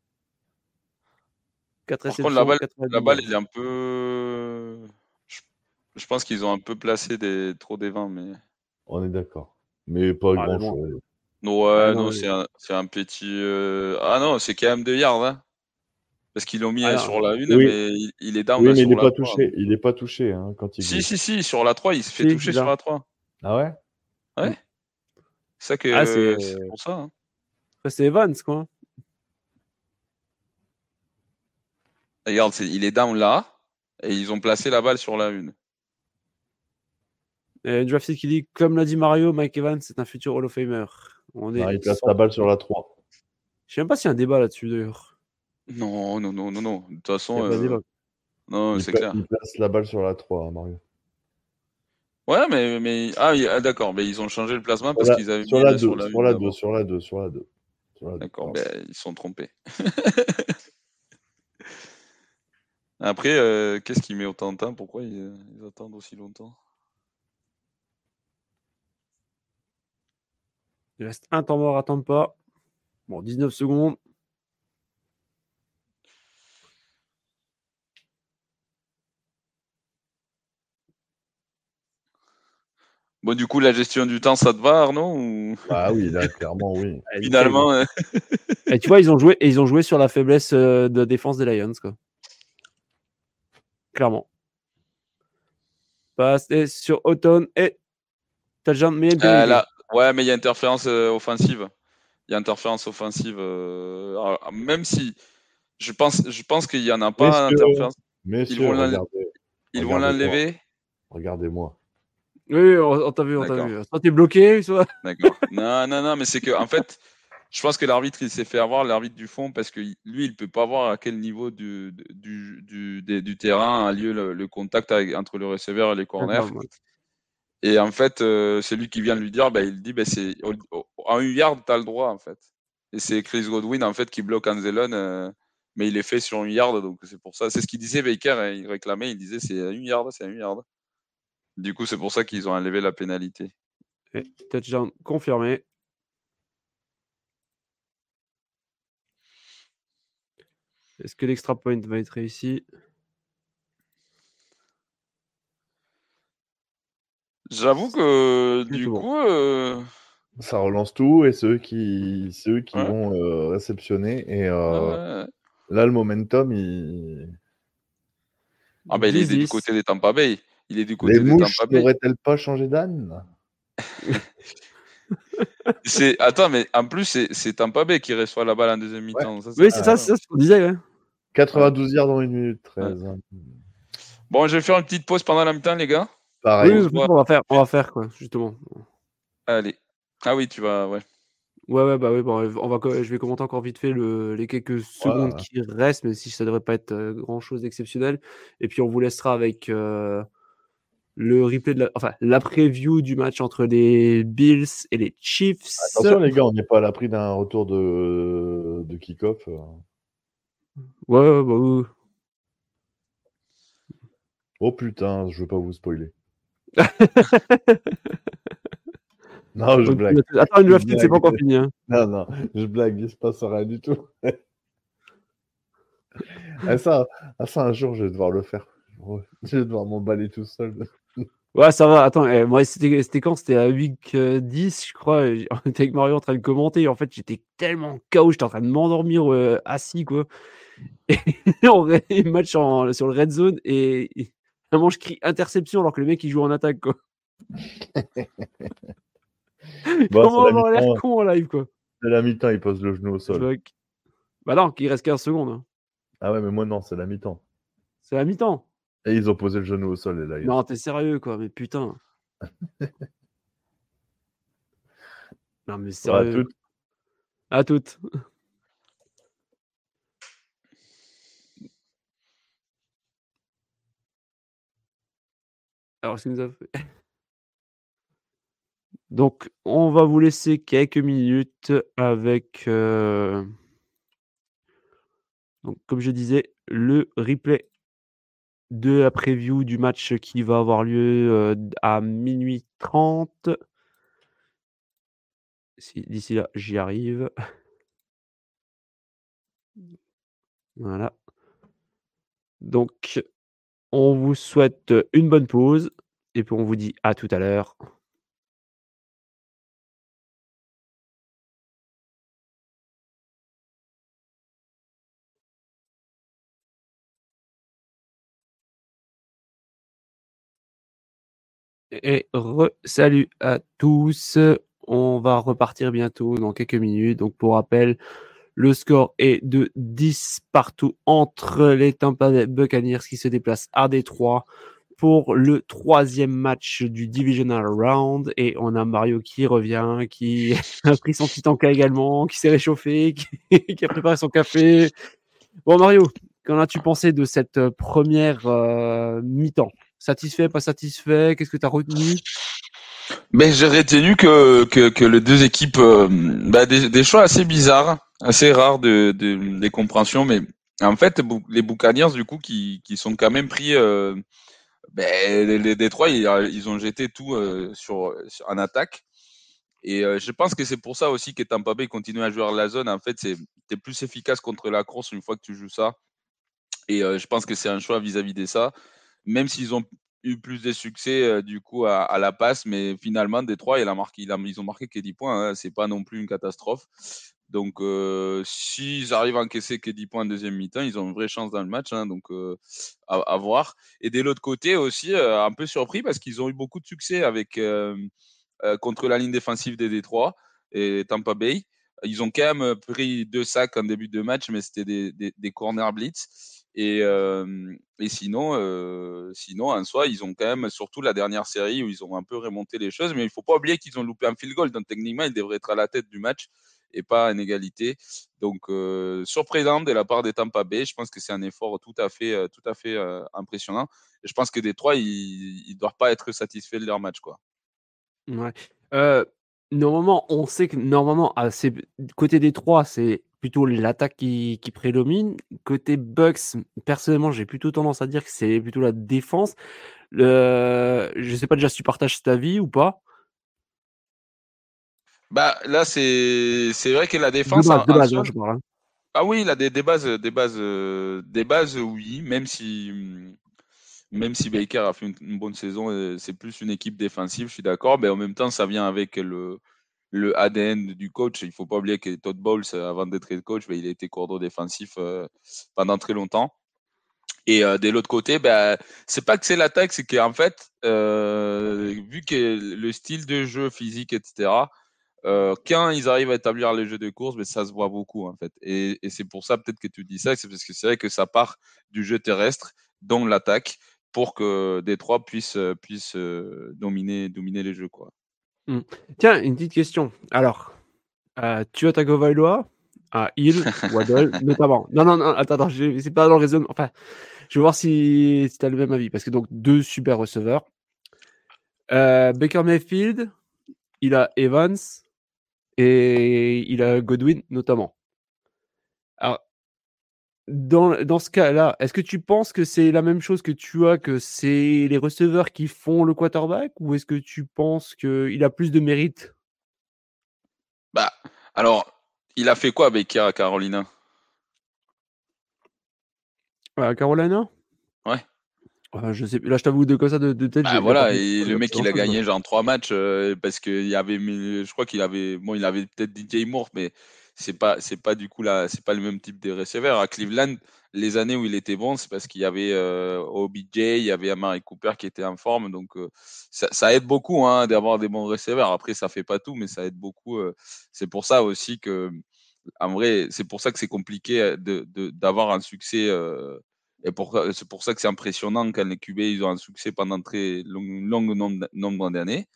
4 Par contre, la balle, la balle, il est un peu. Je, pense qu'ils ont un peu placé des, trop des 20, mais. On est d'accord. Mais pas ah, grand chose. Ouais, non, c'est un, un, petit. Euh, ah non, c'est quand même 2 yards. Hein. Parce qu'ils l'ont mis euh, sur la 1, mais il, est down. Oui, mais il n'est pas, touché. Il n'est pas touché hein, quand il. Si, si, si, sur la 3, il se fait toucher sur la 3. Ah ouais? Ouais. C'est ça que. Ah, c'est pour ça. Hein. C'est Evans, quoi. Regarde, il est down là, et ils ont placé la balle sur la 1. Et draft qui dit, comme l'a dit Mario, Mike Evans, c'est un futur Hall of Famer. On est ah, il place la balle sur la 3. Je sais même pas s'il y a un débat là-dessus d'ailleurs. Non, non, non, non, non. De toute façon, euh, non, c'est clair. Il place la balle sur la 3, hein, Mario. Ouais, mais, mais... ah, ah, d'accord, mais ils ont changé le placement parce qu'ils avaient sur, mis la 2, sur, la sur la 2, sur la 2, sur la 2. D'accord, ben, ils sont trompés. Après, euh, qu'est-ce qui met autant de temps? Pourquoi ils, ils, attendent aussi longtemps? Il reste un temps mort, attendre pas. Bon, 19 secondes. Bon, du coup, la gestion du temps, ça te va, Arnaud Ah oui, là, clairement, oui. Finalement. Hein. Et tu vois, ils ont joué, et ils ont joué sur la faiblesse euh, de défense des Lions, quoi. Clairement. Passer sur Autumn et t'as déjà mais euh, là, Ouais, mais il y a interférence euh, offensive. Il y a interférence offensive. même si je pense, je pense qu'il n'y en a pas interférence. ils vont l'enlever. Regardez-moi. Oui, on, t'a vu, on t'a vu. Soit t'es bloqué, soit. D'accord. Non, non, non, mais c'est que, en fait, je pense que l'arbitre, il s'est fait avoir, l'arbitre du fond, parce que lui, il peut pas voir à quel niveau du, du, du, du terrain a lieu le, contact entre le receveur et les corners. Et en fait, euh, c'est lui qui vient de lui dire, bah, il dit, bah, c'est en une yard, tu as le droit, en fait. Et c'est Chris Godwin, en fait, qui bloque Anzelon, euh, mais il est fait sur une yard, donc c'est pour ça. C'est ce qu'il disait Baker, hein, il réclamait, il disait, c'est une yard, c'est une yard. Du coup, c'est pour ça qu'ils ont enlevé la pénalité. touchdown confirmé. Est-ce que l'extra point va être réussi? J'avoue que du coup. Euh, ça relance tout et ceux qui, ceux qui vont euh, réceptionner. Et euh, là, le momentum, il. Ah, ben il est du côté des Tampa Bay. Il est du côté Les mouches n'auraient-elles pas changé d'âne? C'est Attends, mais en plus, c'est Tampa Bay qui reçoit la balle en deuxième mi-temps. Oui, c'est ça, c'est ce qu'on disait. 92 yards dans une minute 13. Bon, je vais faire une petite pause pendant la mi-temps, les gars. Pareil. Oui, on va faire, on va faire quoi, justement. Allez. Ah oui, tu vas, ouais. Ouais, ouais, bah oui, bon, on va, je vais commenter encore vite fait le, les quelques secondes qui restent, mais si ça devrait pas être euh, grand chose d'exceptionnel. Et puis on vous laissera avec euh, le replay de la, enfin, la preview du match entre les Bills et les Chiefs. Attention les gars, on n'est pas à l'abri d'un retour de, de kick-off. Ouais, bah oui. Oh putain, je veux pas vous spoiler. non, je blague. Attends, une draft, c'est pas encore fini. Hein. Non, non, je blague, il se passe rien du tout. ah, ça, ah, ça, un jour, je vais devoir le faire. Je vais devoir m'emballer tout seul. Ouais, ça va. Attends, eh, moi, c'était quand? C'était à week 10, je crois. On était avec Mario en train de commenter. En fait, j'étais tellement KO, j'étais en train de m'endormir euh, assis, quoi. Et on regarde match sur le red zone et vraiment, je crie interception alors que le mec, il joue en attaque, quoi. Comment avoir l'air con en live, quoi. C'est la mi-temps, il pose le genou au sol. Bah non, il reste 15 secondes. Hein. Ah ouais, mais moi, non, c'est la mi-temps. C'est la mi-temps. Et ils ont posé le genou au sol, les Lions. Non, t'es sérieux, quoi, mais putain. non, mais bah, sérieux. À toutes. À toutes. Alors, ce nous a fait. Donc, on va vous laisser quelques minutes avec. Euh, donc, comme je disais, le replay de la preview du match qui va avoir lieu euh, à minuit 30. Si, D'ici là, j'y arrive. Voilà. Donc, on vous souhaite une bonne pause et puis on vous dit à tout à l'heure. Et re-salut à tous. On va repartir bientôt dans quelques minutes. Donc, pour rappel, le score est de 10 partout entre les Tampa Bay Buccaneers qui se déplacent à Détroit pour le troisième match du Divisional Round. Et on a Mario qui revient, qui a pris son petit tanka également, qui s'est réchauffé, qui, a préparé son café. Bon, Mario, qu'en as-tu pensé de cette première euh, mi-temps? Satisfait, pas satisfait Qu'est-ce que tu as retenu? Ben, J'ai retenu que, que, les deux équipes, euh, ben, des, des, choix assez bizarres, assez rares de, de, des compréhensions, mais en fait, les Buccaneers, du coup, qui, qui sont quand même pris, euh, ben, les, les Détroits, ils, ils, ont jeté tout euh, sur, sur, en attaque. Et euh, je pense que c'est pour ça aussi que Tampa continue à jouer la zone. En fait, c'est plus efficace contre la course une fois que tu joues ça. Et je pense que c'est un choix vis-à-vis -vis de ça même s'ils ont eu plus de succès euh, du coup à, la passe, mais finalement Détroit ils ont marqué que 10 points, hein, c'est pas non plus une catastrophe. Donc euh, s'ils arrivent à encaisser que 10 points en deuxième mi-temps, ils ont une vraie chance dans le match, hein, donc euh, à, voir. Et de l'autre côté aussi, un peu surpris parce qu'ils ont eu beaucoup de succès avec contre la ligne défensive des Détroit et Tampa Bay. Ils ont quand même pris deux sacs en début de match, mais c'était des, des corner blitz. Et, sinon, sinon, en soi, ils ont quand même, surtout la dernière série où ils ont un peu remonté les choses, mais il faut pas oublier qu'ils ont loupé un field goal. Donc techniquement, ils devraient être à la tête du match et pas en égalité. Donc euh, surprenant de la part des Tampa Bay. Je pense que c'est un effort tout à fait, tout à fait impressionnant. Je pense que Détroit, ils, ne doivent pas être satisfaits de leur match, quoi. Ouais. Normalement, on sait que normalement, côté Détroit, c'est plutôt l'attaque qui, qui, prédomine. Côté Bucks, personnellement, j'ai plutôt tendance à dire que c'est plutôt la défense. Le... Je sais pas déjà si tu partages ta vie ou pas? Bah là, c'est vrai que la défense. Hein, hein. Ah oui, là, des, des, bases, des bases, des bases, oui, même si. Même si Baker a fait une, une bonne saison, euh, c'est plus une équipe défensive, je suis d'accord, mais en même temps, ça vient avec le, le ADN du coach. Il faut pas oublier que Todd Bowles, avant d'être coach, ben, il a été coordonnateur défensif euh, pendant très longtemps. Et euh, de l'autre côté, ben, c'est pas que c'est l'attaque, c'est qu'en fait, euh, vu que le style de jeu physique, etc., quand ils arrivent à établir les jeux de course, ben, ça se voit beaucoup en fait. Et, c'est pour ça peut-être que tu dis ça, c'est parce que c'est vrai que ça part du jeu terrestre, dont l'attaque, pour que Détroit puisse, puisse dominer, dominer les jeux. Quoi. Mmh. Tiens, une petite question. Alors, euh, Tua Tagovailoa, à Hill, Waddle, notamment. Non, non, non, attends, attends, c'est pas dans le raisonnement. Enfin, je vais voir si, si tu as le même avis. Parce que donc, deux super receveurs. Euh, Baker Mayfield, il a Evans et il a Godwin, notamment. Dans, dans ce cas-là, est-ce que tu penses que c'est la même chose que tu as, que c'est les receveurs qui font le quarterback, ou est-ce que tu penses qu'il a plus de mérite? Bah, alors, il a fait quoi avec Carolina? À Carolina? Ouais. je sais, là, je t'avoue de quoi ça de, tête. Bah, voilà, et le mec, il a gagné genre trois matchs euh, parce qu'il y avait, je crois qu'il avait, bon, il avait peut-être DJ Moore, mais c'est pas c'est pas du coup là c'est pas le même type de receveur. À Cleveland les années où il était bon c'est parce qu'il y avait euh, OBJ il y avait Amari Cooper qui était en forme. Donc euh, ça, aide beaucoup hein, d'avoir des bons receveurs. Après ça fait pas tout mais ça aide beaucoup euh, c'est pour ça aussi que en vrai c'est pour ça que c'est compliqué euh, de d'avoir un succès et c'est pour ça que c'est impressionnant quand les QB ils ont un succès pendant très long, long nombre d'années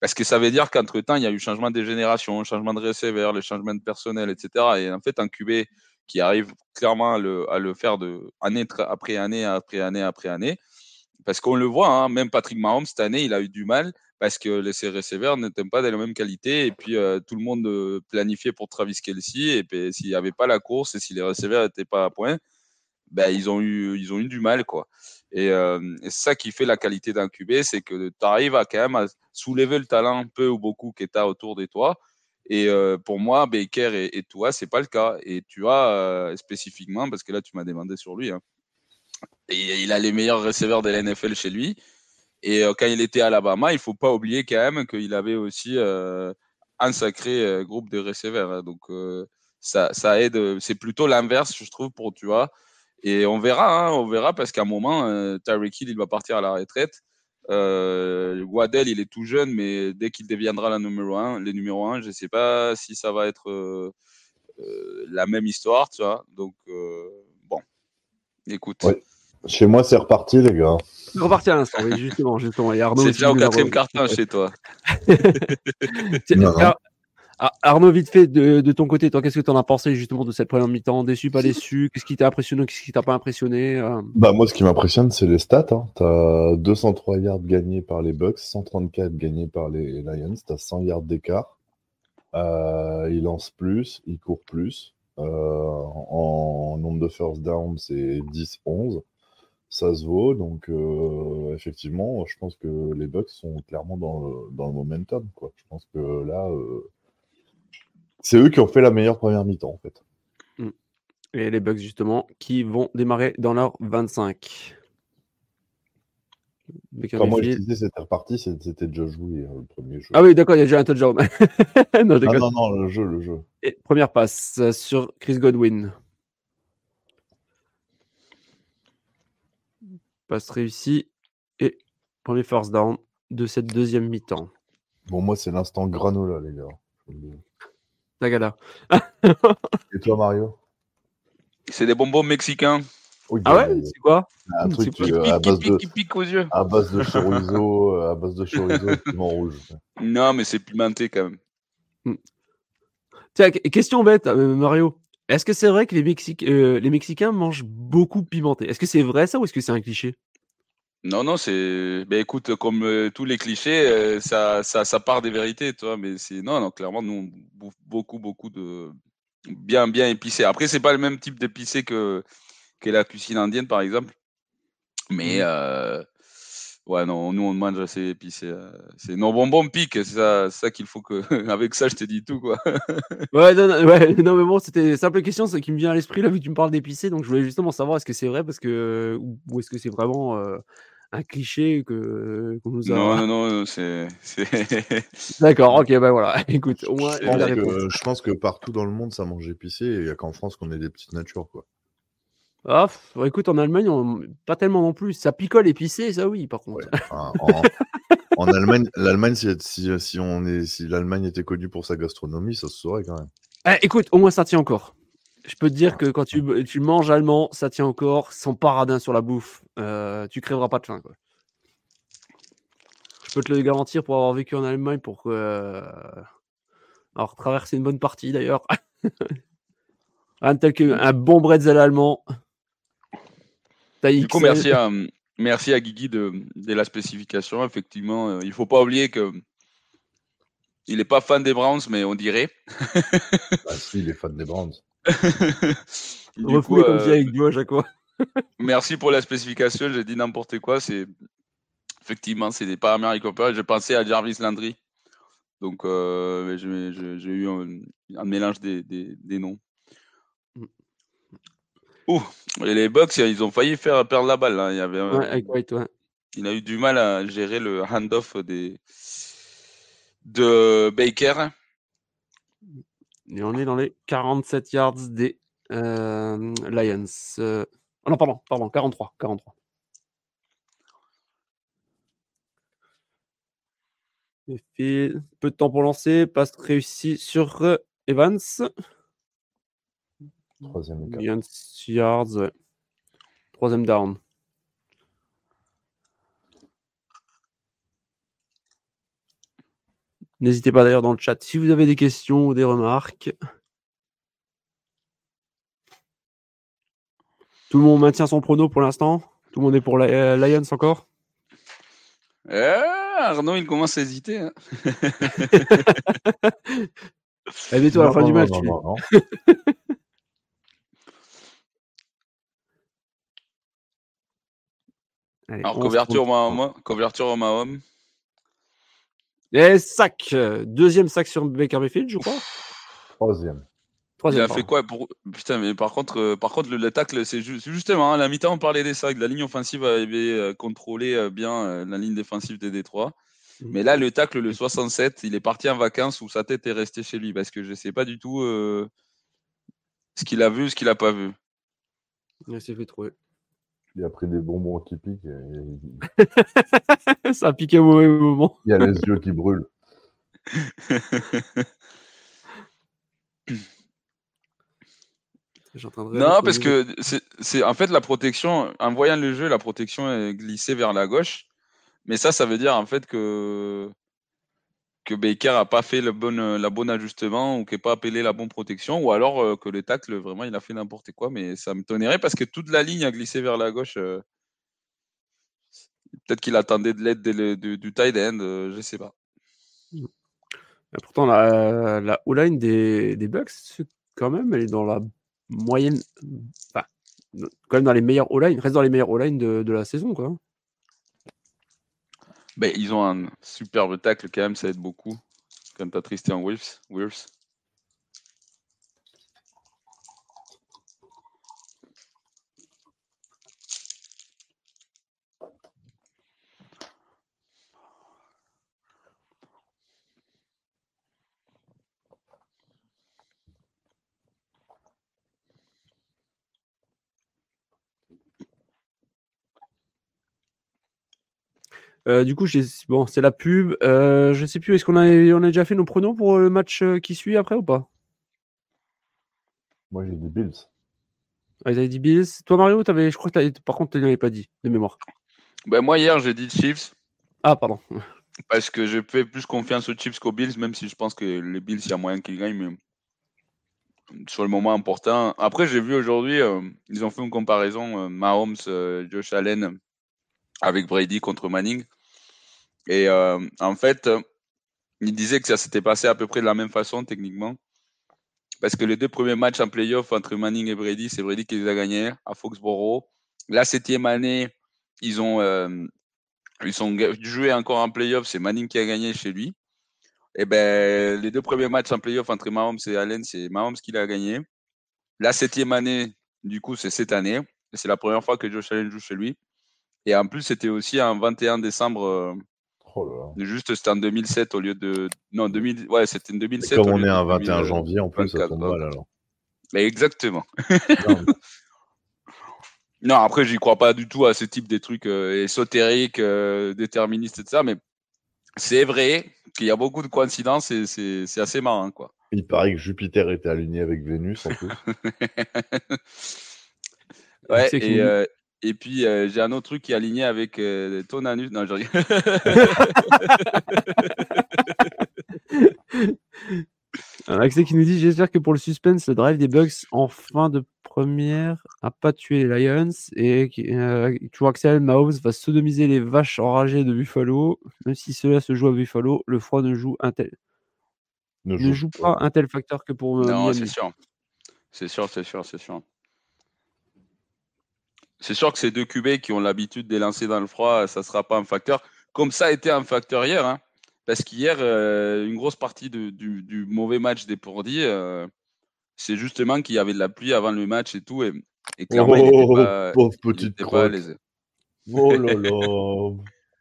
parce que ça veut dire qu'entre-temps, il y a eu changement de génération, changement de receveur, les changements de personnel, etc. Et en fait, un QB qui arrive clairement à le, faire de année après année, après année, après année, parce qu'on le voit, hein, même Patrick Mahomes cette année, il a eu du mal parce que les receveurs n'étaient pas de la même qualité et puis euh, tout le monde euh, planifiait pour Travis Kelsey et puis s'il n'y avait pas la course et si les receveurs n'étaient pas à point, ben, ils, ont eu, ils ont eu du mal. quoi. Et, euh, ça qui fait la qualité d'un QB, c'est que tu arrives à quand même à soulever le talent peu ou beaucoup qui est autour de toi. Et pour moi, Baker et, et toi, c'est pas le cas. Et tu as spécifiquement, parce que là, tu m'as demandé sur lui, hein, il a les meilleurs receveurs de la NFL chez lui. Et euh, quand il était à Alabama, il faut pas oublier quand même qu'il avait aussi euh, un sacré euh, groupe de receveurs. Hein. Donc ça, ça aide. C'est plutôt l'inverse, je trouve, pour tu vois. Et on verra, hein, on verra parce qu'à un moment, Tyreek Hill, il va partir à la retraite. Euh, Waddell, il est tout jeune, mais dès qu'il deviendra la numéro 1, les numéro 1, je ne sais pas si ça va être la même histoire, tu vois. Donc, bon, écoute. Chez moi, c'est reparti, les gars. C'est reparti à l'instant, oui, justement, justement. C'est déjà au quatrième carton chez toi. Arnaud, vite fait, de, ton côté, toi, qu'est-ce que tu en as pensé justement de cette première mi-temps? Déçu, pas déçu? Qu'est-ce qui t'a impressionné Qu'est-ce qui t'a pas impressionné euh? Bah moi, ce qui m'impressionne, c'est les stats. Hein. Tu as 203 yards gagnés par les Bucks, 134 gagnés par les Lions, tu as 100 yards d'écart. Euh, il lance plus, il court plus. Euh, en nombre de first down, c'est 10-11 ça se vaut. Donc, euh, effectivement, je pense que les Bucks sont clairement dans le, dans le momentum. Je pense que là, c'est eux qui ont fait la meilleure première mi-temps, en fait. Mm. Et les Bucks, justement, qui vont démarrer dans leur 25. Quand moi je disais c'était reparti, c'était déjà joué hein, le premier jeu. Ah oui, d'accord, il y a déjà un touchdown. non, ah non, non, le jeu, le jeu. Et première passe sur Chris Godwin. Passe réussi et premier first down de cette deuxième mi-temps. Bon, moi, c'est l'instant granola, les gars. Tagada. et toi, Mario? C'est des bonbons mexicains. ah ouais? C'est quoi? Un truc qui, à, base de, pique aux yeux. à base de chorizo, à base de chorizo et piment rouge. Non, mais c'est pimenté quand même. Hmm. Tiens, question bête, euh, Mario. Est-ce que c'est vrai que les, euh, les Mexicains mangent beaucoup pimenté? Est-ce que c'est vrai ça ou est-ce que c'est un cliché? Non, non, c'est. Ben, écoute, comme euh, tous les clichés, euh, ça, ça, ça, part des vérités, toi. Mais c'est non, non, clairement, nous on bouffe beaucoup, beaucoup de bien, bien épicé. Après, c'est pas le même type d'épicé que que la cuisine indienne, par exemple. Mais mmh. Ouais, non, nous on mange assez épicé. Euh, c'est nos bonbons piquent, c'est ça, ça qu'il faut que. Avec ça, je te dis tout, quoi. ouais, non, non, ouais, non, mais bon, c'était simple question ce qui me vient à l'esprit là, vu que tu me parles d'épicé. Donc, je voulais justement savoir est-ce que c'est vrai parce que. Ou est-ce que c'est vraiment euh, un cliché que qu'on nous a. Non, non, non, c'est. D'accord, ok, bah voilà. Écoute, au moins. Je pense, que, partout dans le monde, ça mange épicé. Il n'y a qu'en France qu'on ait des petites natures, quoi. Ah, écoute, en Allemagne, pas tellement non plus. Ça picole épicé, ça oui, par contre. en, Allemagne, l'Allemagne, si, si, on est, si l'Allemagne était connue pour sa gastronomie, ça se saurait quand même. Eh, écoute, au moins ça tient encore. Je peux te dire que quand tu, tu manges allemand, ça tient encore. Sans paradin sur la bouffe, euh, tu crèveras pas de faim. Quoi. Je peux te le garantir pour avoir vécu en Allemagne, pour euh, alors traverser une bonne partie d'ailleurs. Un tel qu'un bon bretzel allemand. Du coup, merci à, merci à Guigui de, la spécification. Effectivement, euh, il ne faut pas oublier que il n'est pas fan des Browns, mais on dirait. bah, si, il est fan des Browns. du coup, comme euh, avec à chaque fois. merci pour la spécification. J'ai dit n'importe quoi. C'est effectivement, c'est pas American Pie. Je pensais à Jarvis Landry. Donc, euh, j'ai eu un, mélange des, des noms. Ouh, les Bucks, ils ont failli faire perdre la balle. Hein. Il, y avait, il a eu du mal à gérer le handoff des... de Baker. Et on est dans les 47 yards des euh, Lions. Euh, oh non, pardon, pardon, 43. 43. fait peu de temps pour lancer. Passe réussi sur euh, Evans. Troisième yards, Troisième down. N'hésitez pas d'ailleurs dans le chat si vous avez des questions ou des remarques. Tout le monde maintient son prono pour l'instant? Tout le monde est pour la, Lions encore? Arnaud, il commence à hésiter. Hein. Allez, toi à la fin du match. Alors, couverture, Mahomes, couverture Mahomes. Et sac. Deuxième sac sur Baker Mayfield, je crois. Troisième. il a fait quoi pour... Putain, mais par contre, euh, par contre le, tacle, c'est justement, à hein, la mi-temps, on parlait des sacs. La ligne offensive avait euh, contrôlé euh, bien la ligne défensive des Détroits. Mhm. Mais là, le tacle, le 67, il est parti en vacances où sa tête est restée chez lui parce que je ne sais pas du tout ce qu'il a vu, ce qu'il n'a pas vu. Il s'est fait trouver. Il a pris des bonbons typiques. Ça a piqué au mauvais moment. Il a les yeux qui brûlent. non, parce que c'est en fait la protection, en voyant le jeu, la protection est glissée vers la gauche. Mais ça, ça veut dire en fait que que Baker a pas fait le bon, euh, la ajustement ou qu'il n'a pas appelé la bonne protection, ou alors euh, que le tacle, vraiment, il a fait n'importe quoi. Mais ça me tonnerait parce que toute la ligne a glissé vers la gauche. Euh. Peut-être qu'il attendait de l'aide du, tight end, je sais pas. pourtant, la, la O-line des, des Bucks, quand même, elle est dans la moyenne. Enfin, quand même dans les meilleures O-line, reste dans les meilleures O-line de, de la saison, quoi. Ben, ils ont un superbe tacle quand même, ça aide beaucoup. Quand tu as Tristan Wills. Euh, du coup, bon, c'est la pub. Euh, je sais plus, est-ce qu'on a, on a déjà fait nos pronoms pour le match euh, qui suit après ou pas? Moi, j'ai dit Bills. Ah, ils avaient dit Bills. Toi, Mario, avais, je crois que par contre, tu n'avais pas dit, de mémoire. Ben, moi, hier, j'ai dit Chiefs. Ah, pardon. Parce que je fais plus confiance aux Chiefs qu'aux Bills, même si je pense que les Bills, il y a moyen qu'ils gagnent. Mais sur le moment important. Après, j'ai vu aujourd'hui, euh, ils ont fait une comparaison Mahomes, Josh Allen avec Brady contre Manning. Et euh, en fait, il disait que ça s'était passé à peu près de la même façon techniquement. Parce que les deux premiers matchs en playoff entre Manning et Brady, c'est Brady qui les a gagnés à Foxborough. La septième année, ils ont, euh, ils joué encore en playoff, c'est Manning qui a gagné chez lui. Et ben, les deux premiers matchs en playoff entre Mahomes et Allen, c'est Mahomes qui l'a gagné. La septième année, du coup, c'est cette année. C'est la première fois que Josh Allen joue chez lui. Et en plus, c'était aussi un 21 décembre Oh Juste, c'était en 2007 au lieu de. Non, 2000... ouais, c'était en 2007. comme on est un 21 janvier, en plus, ça tombe mal alors. Mais exactement. non, après, j'y crois pas du tout à ce type de trucs euh, ésotériques, euh, déterministes et tout ça, mais c'est vrai qu'il y a beaucoup de coïncidences et c'est assez marrant, quoi. Il paraît que Jupiter était aligné avec Vénus en plus. ouais, et, euh, et puis, euh, j'ai un autre truc qui est aligné avec euh, ton anus. Non, je Un accès qui nous dit J'espère que pour le suspense, le drive des Bucks en fin de première n'a pas tué les Lions. Et euh, toujours Axel Mahomes va sodomiser les vaches enragées de Buffalo. Même si cela se joue à Buffalo, le froid ne joue un tel. Ne, joue, pas un tel facteur que pour. non, c'est sûr. C'est sûr, c'est sûr, c'est sûr. C'est sûr que ces deux QB qui ont l'habitude de lancer dans le froid, ça ne sera pas un facteur. Comme ça a été un facteur hier. Hein. parce qu'hier, euh, une grosse partie du, mauvais match des Pordy, euh, c'est justement qu'il y avait de la pluie avant le match et tout. Et, clairement, il n'était pas, pauvre petite pas Oh là là,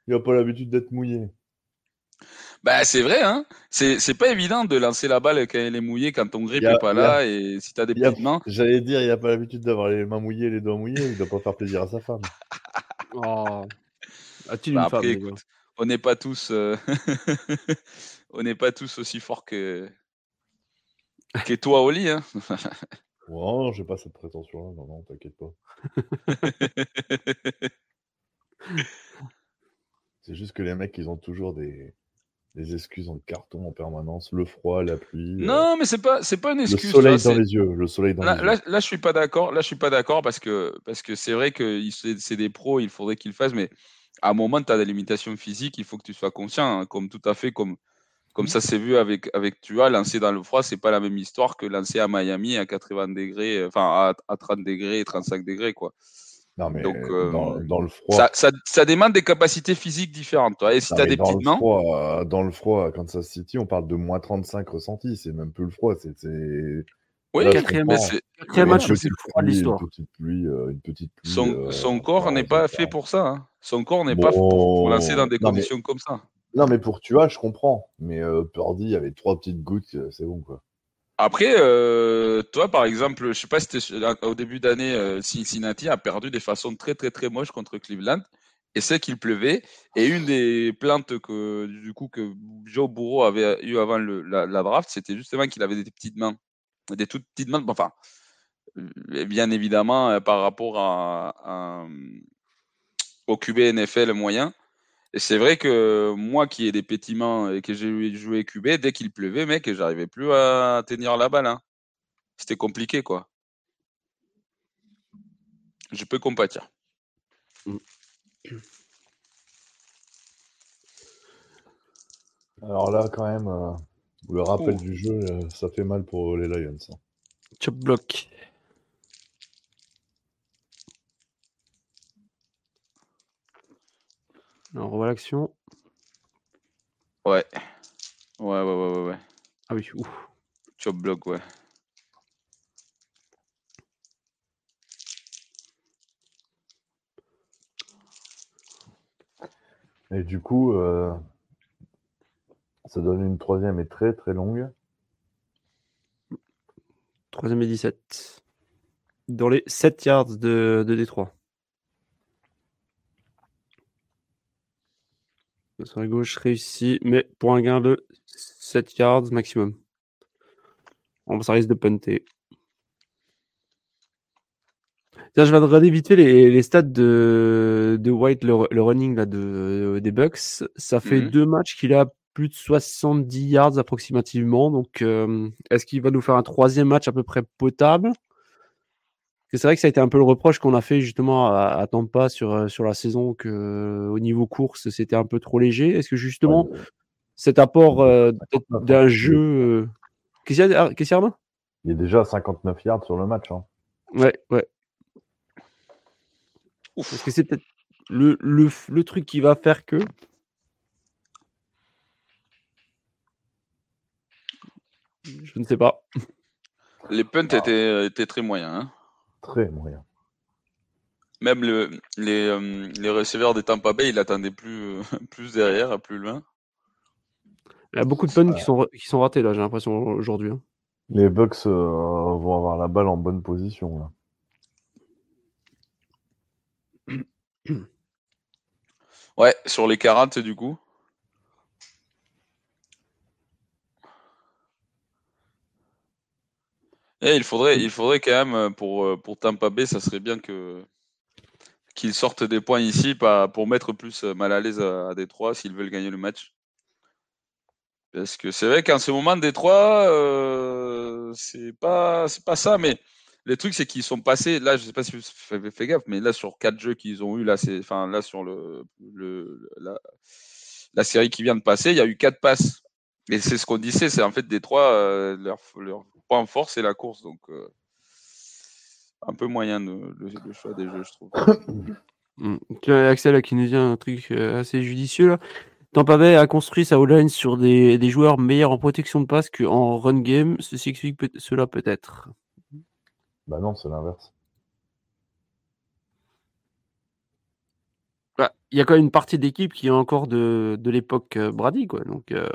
il n'a pas l'habitude d'être mouillé. Bah, c'est vrai, hein. C'est pas évident de lancer la balle quand elle est mouillée, quand ton grip n'est pas là, et si tu as des petites mains. J'allais dire, il a pas l'habitude d'avoir les mains mouillées, les doigts mouillés, il doit pas faire plaisir à sa femme. oh. As-tu bah, une femme, on n'est pas tous, euh, on n'est pas tous aussi forts que que toi au lit, hein. non, j'ai pas cette prétention-là, non, non, t'inquiète pas. C'est juste que les mecs, ils ont toujours des, les excuses en carton en permanence, le froid, la pluie. Non, mais c'est pas c'est pas une excuse. Le soleil dans les yeux, le soleil dans là, les là, yeux. Là, je suis pas d'accord. Là, je suis pas d'accord parce que parce que c'est vrai que c'est des pros, il faudrait qu'ils le fassent, mais à un moment, tu as des limitations physiques, il faut que tu sois conscient, hein, comme tout à fait comme comme mmh. ça s'est vu avec avec Tua, lancer dans le froid, c'est pas la même histoire que lancer à Miami à 80 degrés, enfin à, 30 degrés et 35 degrés quoi. Non, mais Donc, euh, dans, le froid. Ça, ça, ça, demande des capacités physiques différentes. Toi. Et si tu as des petites mains. Froid, dans le froid, quand ça City, on parle de moins 35 ressentis. C'est même plus le froid. C'est. Oui, Là, quatrième, match, c'est le froid de l'histoire. Une petite pluie. Euh, une petite pluie son, euh, son corps n'est pas fait pour ça. Hein. Son corps n'est bon, pas fait pour lancer dans des conditions mais... comme ça. Non, mais pour tu vois, je comprends. Mais euh, Purdy, il y avait trois petites gouttes, c'est bon quoi. Après, euh, toi, par exemple, je sais pas si au début d'année, euh, Cincinnati a perdu de façon très très très moche contre Cleveland. Et c'est qu'il pleuvait. Et une des plaintes que du coup que Joe Burrow avait eu avant le, la, draft, c'était justement qu'il avait des petites mains, des toutes petites mains. Enfin, bien évidemment, par rapport à au QB NFL moyen, et c'est vrai que moi qui ai des petits mains et que j'ai joué QB, dès qu'il pleuvait, mec, j'arrivais plus à tenir la balle. Hein. C'était compliqué, quoi. Je peux compatir. Mmh. Alors là, quand même, euh, le rappel Ouh. du jeu, euh, ça fait mal pour les Lions. hein. Chop block. Alors, on revoit l'action. Ouais. Ouais, ouais, ouais, ouais. ouais. Ah oui, ouf. Chop block, ouais. Et du coup, euh, ça donne une troisième et très très longue. Troisième et 17. Dans les 7 yards de, de Détroit. Sur la gauche, réussi, mais pour un gain de 7 yards maximum. Bon, ça risque de punter. Tiens, je vais regarder vite fait les, les stats de, de White, le, le running là, de, des Bucks. Ça fait Mhm. deux matchs qu'il a plus de 70 yards approximativement. Donc, euh, est-ce qu'il va nous faire un troisième match à peu près potable? C'est vrai que ça a été un peu le reproche qu'on a fait justement à, à Tampa sur, euh, sur la saison, que euh, au niveau course, c'était un peu trop léger. Est-ce que justement, Ouais, cet apport euh, 59 d'un jeu. Qu'est-ce qu'il y a, qu'est-ce qu'il y a, Arnaud? Il est déjà à 59 yards sur le match. hein. Ouais, ouais. Est-ce que c'est peut-être le, le, le truc qui va faire que? Je ne sais pas. Les punts étaient, étaient très moyens. hein. Très moyen. Même le, les, euh, les receveurs des Tampa Bay, ils attendaient plus, euh, plus derrière, plus loin. Il y a beaucoup de punts qui sont, qui sont ratés là, j'ai l'impression aujourd'hui. hein. Les Bucks euh, vont avoir la balle en bonne position. Là. Ouais, sur les 40 du coup. Et il faudrait, il faudrait quand même euh, pour, euh, pour Tampa Bay, ça serait bien que qu'ils sortent des points ici pas- pour mettre plus euh, mal à l'aise à, à Détroit s'ils veulent gagner le match. Parce que c'est vrai qu'en ce moment, Détroit, euh, c'est pas, c'est pas ça, mais le truc, c'est qu'ils sont passés, là, je sais pas si vous avez fait gaffe, mais là, sur quatre jeux qu'ils ont eu, là, c'est, enfin, là, sur le, le, la, la série qui vient de passer, il y a eu quatre passes. Et c'est ce qu'on disait, c'est en fait Détroit, euh, leur, leur point fort, c'est la course, donc, euh, un peu moyen de- le, le choix des jeux, je trouve. Mm. Tiens, Axel là, qui nous dit un truc euh, assez judicieux. Là. Tampa Bay a construit sa O-line sur des, des joueurs meilleurs en protection de passe qu'en run game. Ceci explique peut- cela peut-être. Bah non, c'est l'inverse. Bah, Il y a quand même une partie d'équipe qui est encore de, de l'époque euh, Brady. Quoi. Donc, euh,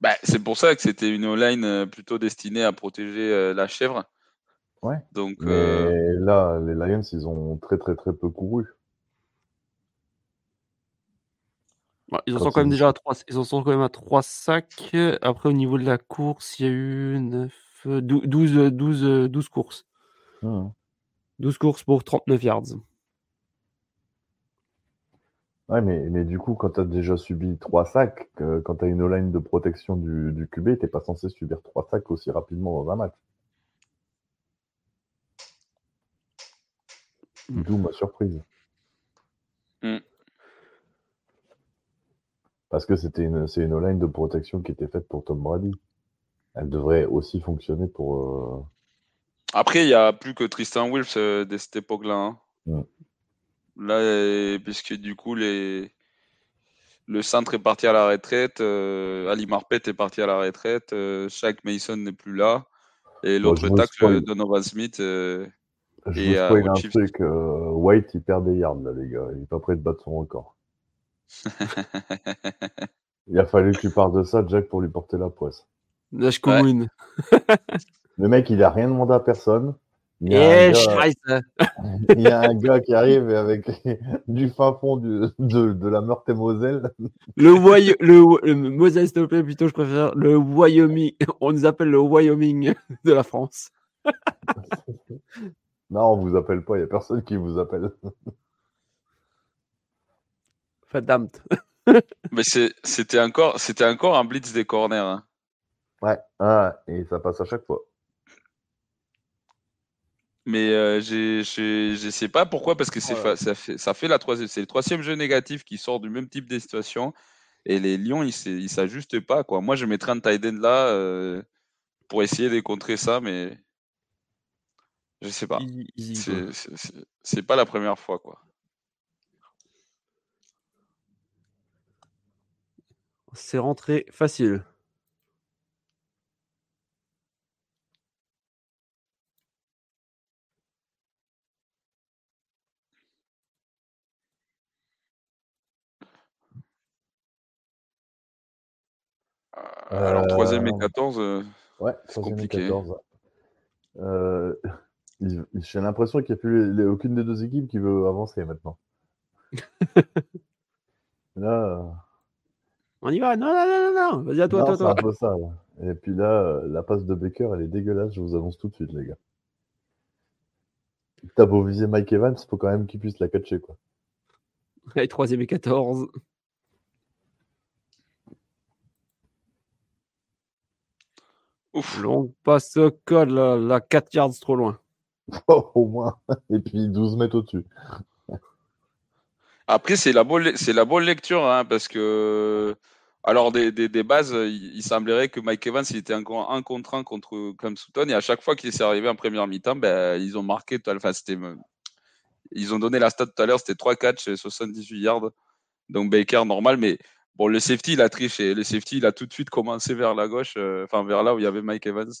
Bah, c'est pour ça que c'était une O-line euh, plutôt destinée à protéger euh, la chèvre. Ouais. Donc, Mais euh, là, les Lions, ils ont très très très peu couru. bah, ils en sont quand même déjà à 3, ils en sont quand même à 3 sacs. Après, au niveau de la course, il y a eu 9, euh, 12, 12, euh, 12, euh, 12 courses. Mhm. 12 courses pour 39 yards. Ouais, mais, mais du coup, quand tu as déjà subi trois sacs, quand tu as une line de protection du, du QB, tu pas censé subir trois sacs aussi rapidement dans un match. Hmm. D'où ma surprise. Hmm. Parce que c'était une, c'est une line de protection qui était faite pour Tom Brady. Elle devrait aussi fonctionner pour. Euh, Après, il n'y a plus que Tristan Wills euh, de cette époque-là. Hein. Hmm. Là, euh, puisque du coup, les... le centre est parti à la retraite, euh, Ali Marpet est parti à la retraite, euh, Shaq Mason n'est plus là, et l'autre tacle, Donovan Smith. je et, vous spoil un truc, White, il perd des yards, là, les gars. Il est pas prêt de battre son record. il a fallu que tu parles de ça, Jack, pour lui porter la poisse. Ouais. le mec, il a rien demandé à personne. Il y, a un gars, qui arrive avec du fin fond de, de, la Meurthe-et-Moselle. Le, le, le, Moselle, s'il te plaît, plutôt, je préfère le Wyoming. On nous appelle le Wyoming de la France. non, on vous appelle pas, il n'y a personne qui vous appelle. Verdammt. Mais c'était encore, encore un blitz des corners. Hein. Ouais, ah, et ça passe à chaque fois. Mais euh, je ne sais pas pourquoi, parce que c'est ça, fait, ça fait la troisième, c'est le troisième jeu négatif qui sort du même type de situation. Et les Lions, ils ne s'ajustent pas. Quoi. Moi, je mettrais un tight end là euh, pour essayer de contrer ça, mais je sais pas. C'est pas la première fois. quoi. C'est rentré facile. Alors, troisième et 14, euh, ouais, c'est compliqué. 14. Euh, j'ai l'impression qu'il n'y a plus aucune des deux équipes qui veut avancer maintenant. là. On y va, non, non, non, non, vas-y à toi, toi, toi. un peu ça. Et puis là, la passe de Baker, elle est dégueulasse, je vous annonce tout de suite, les gars. T'as beau viser Mike Evans, il faut quand même qu'il puisse la catcher, quoi. Allez, troisième et 14. Ouf. Long passe code, la, la 4 yards trop loin. au moins. Et puis 12 mètres au-dessus. Après, c'est la, bonne, c'est la bonne lecture, hein, parce que, alors, des, des, bases, il, semblerait que Mike Evans, il était encore un contre un contre Cam Sutton, et à chaque fois qu'il s'est arrivé en première mi-temps, ben, ils ont marqué, enfin, c'était, ils ont donné la stat tout à l'heure, c'était 3 catchs et 78 yards. Donc Baker, normal, mais Bon, le safety, il a triché. Le safety, il a tout de suite commencé vers la gauche, euh, enfin vers là où il y avait Mike Evans,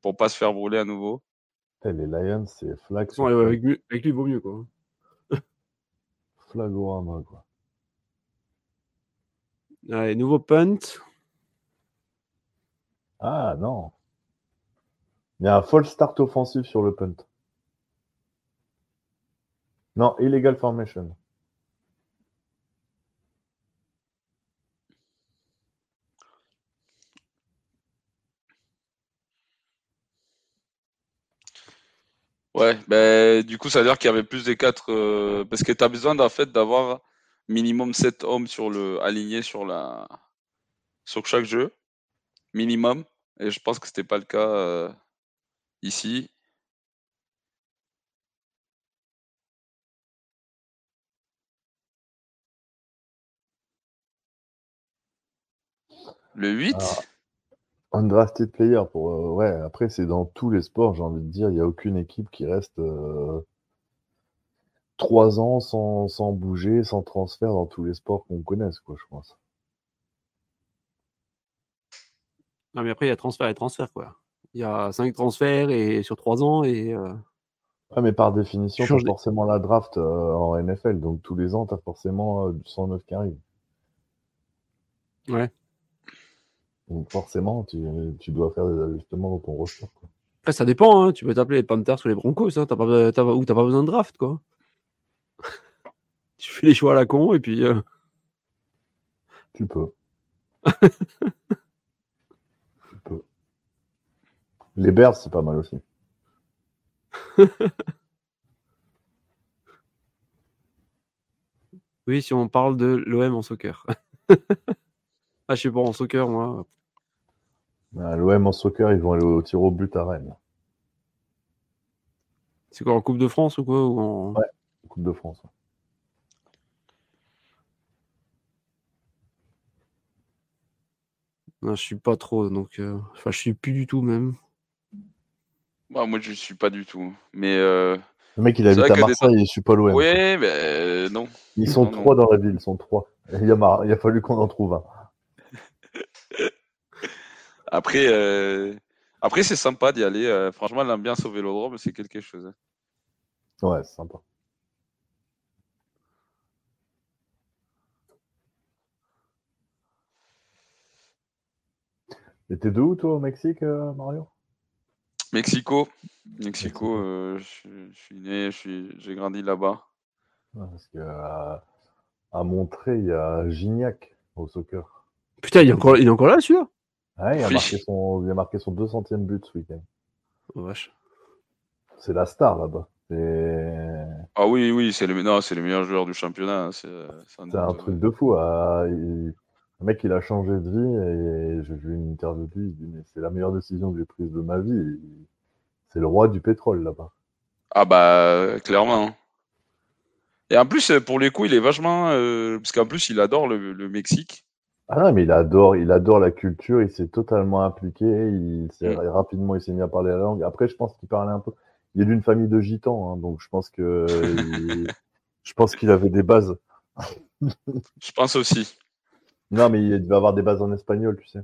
pour pas se faire brûler à nouveau. Eh, les Lions, c'est flag. avec, lui, avec, lui, il vaut mieux, quoi. Flagorama, quoi. Allez, nouveau punt. Ah, non. Il y a un false start offensif sur le punt. Non, illegal formation. Ouais, ben, du coup, ça veut dire qu'il y avait plus des 4 euh, parce que tu as besoin en fait d'avoir minimum 7 hommes sur le alignés sur la sur chaque jeu. Minimum. Et je pense que c'était pas le cas euh, ici. Le 8 Undrafted player pour euh, ouais, après c'est dans tous les sports, j'ai envie de dire, il n'y a aucune équipe qui reste euh, trois ans sans, sans, bouger, sans transfert dans tous les sports qu'on connaisse, quoi, je pense. Non, mais après, il y a transfert et transfert, quoi. Il y a cinq transferts et sur trois ans et. Euh... mais par définition, tu forcément la draft en NFL, donc tous les ans, tu as forcément du 109 qui arrive. Ouais. Donc forcément, tu, tu, dois faire des ajustements dans ton roster. Quoi. Après, ça dépend. Hein. Tu peux t'appeler les Panthers ou les Broncos. Hein. T'as pas, t'as, ou t'as pas besoin de draft. quoi. tu fais les choix à la con et puis. Euh... Tu peux. tu peux. Les Bears, c'est pas mal aussi. Oui, si on parle de l'OM en soccer. Ah, je sais pas, en soccer, moi. Bah, L'OM en soccer, ils vont aller au tir au but à Rennes. C'est quoi, en Coupe de France ou quoi ou en... Ouais, Coupe de France. Non, je suis pas trop, donc. euh, Enfin, je suis plus du tout même. Bah, moi, je suis pas du tout. Mais euh, Le mec, il habite à que des- Marseille, il suit pas l'OM. oui, mais euh, non. Ils sont Non, non. trois dans la ville, ils sont trois. Il a, mar- il a fallu qu'on en trouve un. Après, euh, après c'est sympa d'y aller. euh, franchement, l'ambiance au Vélodrome, c'est quelque chose. hein. Ouais, c'est sympa. Et t'es de où, toi, au Mexique, euh, Mario? Mexico, Mexico, euh, je, je suis né, j'ai grandi là-bas. Ouais, Parce que à, à Montré, il y a Gignac au soccer. Putain, il est encore, il est encore là, celui-là? Ouais, il, a marqué son, il a marqué son 200e but ce week-end. Oh, vache. C'est la star là-bas. Ah oui, oui, c'est le, non, c'est le meilleur joueur du championnat. hein, C'est, c'est un doute, truc de fou. ah, il- Le mec, il a changé de vie et j'ai vu une interview de lui. Il dit Mais c'est la meilleure décision que j'ai prise de ma vie. Et C'est le roi du pétrole là-bas. Ah bah clairement. hein. Et en plus, euh, pour les coups, il est vachement, euh, parce qu'en plus, il adore le, le Mexique. Ah non, mais il adore, il adore la culture, il s'est totalement impliqué, il s'est Mm. rapidement il s'est mis à parler la langue. Après, je pense qu'il parlait un peu. Il est d'une famille de gitans, hein, donc je pense que il- je pense qu'il avait des bases. Je pense aussi. Non, mais il devait avoir des bases en espagnol, tu sais.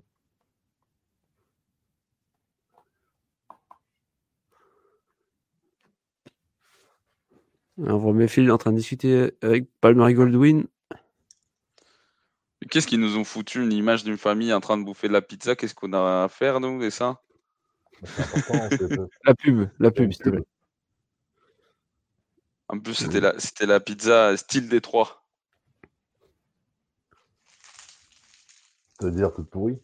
On voit Mayfield en train de discuter avec Palmer Goldwyn. Qu'est-ce qu'ils nous ont foutu une image d'une famille en train de bouffer de la pizza? Qu'est-ce qu'on a à faire, nous, et ça La pub, la pub, te plaît. En plus, c'était la, c'était la pizza style Détroit. C'est-à-dire toute pourrie?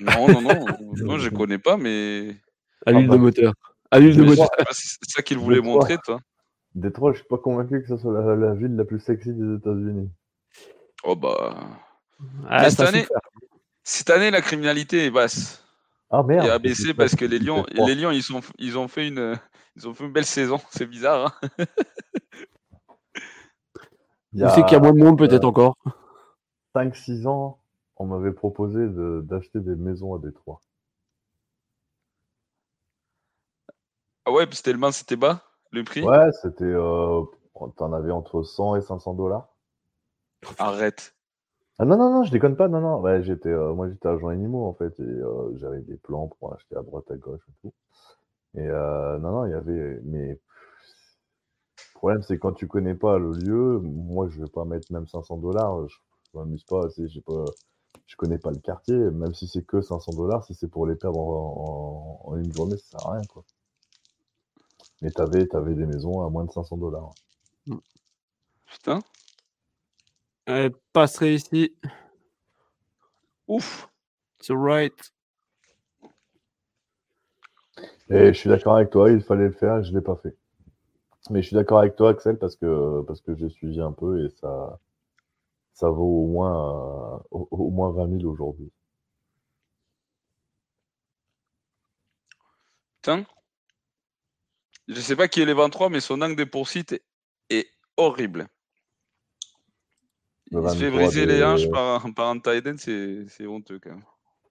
Non, non, non, non, je connais pas, mais À l'huile Ah de bah. moteur. À l'huile de moteur. c'est ça qu'il voulait Détroit. montrer, toi. Détroit, je suis pas convaincu que ce soit la, la ville la plus sexy des États-Unis. Oh bah. Ah, Mais cette année- souffert. Cette année, la criminalité est basse Ah merde. et c'est abaissée pas- parce que les Lions, les Lions, ils sont, ils ont fait une, ils ont fait une belle saison. C'est bizarre. Hein Il y qu'il y a moins de monde, peut-être euh, encore 5-6 ans, on m'avait proposé de- d'acheter des maisons à Détroit. ah ouais, puis tellement c'était bas le prix? Ouais, c'était. Euh, T'en avais entre 100 et 500 dollars. Arrête. Ah non, non, non, je déconne pas, non, non. Ouais, j'étais, euh, moi, j'étais agent animaux, en fait, et euh, j'avais des plans pour acheter à droite, à gauche et tout. Et euh, non, non, il y avait. Mais. Le problème, c'est quand tu connais pas le lieu, moi, je vais pas mettre même 500 dollars. Je, je m'amuse pas, j'ai pas. Je connais pas le quartier, même si c'est que 500 dollars, si c'est pour les perdre en, en- en une journée, ça sert à rien, quoi. Mais t'avais, t'avais des maisons à moins de 500 dollars. Putain. Elle passerait ici. Ouf. Sur right. Et je suis d'accord avec toi, il fallait le faire et je l'ai pas fait. Mais je suis d'accord avec toi, Axel, parce que, parce que j'ai suivi un peu et ça, ça vaut au moins, euh, au, au moins 20 000 aujourd'hui. Putain. Je sais pas qui est les 23, mais son angle de poursuite est horrible. Le Il se fait 23 briser les hanches par, par un tight end, c'est c'est honteux quand même.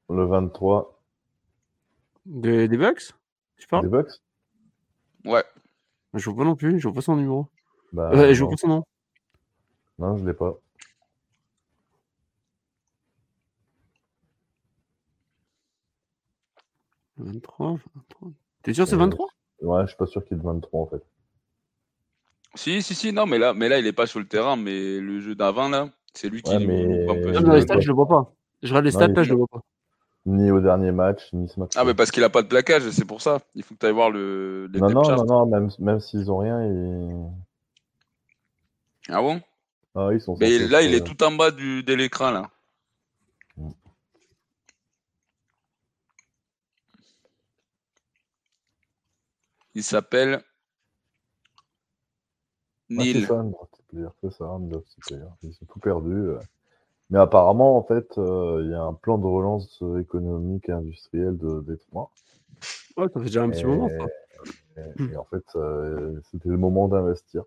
Le 23 Des, des Bucks Tu parles? Des Bucks? Ouais. Je vois pas non plus, je vois pas son numéro. bah, Euh, je vois pas son nom. non, je l'ai pas. « 23, 23. T'es sûr que c'est Euh, 23 Ouais, je suis pas sûr qu'il y ait de 23 en fait. Si, si, si, non, mais là, mais là, il est pas sur le terrain, mais le jeu d'avant, là, c'est lui qui Ouais, mais- un peu. Dans les le stats, je le vois pas. Je regarde les stats, là, je le vois pas. Ni au dernier match, ni ce match. Ah, mais parce qu'il a pas de plaquage, c'est pour ça. Il faut que tu ailles voir le, les non, non, non, non, même, même s'ils ont rien, ils, Ah bon? Ah, ils sont. Mais là, il est tout en bas du, de l'écran, là. Mm. Il C'est ça, Ils ont tout perdu. Mais apparemment, en fait, il y a un plan de relance économique et industrielle de Détroit. Ouais, ça fait déjà un petit moment, Et, en fait, c'était le moment d'investir.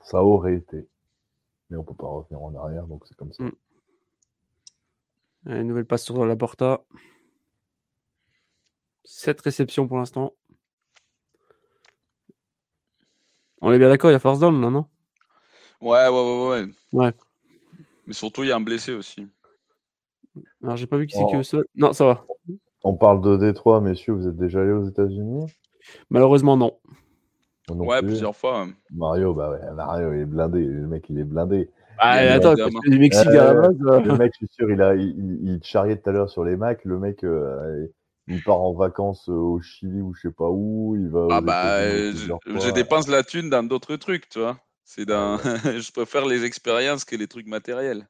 Ça aurait été. Mais on peut pas revenir en arrière, donc c'est comme ça. Mm. Une nouvelle passe sur la Porta. 7 réceptions pour l'instant. On est bien d'accord, il y a force down là, non? Ouais, ouais, ouais, ouais. Ouais. Mais surtout, il y a un blessé aussi. Alors, j'ai pas vu qui c'est qui est au sol. Non, ça va. On parle de Détroit, messieurs. Vous êtes déjà allés aux États-Unis? Malheureusement, non. ouais, plusieurs fois. Mario, bah ouais, Mario, il est blindé. Le mec, il est blindé. Ah, attends, du Mexique à la base. Le mec, je suis sûr, il, a, il, il charriait tout à l'heure sur les Macs. Le mec, euh, il part en vacances euh, au Chili ou je sais pas où. Il va. Ah bah, je, dépense la thune dans d'autres trucs, tu vois. C'est dans... je préfère les expériences que les trucs matériels.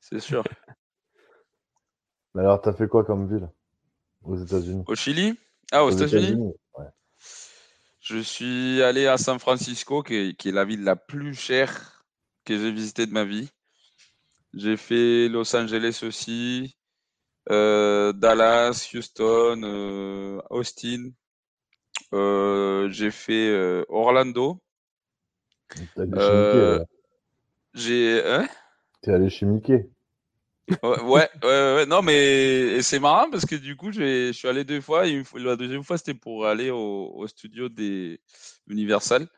C'est sûr. alors, t'as fait quoi comme ville aux États-Unis? Au Chili? Ah, aux, États-Unis? Ouais. Je suis allé à San Francisco, qui est, qui est la ville la plus chère que j'ai visité de ma vie. J'ai fait Los Angeles aussi, Dallas, Houston, euh, Austin. Euh, j'ai fait Orlando. J'ai. Hein? T'es allé chez Mickey. ouais, ouais, ouais, non, mais c'est marrant parce que du coup, je suis allé deux fois. Et la deuxième fois, c'était pour aller au, au, studio des Universal.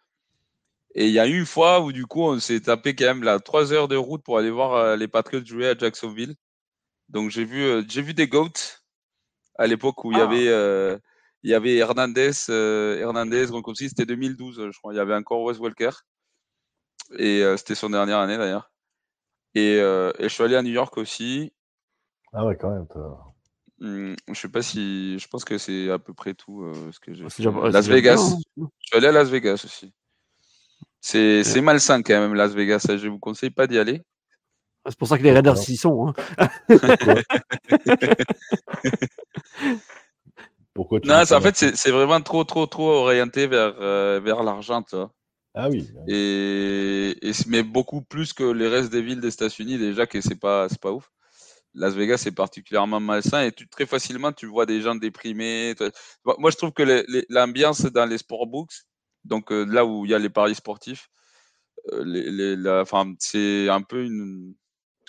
Et il y a eu une fois où du coup, on s'est tapé quand même là trois heures de route pour aller voir euh, les Patriots jouer à Jacksonville. Donc j'ai vu, euh, j'ai vu des Goats à l'époque où il y ah. avait, euh, il y avait Hernandez, Hernandez, aussi c'était 2012, je crois. Il y avait encore Wes Walker et c'était son dernière année d'ailleurs. Et, et, je suis allé à New York aussi. Ah ouais, quand même. Mmh, je sais pas si, je pense que c'est à peu près tout ce que j'ai. Las Vegas. Hein. Je suis allé à Las Vegas aussi. C'est malsain quand même, Las Vegas. Je vous conseille pas d'y aller. Ah, c'est pour ça que les Raiders y sont. Hein. Pourquoi Non, en fait, c'est vraiment trop, trop, trop orienté vers, euh, vers l'argent. Ah oui. Et, et mais beaucoup plus que les restes des villes des États-Unis, déjà, que c'est pas, pas ouf. Las Vegas c'est particulièrement malsain et tu, très facilement tu vois des gens déprimés. Moi je trouve que l'ambiance dans les sportbooks donc euh, là où il y a les paris sportifs, euh, les, la, c'est un peu une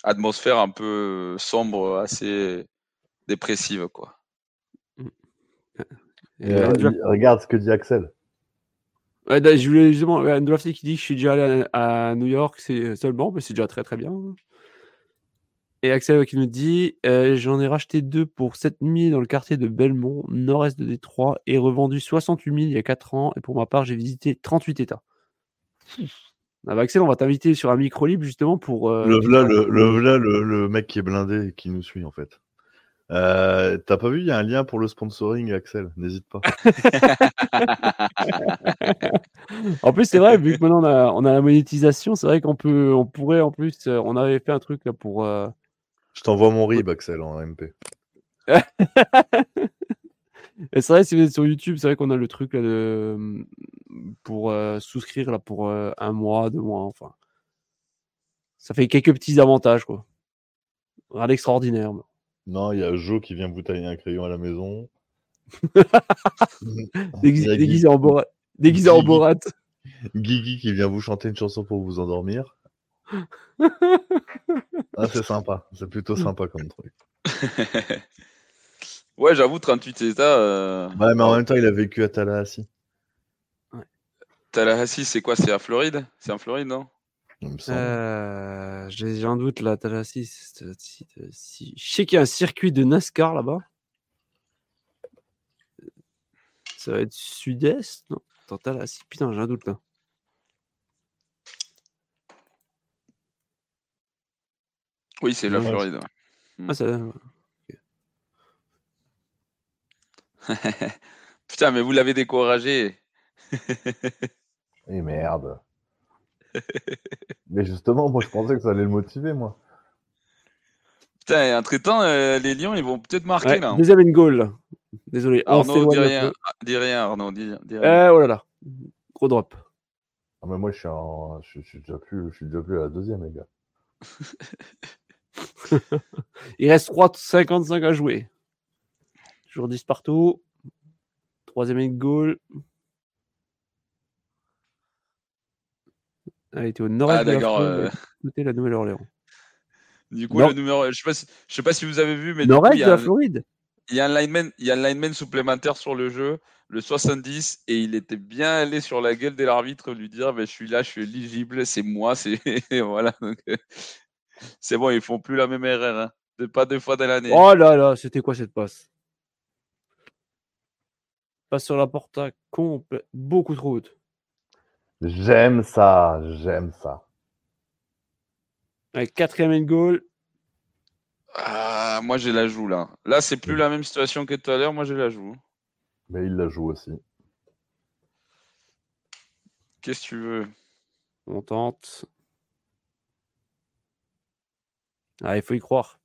atmosphère un peu sombre, assez dépressive, quoi. Euh, regarde ce que dit Axel. Ouais, je voulais justement, qui dit que je suis déjà allé à, New York, c'est seulement, mais c'est déjà très très bien. Et Axel qui nous dit J'en ai racheté deux pour 7000 dans le quartier de Belmont, nord-est de Détroit, et revendu 68 000 il y a 4 ans. Et pour ma part, j'ai visité 38 États. Ah bah, Axel, on va t'inviter sur un micro libre justement pour. le, voilà, le, le, mec qui est blindé et qui nous suit en fait. T'as pas vu, il y a un lien pour le sponsoring, Axel, n'hésite pas. en plus, c'est vrai, vu que maintenant on a, on a la monétisation, c'est vrai qu'on peut, on pourrait en plus, on avait fait un truc là pour. Je t'envoie mon RIB, Axel, en MP. c'est vrai, si vous êtes sur YouTube, c'est vrai qu'on a le truc là de... Mmh, pour euh, souscrire là pour euh, un mois, deux mois, enfin. Ça fait quelques petits avantages, quoi. Rien d'extraordinaire. Non, il y a Joe qui vient vous tailler un crayon à la maison. déguisé, en Borat. Déguisé en Borat. Guigui qui vient vous chanter une chanson pour vous endormir. Ah, c'est sympa. C'est plutôt sympa comme truc. ouais, j'avoue, 38 États. Euh, ouais, mais en même temps, il a vécu à Tallahassee. Ouais. Tallahassee, c'est quoi C'est à Floride? C'est en Floride, non? Euh, J'ai un doute là, Tallahassee. Je sais qu'il y a un circuit de NASCAR là-bas. Ça va être sud-est Non? Tallahassee. Putain, j'ai un doute là. Oui, c'est la Floride. Ah, ça... Putain, mais vous l'avez découragé. Et merde. mais justement, moi, je pensais que ça allait le motiver, moi. Putain, entre-temps, euh, les Lions, ils vont peut-être marquer, là. Deuxième une goal. Désolé. Arnaud, dis rien. Dis rien, Arnaud. Dis, rien. Euh, oh là là. Gros drop. Ah, mais moi, je suis, je, suis déjà plus, je suis déjà plus à la deuxième, les gars. Il reste 3,55 à jouer. Toujours 10 partout. Troisième goal. Elle était au nord-est ah, de la euh... la Nouvelle-Orléans. Du coup, le numéro, je sais pas si, je sais pas si vous avez vu, mais nord-est de la Floride. Il y a un lineman, il y a un lineman supplémentaire sur le jeu, le 70, et il était bien allé sur la gueule de l'arbitre lui dire, ben, je suis là, je suis éligible, c'est moi, c'est voilà. Euh, c'est bon, ils font plus la même erreur, hein. pas deux fois dans l'année. Oh là là, c'était quoi cette passe? Passe sur la porte complète, beaucoup trop haute. J'aime ça, j'aime ça. Avec quatrième goal. Ah, moi j'ai la joue là. Là, c'est plus la même situation que tout à l'heure. Moi j'ai la joue. Mais il la joue aussi. Qu'est-ce que tu veux? On tente. Ah, il faut y croire.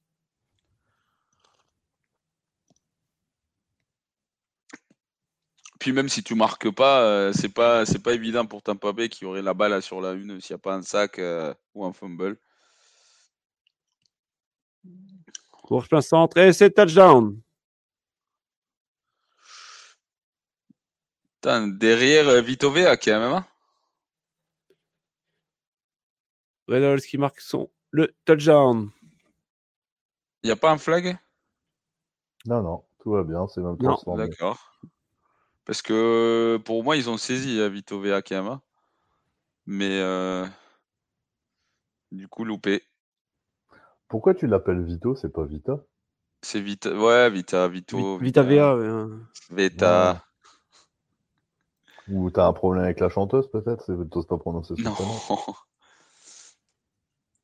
Puis même si tu marques pas, euh, c'est pas c'est pas évident pour Tampa Bay qui aurait la balle sur la une s'il n'y a pas un sac euh, ou un fumble. Course plein centre et c'est touchdown. derrière euh, Vito Vea qui a même un. Reynolds qui marque son le touchdown. Il n'y a pas un flag? Non, non, tout va bien, c'est même D'accord. Parce que pour moi, ils ont saisi hein, Vito Vea Kama. Mais euh, du coup, loupé. Pourquoi tu l'appelles Vito C'est pas Vita? C'est Vita. Ouais, Vita, Vito. Vita, Vea. Ouais. Vita. Ou t'as un problème avec la chanteuse peut-être? T'oses pas prononcer son nom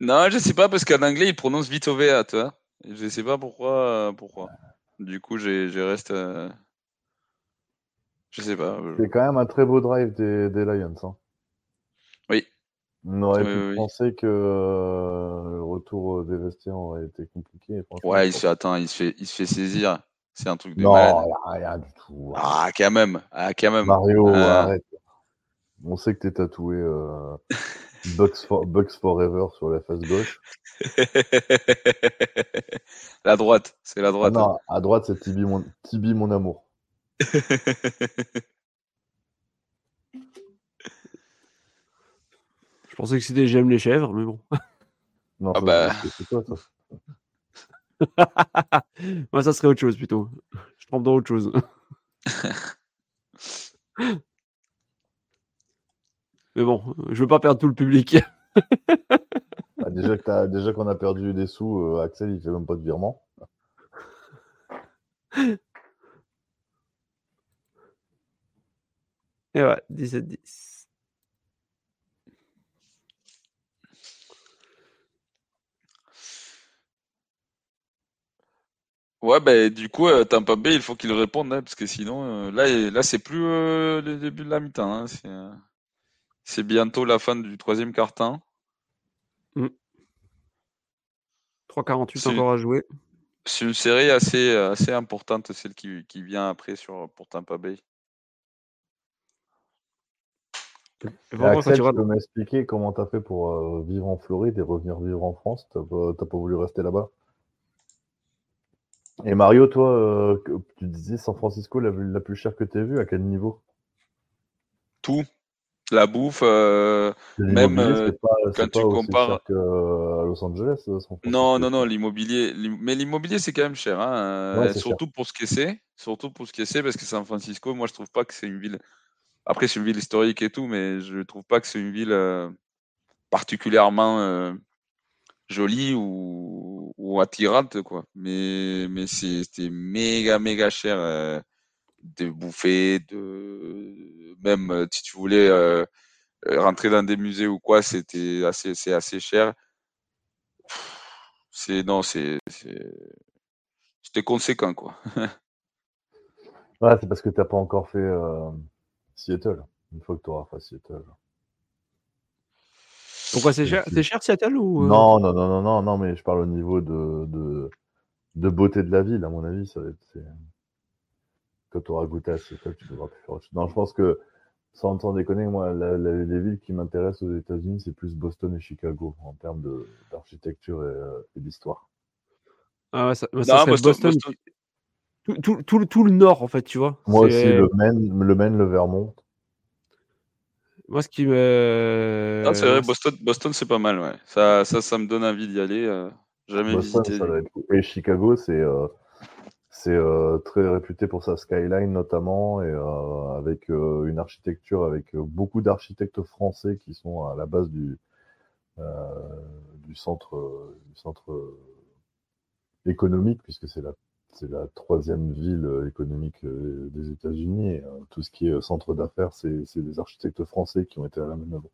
Non, je sais pas parce qu'en anglais, il prononce Vito Vea, tu vois. Je sais pas pourquoi. pourquoi. Du coup, j'ai reste. Euh, je sais pas. Euh, c'est quand même un très beau drive des, Lions. Hein. Oui. On aurait pu penser que euh, le retour des vestiaires aurait été compliqué. Ouais, il se, fait, il, se fait, il se fait saisir. C'est un truc de non, malade. Non, rien du tout. Ah, quand même. Ah, quand même. Mario, ah. arrête. On sait que t'es tatoué euh, Bugs, Forever sur la face gauche. la droite, c'est la droite. Ah non, à droite, c'est Tibi mon, Tibi, mon amour. Je pensais que c'était j'aime les chèvres, mais bon. Non, ah bah. c'est toi, ça. Moi, ça serait autre chose plutôt. Je trompe dans autre chose. mais bon, je veux pas perdre tout le public. Bah, déjà qu'on a perdu des sous, euh, Axel, il fait même pas de virement. Et ouais, 17-10. Ouais, bah, du coup, euh, Tampa Bay, il faut qu'il réponde, hein, parce que sinon, euh, là, là c'est plus euh, le début de la mi-temps. Hein, c'est, bientôt la fin du troisième quart-temps. 3,48 encore à jouer. C'est une série assez, assez importante, celle qui, qui vient après sur, pour Tampa Bay. Axel, tu peux m'expliquer comment tu as fait pour euh, vivre en Floride et revenir vivre en France? Tu pas, pas, voulu rester là-bas? Et Mario, toi, euh, tu disais San Francisco, la ville la plus chère que tu as vue, à quel niveau? Tout. La bouffe, euh, même quand tu compares. à Los Angeles Non, non, non, l'immobilier. Mais l'immobilier, c'est quand même cher. Hein, surtout pour ce que c'est. Surtout pour ce que c'est, parce que San Francisco, moi, je trouve pas que c'est une ville après, c'est une ville historique et tout, mais je ne trouve pas que c'est une ville euh, particulièrement euh, jolie ou, attirante, quoi. Mais, mais c'était méga, méga cher euh, de bouffer, de même si tu voulais rentrer dans des musées ou quoi, c'était assez, assez cher. C'est non, c'est c'était conséquent, quoi. ouais, c'est parce que tu n'as pas encore fait Seattle. Une fois que tu auras fait Seattle. Pourquoi c'est cher C'est cher Seattle ou euh? Non, non, non, non, non, non, mais je parle au niveau de, de, de beauté de la ville, à mon avis, ça va être. Quand tu auras goûté à Seattle, tu devras plus faire autre chose. Non, je pense que sans, déconner, moi, les villes qui m'intéressent aux États-Unis, c'est plus Boston et Chicago en termes d'architecture et, d'histoire. Ah ouais, ça, ça Boston. Tout, tout, tout, le nord, en fait, tu vois. Moi aussi, le Maine, le, Maine, le Vermont. Moi, ce qui me. c'est vrai, Boston, Boston c'est pas mal, ouais. Ça, ça, ça me donne envie d'y aller. Euh, jamais visité. Et Chicago, c'est euh, c'est euh, très réputé pour sa skyline, notamment, et avec une architecture, avec beaucoup d'architectes français qui sont à la base du, du centre, du centre économique, puisque c'est la c'est la troisième ville euh, économique euh, des États-Unis. Euh, tout ce qui est centre d'affaires, c'est des architectes français qui ont été à la manœuvre.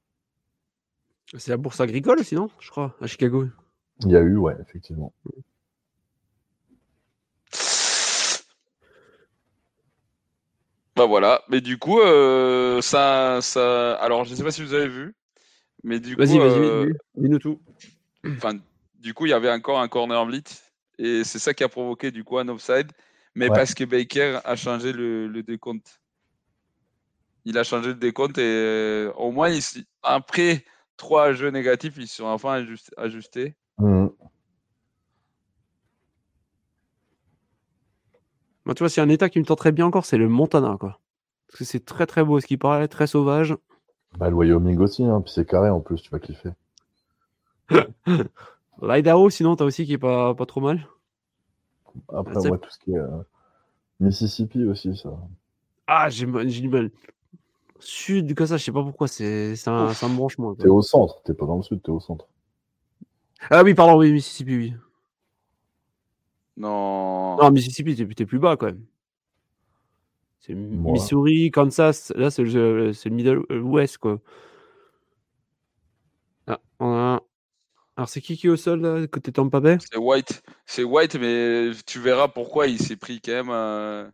C'est la bourse agricole aussi, non Je crois, à Chicago. Il y a eu, ouais, effectivement. Bah voilà, mais du coup, ça, ça. Alors, je ne sais pas si vous avez vu, mais du coup. Vas-y, vas-y, dis-nous tout. Enfin, du coup, il y avait encore un corner blitz et c'est ça qui a provoqué du coup un offside, mais parce que Baker a changé le, décompte. Il a changé le décompte et euh, au moins, après trois jeux négatifs, ils sont enfin ajustés. Mmh. Moi, tu vois, c'est un état qui me très bien encore, c'est le Montana, quoi. Parce que c'est très très beau, ce qui paraît très sauvage. Bah, le Wyoming aussi, hein, puis c'est carré en plus, tu vas kiffer. L'Idaho, sinon, t'as aussi qui est pas, pas trop mal. Après, moi, tout ce qui est euh, Mississippi aussi, ça. Ah, j'ai du mal. Sud, comme ça, je sais pas pourquoi, c'est un, un branchement. T'es au centre, t'es pas dans le sud, t'es au centre. Ah oui, pardon, oui, Mississippi, oui. Non. Non, Mississippi, t'es plus bas quand même. C'est Missouri, Kansas, là c'est le, le, Middle West, quoi. Ah, on a alors c'est qui qui est au sol côté Tampa Bay C'est White. C'est White, mais tu verras pourquoi il s'est pris quand même.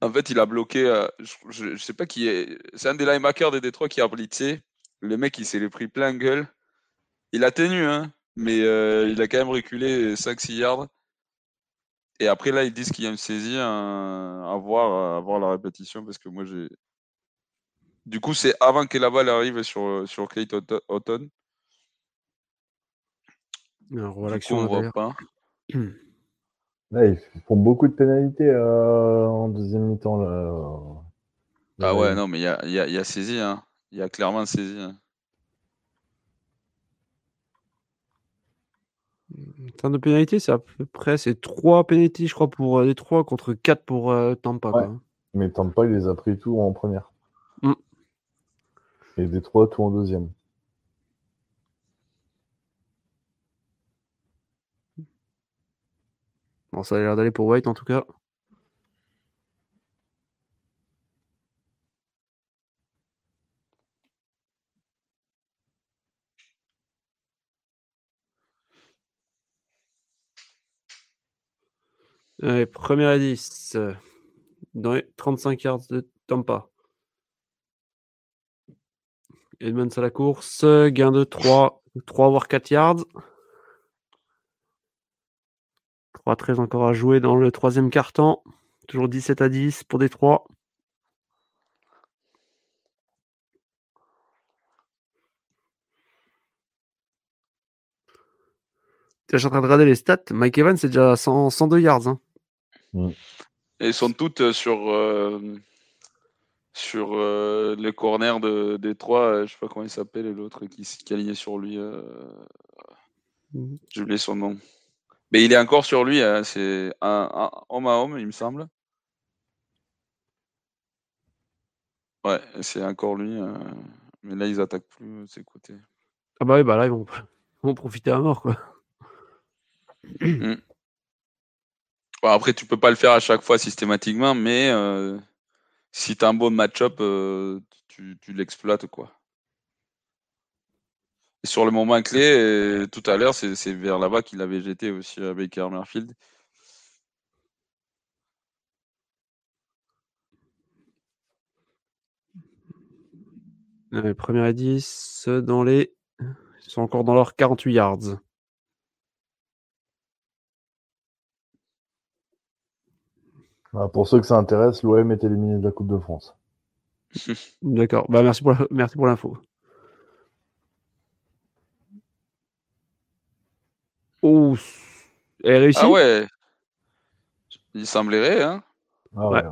En fait, il a bloqué. Euh, je, ne sais pas qui est. C'est un des linebackers des Détroit qui a blitzé. Le mec, il s'est pris plein gueule. Il a tenu, hein, mais euh, il a quand même reculé 5-6 yards. Et après, là, ils disent qu'il y a une saisie. à, voir, à voir la répétition parce que moi, j'ai. Du coup, c'est avant que la balle arrive sur, sur Kate Houghton. Alors, on voit pas. Là, ils font beaucoup de pénalités euh, en deuxième mi-temps. Là. Ah ouais, non, mais il y a, y, a, y a saisie. Hein. Il y a clairement saisie. Hein. En termes de pénalité, c'est à peu près c'est 3 pénalités, je crois, pour euh, les 3 contre 4 pour euh, Tampa. Quoi. Mais Tampa, il les a pris tout en première. Mm. Et des 3 tout en deuxième. Bon, ça a l'air d'aller pour White en tout cas. Allez, première à 10 dans les 35 yards de Tampa. Edmonds à la course, gain de 3, 3 voire 4 yards. 3-13 encore à jouer dans le troisième quart-temps. Toujours 17 à 10 pour Détroit. Tu es en train de regarder les stats. Mike Evans, c'est déjà 102 yards. Hein. Mm. Et sont toutes euh, sur, euh, sur euh, le corner de Détroit. je sais pas comment il s'appelle, l'autre qui, qui alignait sur lui. Mm. J'ai oublié son nom. Mais il est encore sur lui, hein, c'est un, homme à homme, il me semble. Ouais, c'est encore lui. Euh, mais là, ils attaquent plus euh, ses côtés. Ah bah oui, bah là, ils vont, vont profiter à mort, quoi. Mmh. Bon, après, tu peux pas le faire à chaque fois systématiquement, mais euh, si tu as un bon match-up, tu, tu l'exploites, quoi sur le moment clé, euh, tout à l'heure, c'est vers là-bas qu'il avait jeté aussi à Baker Merfield. Euh, première à 10 dans les. Ils sont encore dans leurs 48 yards. Bah, pour ceux que ça intéresse, l'OM est éliminé de la Coupe de France. D'accord. Bah, merci pour merci pour l'info. Oh, elle réussit. Ah ouais. Il semblerait, hein. Ah ouais,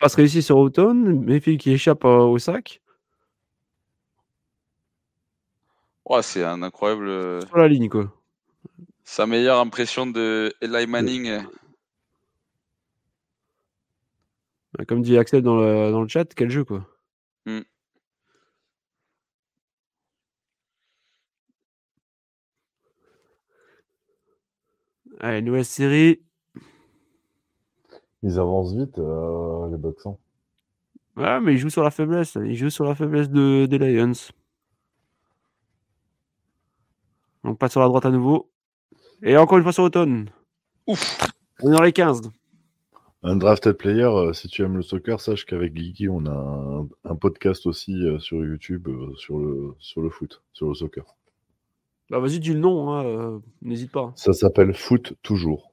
Passe réussi sur Automne, Méfi qui échappe euh, au sac. Ouais, c'est un incroyable. Euh, sur la ligne, quoi. Sa meilleure impression de Eli Manning. Comme dit Axel dans le, dans le chat, quel jeu, quoi. Hmm. Allez, nouvelle série. Ils avancent vite, euh, les Bucks. Hein. Ouais, mais ils jouent sur la faiblesse. Ils jouent sur la faiblesse de, des Lions. On passe sur la droite à nouveau. Et encore une fois sur Automne. Ouf On est dans les 15. Un drafted player, euh, si tu aimes le soccer, sache qu'avec Geeky, on a un, podcast aussi euh, sur YouTube sur, le, sur le foot, sur le soccer. Bah vas-y, dis le nom, hein, n'hésite pas. Ça s'appelle Foot Toujours.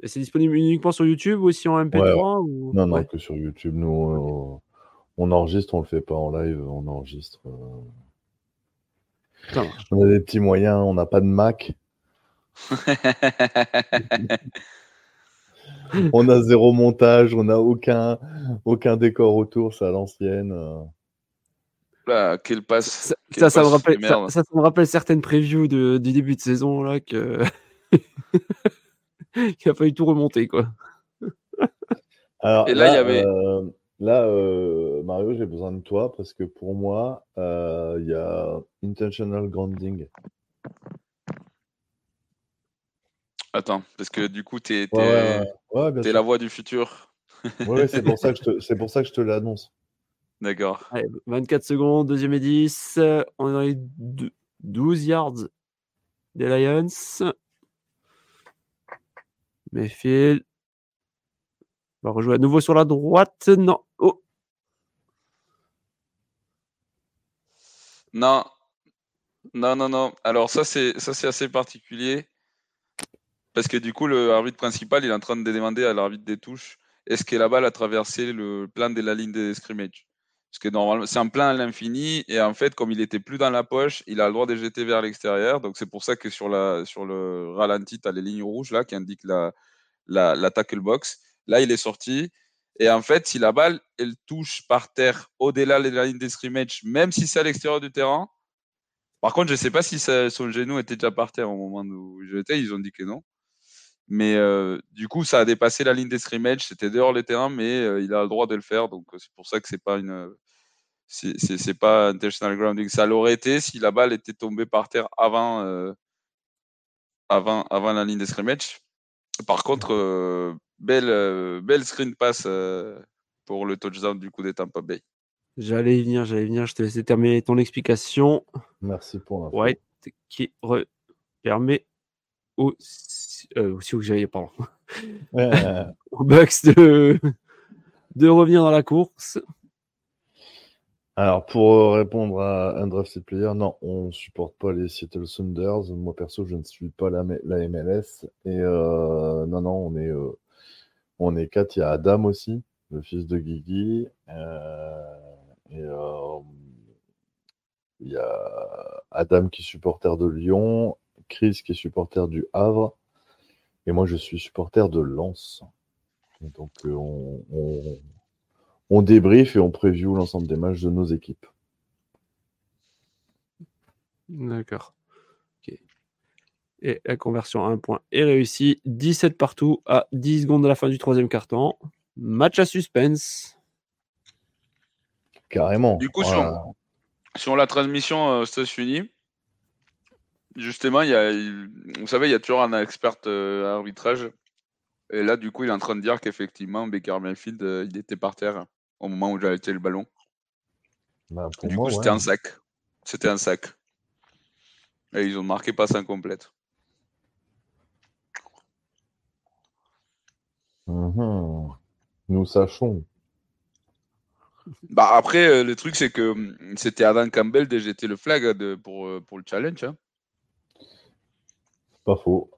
Et c'est disponible uniquement sur YouTube ou aussi en MP3 Non, non, que sur YouTube. Nous, on enregistre, on le fait pas en live, on enregistre. Euh. On a des petits moyens, on n'a pas de Mac. on a zéro montage, on n'a aucun, aucun décor autour, c'est à l'ancienne. Quel passe. Ça, ça, me rappelle, ça, me rappelle certaines previews de, du début de saison là que. qui a failli tout remonter, quoi. Alors, et là, il y avait. Euh, là, euh, Mario, j'ai besoin de toi parce que pour moi, euh, il y a intentional grounding. Attends, parce que du coup, tu es, es, la voix du futur. Oui, c'est pour, ça que je te, pour ça que je te l'annonce. D'accord. 24 secondes, deuxième et 10. On est dans les 12 yards des Lions. Mayfield va rejouer à nouveau sur la droite. Non. Oh. Non. Non, non, non. Alors ça, c'est ça, c'est assez particulier. Parce que du coup, le arbitre principal, il est en train de demander à l'arbitre des touches est-ce que la balle a traversé le plan de la ligne de scrimmage? Parce que normalement, c'est un plan à l'infini. Et en fait, comme il était plus dans la poche, il a le droit de jeter vers l'extérieur. Donc c'est pour ça que sur, le ralenti, tu as les lignes rouges là qui indiquent la, tackle box. Là, il est sorti. Et en fait, si la balle, elle touche par terre au-delà de la ligne de scrimmage, même si c'est à l'extérieur du terrain, par contre, je ne sais pas si son genou était déjà par terre au moment où j'étais, ils ont dit que non. Mais euh, du coup, ça a dépassé la ligne des scrimmage, c'était dehors le terrain, mais euh, il a le droit de le faire. Donc c'est pour ça que c'est pas une c'est pas intentional grounding. Ça l'aurait été si la balle était tombée par terre avant, euh, avant, avant la ligne des scrimmage. Par contre, euh, belle, euh, belle screen pass euh, pour le touchdown du coup des Tampa Bay. J'allais y venir, j'allais y venir. Je te laisse terminer ton explication. Merci pour l'info. Ouais, qui permet aussi, aussi où pardon. Au Bucks de, de revenir dans la course. Alors, pour euh, répondre à Undrafted Player, non, on ne supporte pas les Seattle Sounders. Moi, perso, je ne suis pas la, MLS. Et euh, non, non, on est, euh, on est quatre. Il y a Adam aussi, le fils de Guigui. et il y a Adam qui est supporter de Lyon, Chris qui est supporter du Havre. Et moi, je suis supporter de Lens. donc, on on débrief et on preview l'ensemble des matchs de nos équipes. D'accord. Et la conversion à un point est réussie. 17 partout à 10 secondes de la fin du troisième quart-temps. Match à suspense. Carrément. Du coup, sur, la transmission euh, aux États-Unis, justement, il y a, vous savez, il y a toujours un expert euh, arbitrage. Et là, du coup, il est en train de dire qu'effectivement, Baker Mayfield, euh, il était par terre au moment où j'ai arrêté le ballon. Bah, du coup, c'était un sac. C'était un sac. Et ils ont marqué passe incomplète. Mhm. Nous sachons. Bah après, euh, le truc, c'est que c'était Adam Campbell de jeter le flag de, pour, euh, pour le challenge. Hein. Pas faux.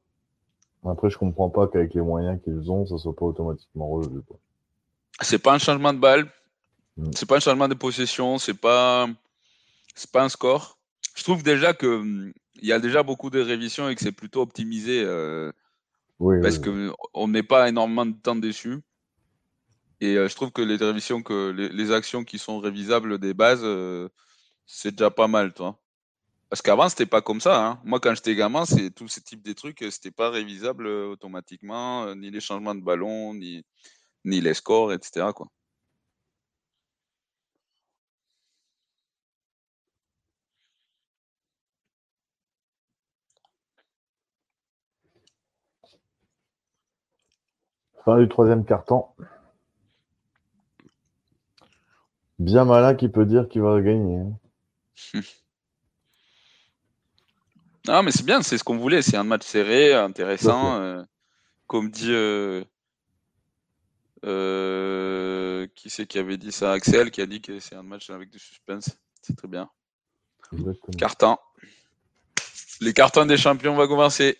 Après, je comprends pas qu'avec les moyens qu'ils ont, ça soit pas automatiquement relevé. C'est pas un changement de balle, mm. c'est pas un changement de possession, c'est pas, c'est pas un score. Je trouve déjà que il y a déjà beaucoup de révisions et que c'est plutôt optimisé euh, parce qu'on on n'est pas énormément de temps dessus. Et euh, je trouve que les révisions, que les, actions qui sont révisables des bases, euh, c'est déjà pas mal, toi. Parce qu'avant, c'était pas comme ça. Hein. Moi, quand j'étais gamin, c'est tous ces types de trucs, c'était pas révisable automatiquement, ni les changements de ballon, ni, ni les scores, etc. Quoi. Fin du troisième carton. Bien malin qui peut dire qu'il va gagner. Non, mais c'est bien, c'est ce qu'on voulait. C'est un match serré, intéressant. Euh, comme dit. Euh, euh, qui c'est qui avait dit ça? Axel qui a dit que c'est un match avec du suspense. C'est très bien. Carton. Les cartons des champions vont commencer.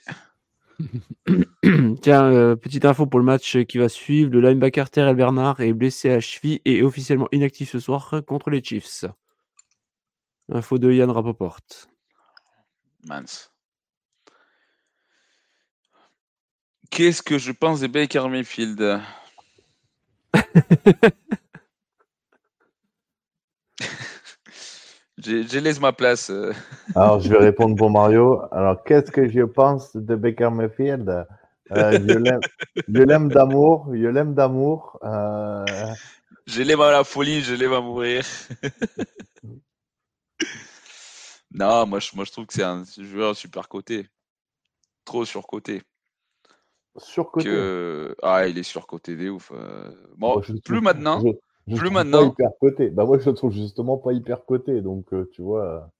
Tiens, euh, petite info pour le match qui va suivre. Le linebacker Terrell Bernard est blessé à cheville et est officiellement inactif ce soir contre les Chiefs. Info de Yann Rapoport. Mince. Qu'est-ce que je pense de Baker Mayfield J'ai laisse ma place. Euh. Alors, je vais répondre pour Mario. Alors, qu'est-ce que je pense de Baker Mayfield euh, Je l'aime d'amour. Je l'aime d'amour. Euh... Je l'aime à la folie, je l'aime à mourir. non, moi je, moi je trouve que c'est un joueur super coté. Trop surcoté. Surcoté Ah, il est surcoté des ouf. Euh. Bon, plus maintenant. Plus maintenant. Pas hyper coté. Bah, moi, je le trouve justement pas hyper coté. Donc, euh, tu vois.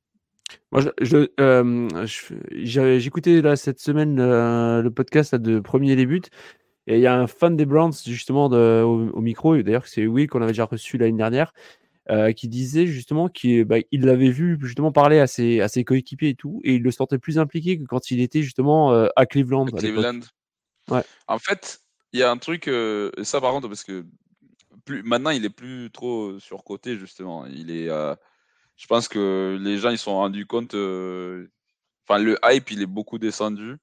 Moi, je, euh, j'ai écouté là, cette semaine le podcast de Premier Début. Et il y a un fan des Browns, justement, de, au, micro. D'ailleurs, c'est Will qu'on avait déjà reçu l'année dernière. Qui disait justement qu'il bah, l'avait vu justement parler à ses, à ses coéquipiers et tout, et il le sentait plus impliqué que quand il était justement à Cleveland. À Cleveland. Ouais. En fait, il y a un truc, ça par contre, parce que maintenant, il est plus trop surcoté, justement. Il est, euh, je pense que les gens, ils sont rendus compte. Euh, enfin, le hype, il est beaucoup descendu.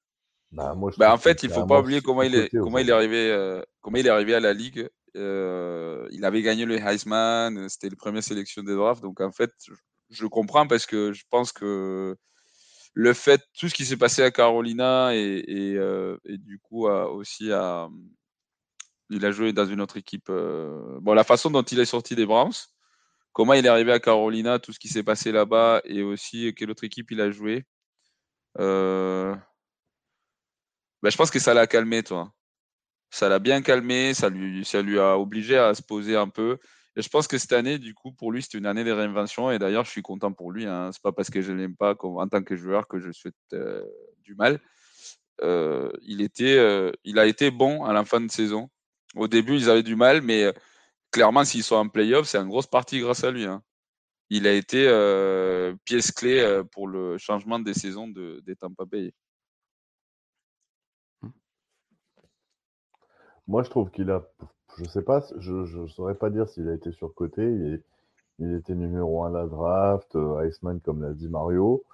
Bah, bah en fait, il faut pas oublier comment il est, comment il est arrivé, euh, comment il est arrivé à la ligue. il avait gagné le Heisman, c'était le premier sélection des drafts. Donc, en fait, je comprends parce que je pense que le fait, tout ce qui s'est passé à Carolina et, et, du coup aussi à, il a joué dans une autre équipe. Euh, bon, la façon dont il est sorti des Browns, comment il est arrivé à Carolina, tout ce qui s'est passé là-bas, et aussi quelle autre équipe il a joué. Euh, ben, je pense que ça l'a calmé, toi. Ça l'a bien calmé, ça lui, ça lui a obligé à se poser un peu. Et je pense que cette année, du coup, pour lui, c'est une année de réinvention. Et d'ailleurs, je suis content pour lui. Hein. C'est pas parce que je l'aime pas en tant que joueur que je souhaite euh, du mal. il était, il a été bon à la fin de saison. Au début, ils avaient du mal, mais euh, clairement, s'ils sont en playoff, c'est une grosse partie grâce à lui. Hein. Il a été euh, pièce clé euh, pour le changement des saisons de, des Tampa Bay. Moi, je trouve qu'il a. Je sais pas, je ne saurais pas dire s'il a été surcoté. Il, il était numéro 1 à la draft, Iceman, comme l'a dit Mario.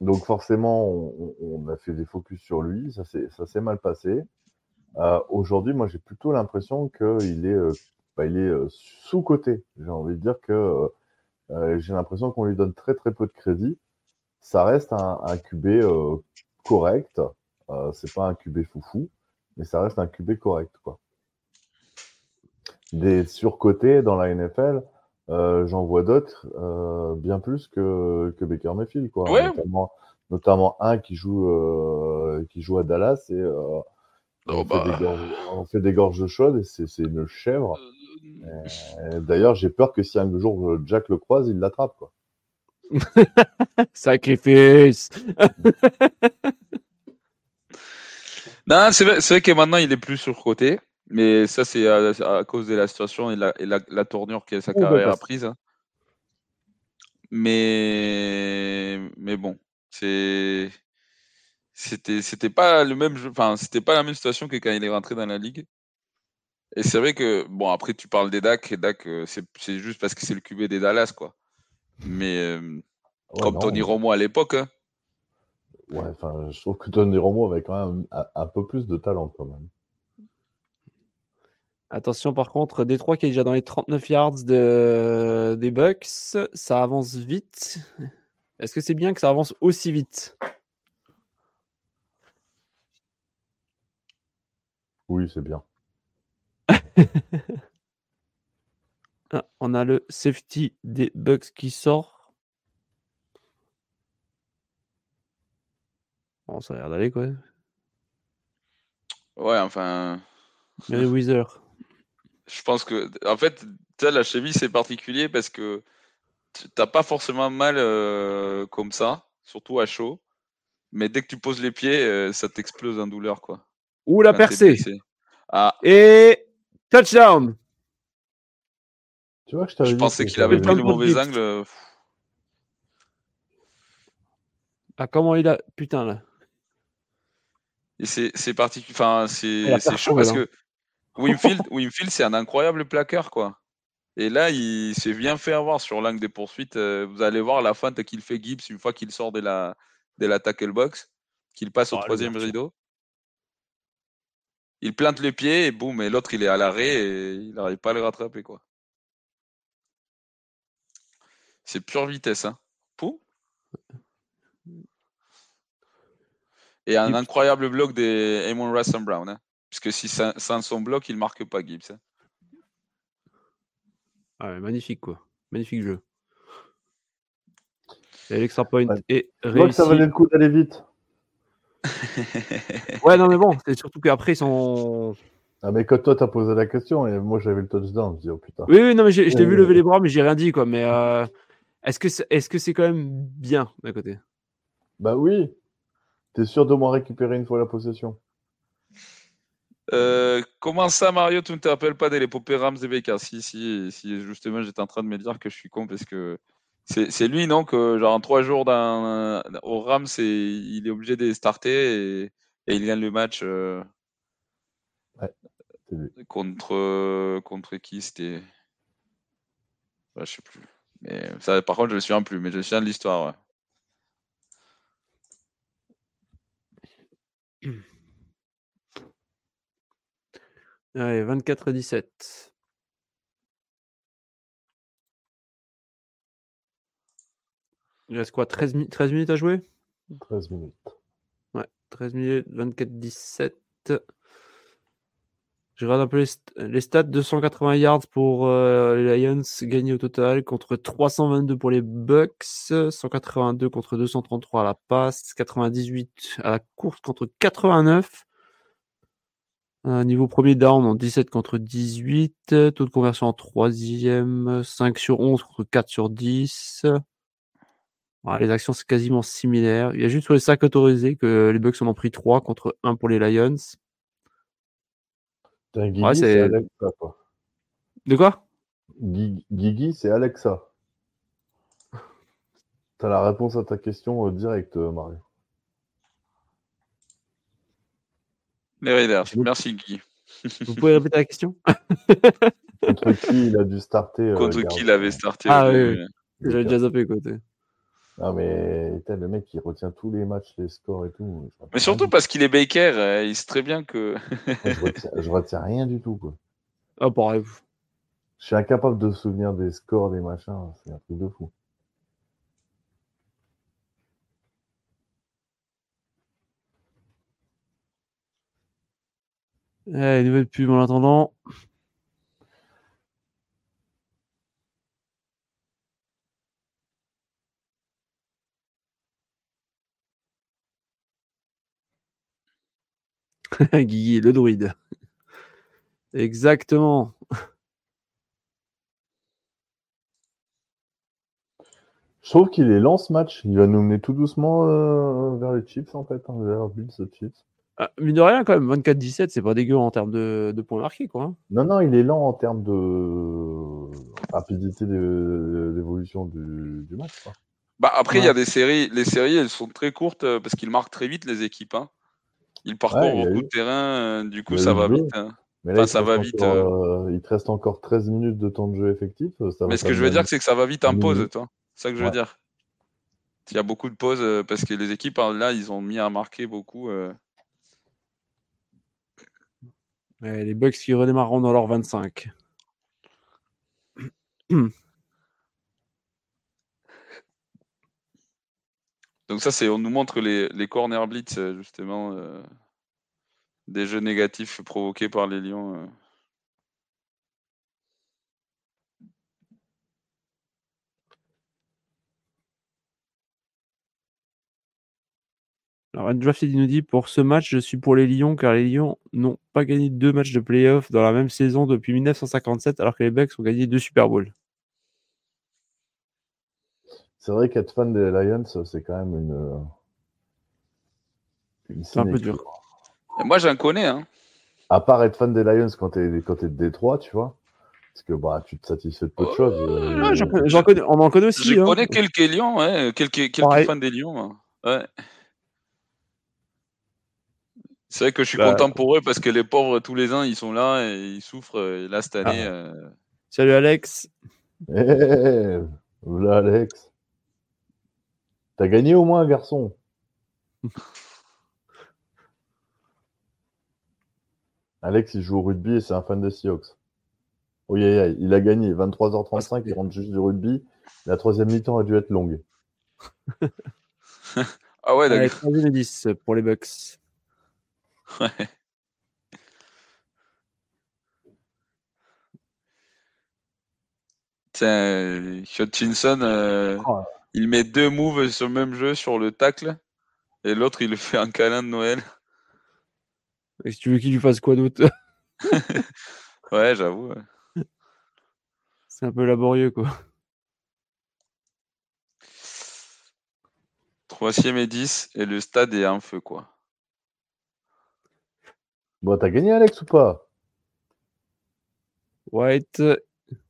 donc, forcément, on, a fait des focus sur lui. Ça s'est mal passé. Euh, aujourd'hui, moi, j'ai plutôt l'impression qu'il est, euh, bah, il est euh, sous-coté. J'ai envie de dire que j'ai l'impression qu'on lui donne très très peu de crédit. Ça reste un, un QB correct. c'est pas un QB foufou, mais ça reste un QB correct, quoi. Des surcotés dans la NFL, j'en vois d'autres bien plus que, que Baker Mayfield, quoi. Notamment, notamment, un qui joue, qui joue à Dallas et on, fait des bah. gorges, on, fait des gorges, chaudes et c'est une chèvre. Euh, d'ailleurs, j'ai peur que si un jour Jack le croise, il l'attrape. quoi. Sacrifice Non, c'est vrai, vrai, que maintenant il est plus surcoté, mais ça c'est à, cause de la situation et la, et la, tournure que sa carrière a prise. Hein. Mais, mais bon, c'est c'était c'était pas le même jeu, enfin c'était pas la même situation que quand il est rentré dans la ligue. Et c'est vrai que bon après tu parles des Dak et Dak euh, c'est juste parce que c'est le QB des Dallas quoi. Mais euh, comme Tony Romo à l'époque. Hein. Ouais, enfin je trouve que Tony Romo avait quand même un, peu plus de talent quand même. Attention par contre, Détroit qui est déjà dans les 39 yards de... des Bucks, ça avance vite. Est-ce que c'est bien que ça avance aussi vite? Oui, c'est bien. Ah, on a le safety des Bucks qui sort. Bon, ça a l'air d'aller quoi. Ouais, enfin. Mary Weezer. Je pense que, en fait, la cheville c'est particulier parce que t'as pas forcément mal euh, comme ça, surtout à chaud. Mais dès que tu poses les pieds, euh, ça t'explose en douleur, quoi. Ou la percée. Ah. Et touchdown. Tu vois que je, je pensais qu'il avait pris le mauvais angle. Ah, comment il a. Putain, là. Et c'est particulier. Enfin, c'est chaud parce que Winfield, Winfield c'est un incroyable plaqueur, quoi. Et là, il s'est bien fait avoir sur l'angle des poursuites. Euh, vous allez voir la feinte qu'il fait Gibbs une fois qu'il sort de la, de la tackle box, qu'il passe au ah, troisième rideau. Il plante les pieds et boum, et l'autre il est à l'arrêt et il n'arrive pas à le rattraper. quoi. C'est pure vitesse. Hein. Pou? Et un incroyable bloc des Amon Russell Brown. Hein. Puisque si sans son bloc, il ne marque pas Gibbs. Hein. Ah magnifique, quoi. Magnifique jeu. Et l'extra point est réussi. ça valait le coup d'aller vite. ouais, non, mais bon, c'est surtout qu'après, ils sont. Ah, mais quand toi, t'as posé la question, et moi, j'avais le touchdown, je dis, oh putain. Oui, oui, non, mais je t'ai vu lever les bras, mais j'ai rien dit, quoi. Mais euh, est-ce que c'est est -ce c'est quand même bien d'un côté? Bah oui. T'es sûr de moins récupérer une fois la possession? Euh, comment ça, Mario, tu ne te rappelles pas de l'épopée Rams et Baker? Si, si, si, justement, j'étais en train de me dire que je suis con parce que c'est lui, non, que genre en trois jours au Rams, il est obligé de starter et, il gagne le match euh, contre, contre qui c'était? Je sais plus. Mais ça, par contre, je ne me souviens plus, mais je me souviens de l'histoire. Allez, 24 à 17. Il reste quoi 13, 13 minutes à jouer? 13 minutes. Ouais, 13 minutes, 24-17. Je regarde un peu les, stats 280 yards pour euh, les Lions gagnés au total contre 322 pour les Bucks, 182 contre 233 à la passe, 98 à la course contre 89 niveau premier down en 17 contre 18. Taux de conversion en troisième, 5 sur 11 contre 4 sur 10. les actions, c'est quasiment similaire. Il y a juste sur les sacs autorisés que les Bucks en ont pris 3 contre 1 pour les Lions. Ouais, c'est Alexa, quoi. De quoi? Guigui, c'est Alexa. T'as la réponse à ta question euh, directe, euh, Mario. Les Raiders. Merci, Guy. Vous pouvez répéter la question? Contre qui il a dû starter euh, Contre qui il avait starté Ah oui, j'avais déjà zappé côté. Non mais le mec il retient tous les matchs, les scores et tout. Mais surtout parce qu'il est Baker, euh, il sait très bien que. je, retiens, rien du tout quoi. Ah pareil. Je suis incapable de souvenir des scores, des machins, c'est un truc de fou. Allez, nouvelle pub en attendant. Guigui, le druide. Exactement. Je trouve qu'il est lance match. Il va nous mener tout doucement euh, vers les chips, en fait, hein, vers Bills Chips. Ah, mine de rien, quand même, 24-17, c'est pas dégueu en termes de, points marqués, quoi. Hein. Non, non, il est lent en termes de rapidité d'évolution du, match. Bah après, il y a des séries. Les séries, elles sont très courtes euh, parce qu'ils marquent très vite les équipes. Hein. Ils parcourent beaucoup de terrain, du coup, ça va vite. Hein. Mais là, ça va vite. il te reste encore 13 minutes de temps de jeu effectif. Mais ce que je veux dire, c'est que ça va vite en pause, toi. C'est ça que je veux dire. Il y a beaucoup de pauses euh, parce que les équipes, hein, là, ils ont mis à marquer beaucoup. Euh. les Bucks qui redémarreront dans leur 25. Donc ça, c'est on nous montre les, les corner blitz, euh, justement, des jeux négatifs provoqués par les Lions. Alors, Drafted nous dit pour ce match, je suis pour les Lions car les Lions n'ont pas gagné deux matchs de playoff dans la même saison depuis 1957 alors que les Bucks ont gagné deux Super Bowls. C'est vrai qu'être fan des Lions, c'est quand même une. c'est un peu dur. moi, j'en connais. Hein. À part être fan des Lions quand tu es, de Détroit, tu vois. Parce que bah, tu te satisfais de peu de choses. Euh, j'en connais, on en connaît aussi. Je hein. connais quelques Lions, ouais, quelques, quelques fans des Lions. Ouais. C'est vrai que je suis bah, content pour eux parce que les pauvres, tous les ans, ils sont là et ils souffrent. Et là, cette année. Ah. Euh, Salut Alex. Hey, eh, Alex. T'as gagné au moins, garçon. Alex, il joue au rugby et c'est un fan des Seahawks. Oui, il a gagné. 23h35, il rentre juste du rugby. La troisième mi-temps a dû être longue. ah ouais, d'accord. 10 pour les Bucks. Ouais. Tiens, Hutchinson, euh, oh. Il met deux moves sur le même jeu sur le tacle et l'autre il le fait un câlin de Noël. Et si tu veux qu'il lui fasse quoi d'autre? Ouais, j'avoue. C'est un peu laborieux quoi. Troisième et 10 et le stade est en feu quoi. Bon, t'as gagné, Alex, ou pas? White,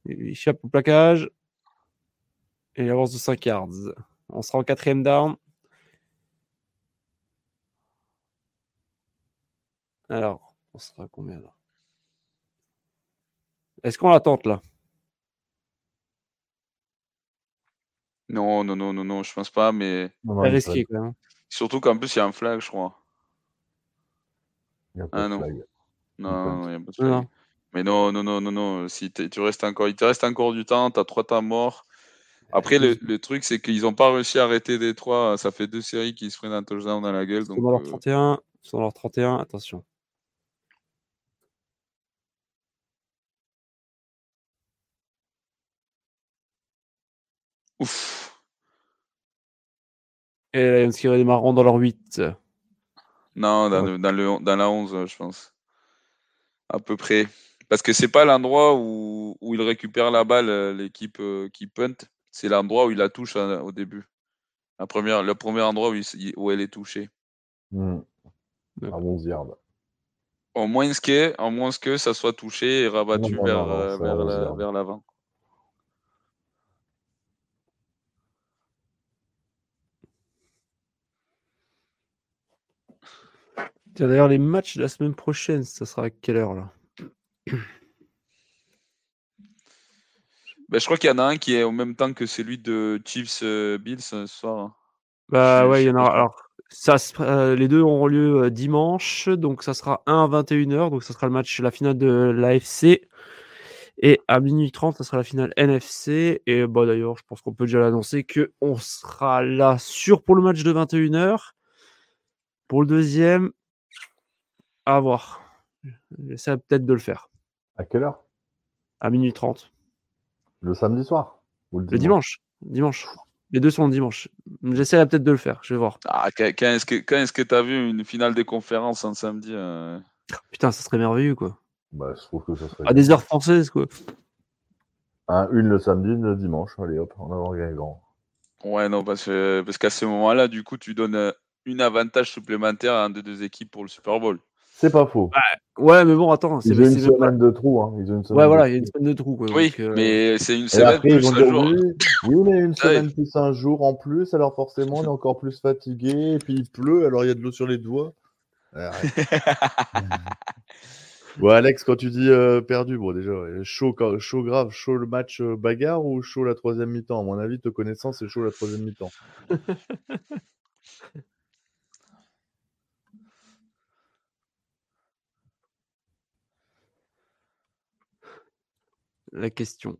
il échappe au plaquage. Et il avance de 5 yards. On sera en quatrième down. Alors, on sera combien là? Est-ce qu'on l'attente là? Non, non, non, non, non, je pense pas, mais. C'est risqué quand même. Surtout qu'en plus, il y a un flag, je crois ah non. Non, il n'y a pas de flag. Mais non, non, non, non, non. Si tu restes encore, il te reste encore du temps, tu as trois temps morts. Après, le, le truc, c'est qu'ils n'ont pas réussi à arrêter des trois. Ça fait deux séries qui se prennent un touchdown dans la gueule. Donc, dans leur 31, euh, sur leur 31, attention. Ouf. Et les Lions qui redémarreront dans leur 8. Non, dans, le, dans, la 11, je pense. À peu près. Parce que c'est pas l'endroit où, où il récupère la balle, euh, l'équipe euh, qui punt. C'est l'endroit où il la touche hein, au début. La première, le premier endroit où, où elle est touchée. Mmh. À 11 yards. Au moins que, en moins que ça soit touché et rabattu vers, euh, vers l'avant. D'ailleurs, les matchs de la semaine prochaine, ça sera à quelle heure là? Ben, Je crois qu'il y en a un qui est au même temps que celui de Chiefs euh, Bills ce soir. Hein. Bah ouais, il y en a. Alors, ça, euh, les deux auront lieu euh, dimanche, donc ça sera 1 à 21h, donc ça sera le match, la finale de l'AFC. Et à minuit 30, ça sera la finale NFC. Et bah d'ailleurs, je pense qu'on peut déjà l'annoncer qu'on sera là sur pour le match de 21h. Pour le deuxième, à voir. J'essaie peut-être de le faire. À quelle heure? À minuit 30. Le samedi soir ou le, dimanche Dimanche. Les deux sont le dimanche. J'essaierai peut-être de le faire, je vais voir. Ah, quand est-ce que tu as vu une finale des conférences un samedi euh? Putain, ça serait merveilleux, quoi. Bah, je trouve que ça serait. À des heures françaises, quoi. une le samedi, une le dimanche. Allez hop, on a gagné grand. Ouais, non, parce, parce qu'à ce moment-là, du coup, tu donnes euh, une avantage supplémentaire à un des deux équipes pour le Super Bowl. C'est pas faux. ouais, mais bon, attends. Ils ont une semaine de trou. Hein. Ils ont une semaine ouais, voilà, il y a une semaine de trou. Quoi, oui, euh, mais c'est une semaine plus un jour. Oui, mais une semaine plus un jour en plus, alors forcément, on est encore plus fatigué. Et puis il pleut, alors il y a de l'eau sur les doigts. Ouais, Alex, quand tu dis euh, perdu, bon, déjà, chaud, chaud grave, chaud le match euh, bagarre ou chaud la troisième mi-temps? À mon avis, te connaissant, c'est chaud la troisième mi-temps. la question.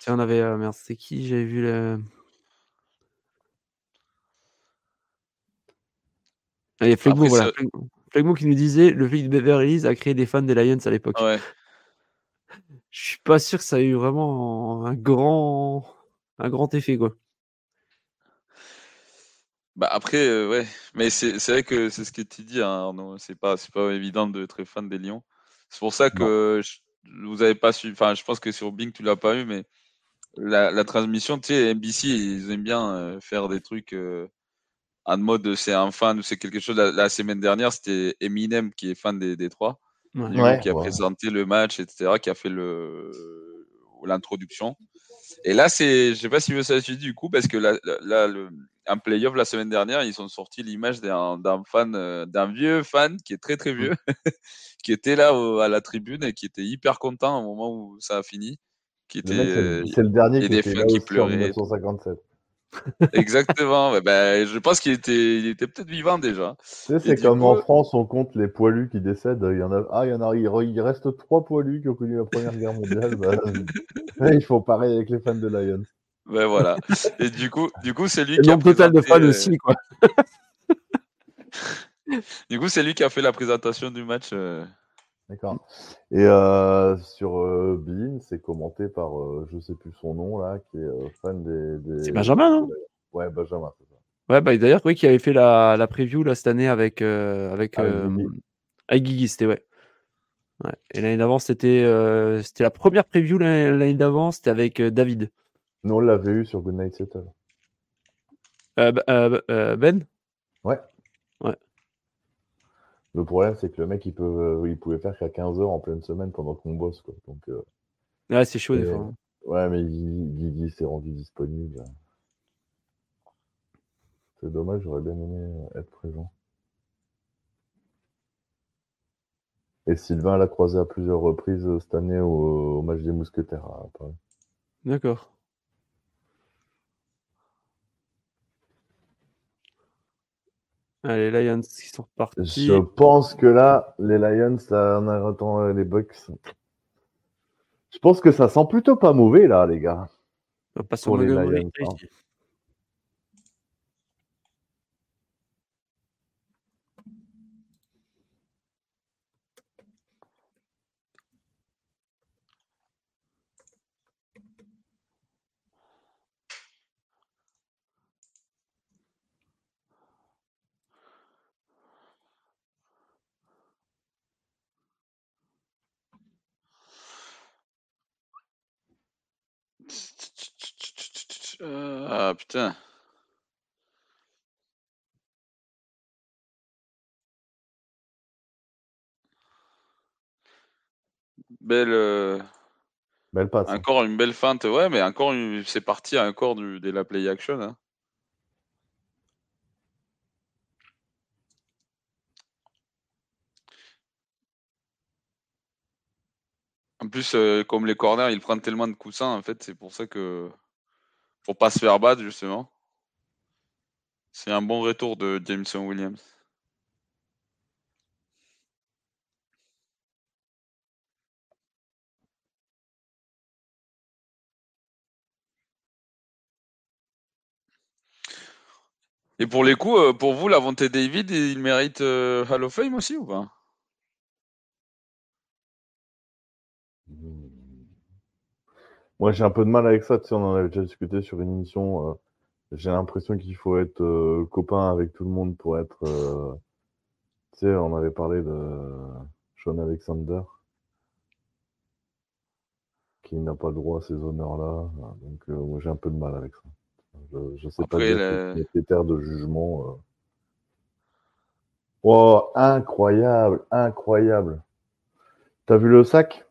Tiens, on avait. Euh, merde, c'est qui? J'avais vu le. Allez, Flegmo, voilà. Flegmo qui nous disait le flic de Beverly Hills a créé des fans des Lions à l'époque. Ouais. Je suis pas sûr que ça ait eu vraiment un grand, un grand effet, quoi. Bah après, euh, ouais, mais c'est vrai que c'est ce que tu dis, hein, Arnaud. C'est pas, pas évident de être fan des Lions. C'est pour ça que vous avez pas su. Enfin, je pense que sur Bing, tu l'as pas eu, mais la, transmission, tu sais, NBC, ils aiment bien euh, faire des trucs euh, en mode c'est un fan ou c'est quelque chose. La, semaine dernière, c'était Eminem qui est fan des, des trois, qui a présenté le match, etc., qui a fait le l'introduction. Et là, c'est, je sais pas si vous avez suivi du coup, parce que là, là le, un playoff la semaine dernière, ils ont sorti l'image d'un, fan, euh, d'un vieux fan qui est très très vieux, qui était là à la tribune et qui était hyper content au moment où ça a fini. Qui était, c'est, le dernier qui, était qui pleurait. En 1957. Exactement. ben, je pense qu'il était, il était peut-être vivant déjà. Tu sais, c'est comme en France, on compte les poilus qui décèdent. Il y en a, ah, il y en a, il reste trois poilus qui ont connu la Première Guerre mondiale. ben, il faut pareil avec les fans de Lions. Ben voilà. Et du coup, du coup, c'est lui qui a total de fans aussi, quoi. du coup, c'est lui qui a fait la présentation du match. Euh. D'accord. Et euh, sur euh, Bean, c'est commenté par, euh, je sais plus son nom là, qui est euh, fan des. des... C'est Benjamin, non? Ouais, Benjamin, c'est ça. Ouais, bah, d'ailleurs, oui, qui avait fait la, la preview là, cette année avec. avec avec Guigui, c'était ouais. ouais. Et l'année d'avant, c'était c'était la première preview l'année d'avant, c'était avec David. Nous, on l'avait eu sur Goodnight Settle. ben? Ouais. Ouais. Le problème, c'est que le mec, il, peut, euh, il pouvait faire qu'à 15 heures en pleine semaine pendant qu'on bosse. Quoi. Donc, euh, ouais, c'est chaud des fois. Hein. Ouais, mais Guigui s'est rendu disponible. C'est dommage, j'aurais bien aimé être présent. Et Sylvain l'a croisé à plusieurs reprises euh, cette année au, match des Mousquetaires D'accord. Les Lions qui sont partis. Je pense que là, les Lions, là, en arrêtant euh, les Bucks. Je pense que ça sent plutôt pas mauvais, là, les gars. Pas sur les Lions. Euh, ah putain. Belle. Euh, belle passe. Hein. Encore une belle feinte, ouais, mais encore c'est parti encore du... de la play action. Hein. En plus, euh, comme les corners, ils prennent tellement de coussins, en fait, c'est pour ça que pour pas se faire battre, justement. C'est un bon retour de Jameson Williams. Et pour les coups, euh, pour vous, Lavonte David, il mérite euh, Hall of Fame aussi ou pas? Moi, j'ai un peu de mal avec ça. Tu sais, on en avait déjà discuté sur une émission. Euh, j'ai l'impression qu'il faut être euh, copain avec tout le monde pour être. Euh, tu sais, on avait parlé de Sean Alexander, qui n'a pas le droit à ces honneurs-là. Donc, moi, j'ai un peu de mal avec ça. Je, ne sais pas dire les critères de jugement. Oh, incroyable, incroyable. T'as vu le sac?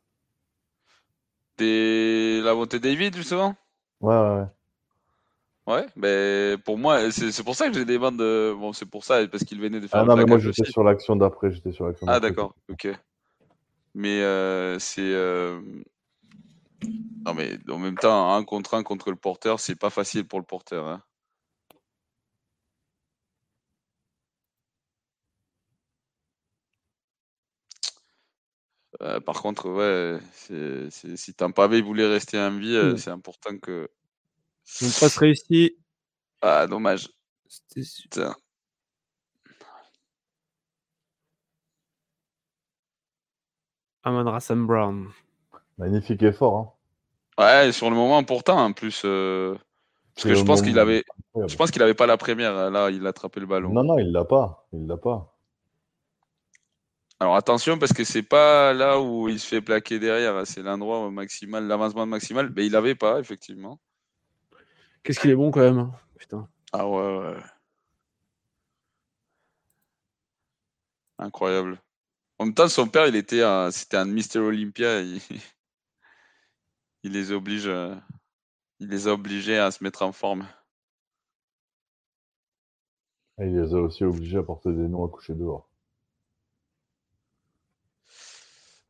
Des... La montée David, justement? Ouais, ouais, ouais. Ouais, mais pour moi, c'est pour ça que j'ai des bandes de. Bon, c'est pour ça, parce qu'il venait de faire Ah non, mais moi j'étais sur l'action d'après. J'étais sur l'action Ah, d'accord, ok. Mais euh, c'est. Euh... Non, mais en même temps, un contre un contre le porteur, c'est pas facile pour le porteur. Hein. Euh, par contre, ouais, c'est, si Tampa voulait rester en vie, euh, c'est important que. Une passe réussie. Ah, dommage. C'était Amon Rassam Brown. Magnifique effort. Hein. Ouais, sur le moment important en plus. Euh, parce que je pense qu'il avait. Je pense qu'il avait pas la première. Là, il a attrapé le ballon. Non, non, il l'a pas. Il l'a pas. Alors attention parce que c'est pas là où il se fait plaquer derrière, c'est l'endroit maximal, l'avancement maximal. Mais il l'avait pas effectivement. Qu'est-ce qu'il est bon quand même, hein. putain. Ah ouais, ouais. Incroyable. En même temps, son père, il était, c'était un Mister Olympia. Il... il les oblige, il les a obligés à se mettre en forme. il les a aussi obligés à porter des noms à coucher dehors.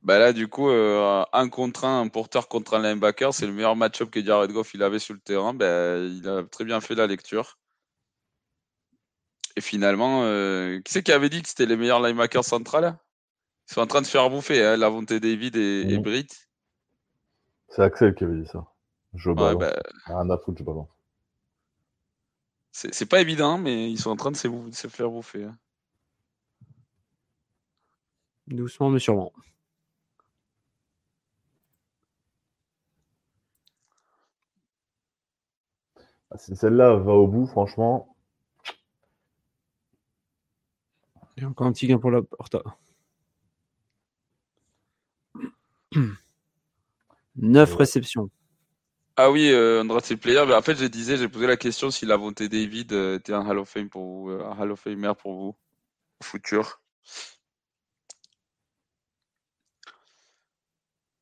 Bah là, du coup, euh, un contre un, un porteur contre un linebacker, c'est le meilleur match-up que Jared Goff il avait sur le terrain. Bah, il a très bien fait la lecture. Et finalement, euh, qui c'est qui avait dit que c'était les meilleurs linebackers centrales? Ils sont en train de se faire bouffer, hein, Lavonte David et, et, mhm. Britt. C'est Axel qui avait dit ça. Je ouais, bah... Rien à foutre, je balance. C'est pas évident, mais ils sont en train de se, se faire bouffer. Hein. Doucement, mais sûrement. Si celle-là va au bout, franchement. Il y a encore un petit gain pour la Porta. 9 réceptions. Ah oui, euh, Andrade player. Mais en fait, je disais, j'ai posé la question si la volonté David euh, était un Hall of Fame pour vous, euh, un Hall of Famer pour vous, futur.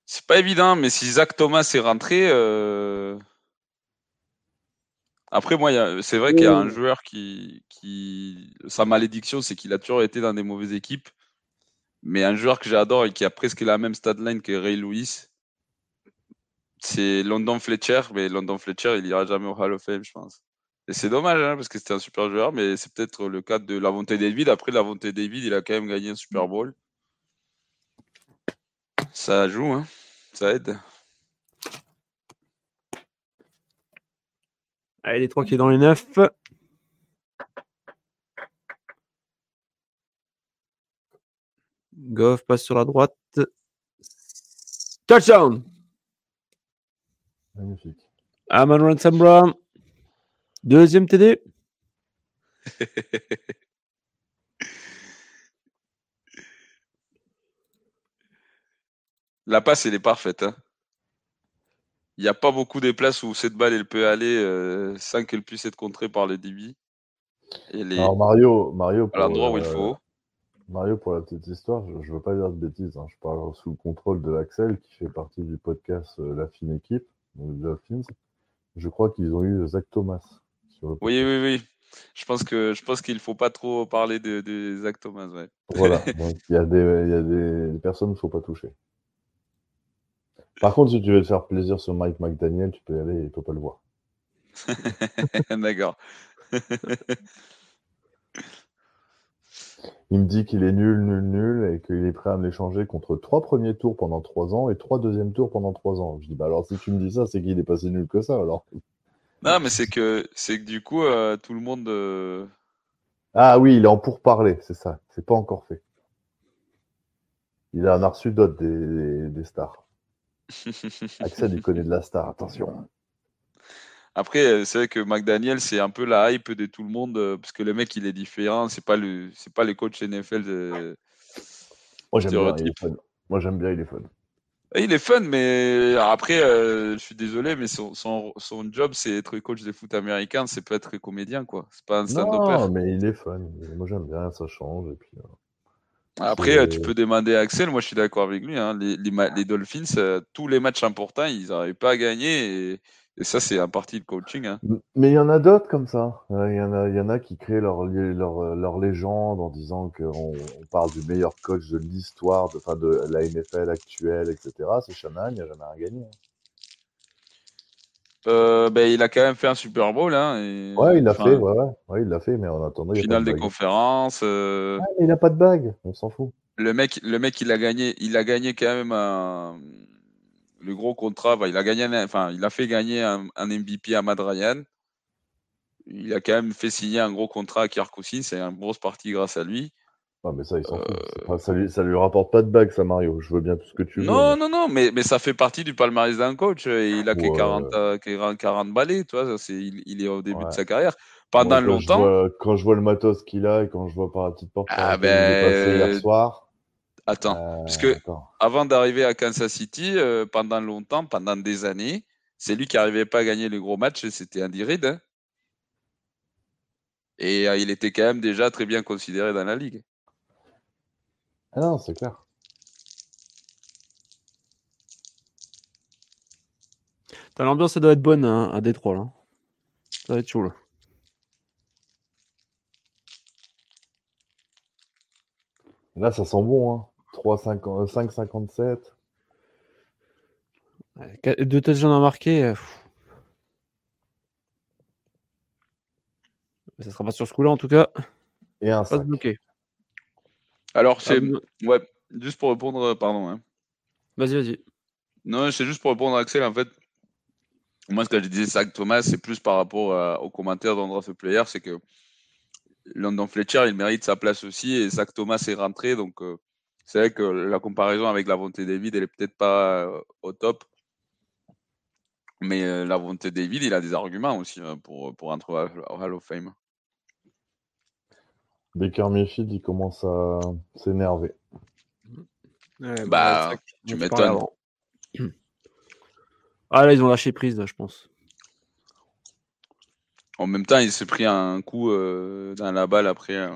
C'est pas évident, mais si Zach Thomas est rentré, euh, après, moi, c'est vrai qu'il y a un joueur qui, qui sa malédiction, c'est qu'il a toujours été dans des mauvaises équipes. Mais un joueur que j'adore et qui a presque la même line que Ray Lewis, c'est London Fletcher. Mais London Fletcher, il ira jamais au Hall of Fame, je pense. Et c'est dommage, hein, parce que c'était un super joueur, mais c'est peut-être le cas de Lavonte David. Après, Lavonte David, il a quand même gagné un Super Bowl. Ça joue, hein. ça aide. Allez, les trois qui est dans les neuf. Goff passe sur la droite. Touchdown. Magnifique. Amon Ransom Brown. Deuxième TD. La passe, elle est parfaite. Hein il n'y a pas beaucoup de places où cette balle elle peut aller euh, sans qu'elle puisse être contrée par les débits. Alors Mario, Mario à l'endroit où il faut. Mario, pour la petite histoire, je ne veux pas dire de bêtises. Hein. je parle sous le contrôle de Axel, qui fait partie du podcast euh, La Fine Équipe, donc Je crois qu'ils ont eu Zach Thomas. oui, oui, oui. Je pense que je pense qu'il faut pas trop parler de, Zach Thomas. Ouais. Voilà. Il y y a des personnes qu'il ne faut pas toucher. Par contre, si tu veux te faire plaisir sur Mike McDaniel, tu peux y aller et tu peux pas le voir. D'accord. Il me dit qu'il est nul, nul, nul et qu'il est prêt à me l'échanger contre trois premiers tours pendant trois ans et trois deuxièmes tours pendant trois ans. Je dis, bah alors si tu me dis ça, c'est qu'il est pas si nul que ça alors. Non, mais c'est que, c'est que du coup, euh, tout le monde. Euh, ah oui, il est en pourparler, c'est ça. C'est pas encore fait. Il a un reçu d'autres des stars. Axel, il connaît de la star, attention. Après, euh, c'est vrai que McDaniel, c'est un peu la hype de tout le monde, euh, parce que le mec, il est différent. C'est pas le, c'est pas les coachs NFL. De... Moi, j'aime bien, il est fun. Moi, j'aime bien, il est fun. Il est fun, mais après, euh, je suis désolé, mais son, son, son job, c'est être coach de foot américain, c'est pas être comédien, quoi. C'est pas un stand-up. Non, mais il est fun. Moi, j'aime bien, ça change. Et puis, euh, après, tu peux demander à Axel, moi je suis d'accord avec lui. Hein. Les, les, les, Dolphins, euh, tous les matchs importants, ils n'arrivent pas à gagner. Et, et ça, c'est un partie de coaching. Hein. Mais il y en a d'autres comme ça. Il y, en a, il y en a qui créent leur, leur, leur légende en disant qu'on on parle du meilleur coach de l'histoire, de, enfin de la NFL actuelle, etc. C'est Shanahan, il n'a jamais rien gagné. Hein. Euh, ben, il a quand même fait un Super Bowl. Hein, et... Ouais, il l'a fait, ouais, ouais, ouais. il l'a fait, mais en attendant. Finale des conférences. Euh... Il n'a pas de bague, on s'en fout. Le mec, le mec, il a gagné, il a gagné quand même un, le gros contrat, bah, il a gagné, enfin, il a fait gagner un, MVP à Madrayan. Il a quand même fait signer un gros contrat à Kirk c'est une grosse partie grâce à lui. Ah, mais ça, il s'en euh, ça, lui, lui rapporte pas de bague, ça, Mario. Je veux bien tout ce que tu veux. Non, non, non, mais, mais ça fait partie du palmarès d'un coach. il a que 40, 40 balais, tu vois. il, il, est au début de sa carrière. Pendant longtemps. quand je vois le matos qu'il a et quand je vois par la petite porte ah ben... hier soir. Attends, euh, parce que avant d'arriver à Kansas City, euh, pendant longtemps, pendant des années, c'est lui qui n'arrivait pas à gagner les gros matchs, c'était Andy Reid. Hein. Et euh, il était quand même déjà très bien considéré dans la ligue. Ah non, c'est clair. L'ambiance, ça doit être bonne hein, à Détroit. Là. Ça va être chaud. Là. Là, ça sent bon. Hein. 5,57. Deux touchdowns à marquer. Euh, ça sera pas sur ce coup-là en tout cas. Et un pas bloqué. Alors c'est ouais, juste pour répondre, euh, pardon. Hein. Vas-y, vas-y. Non, c'est juste pour répondre à Axel en fait. Moi, ce que je disais, Zach Thomas, c'est plus par rapport aux commentaires d'Andras Player, c'est que London Fletcher, il mérite sa place aussi et Zach Thomas est rentré, donc euh, c'est vrai que la comparaison avec la volonté David, elle est peut-être pas euh, au top. Mais euh, la volonté David, il a des arguments aussi hein, pour, pour entrer au Hall of Fame. Baker Mayfield, il commence à s'énerver. bah, bah tu m'étonnes. Ah là, ils ont lâché prise, je pense. En même temps, il s'est pris un coup euh, dans la balle après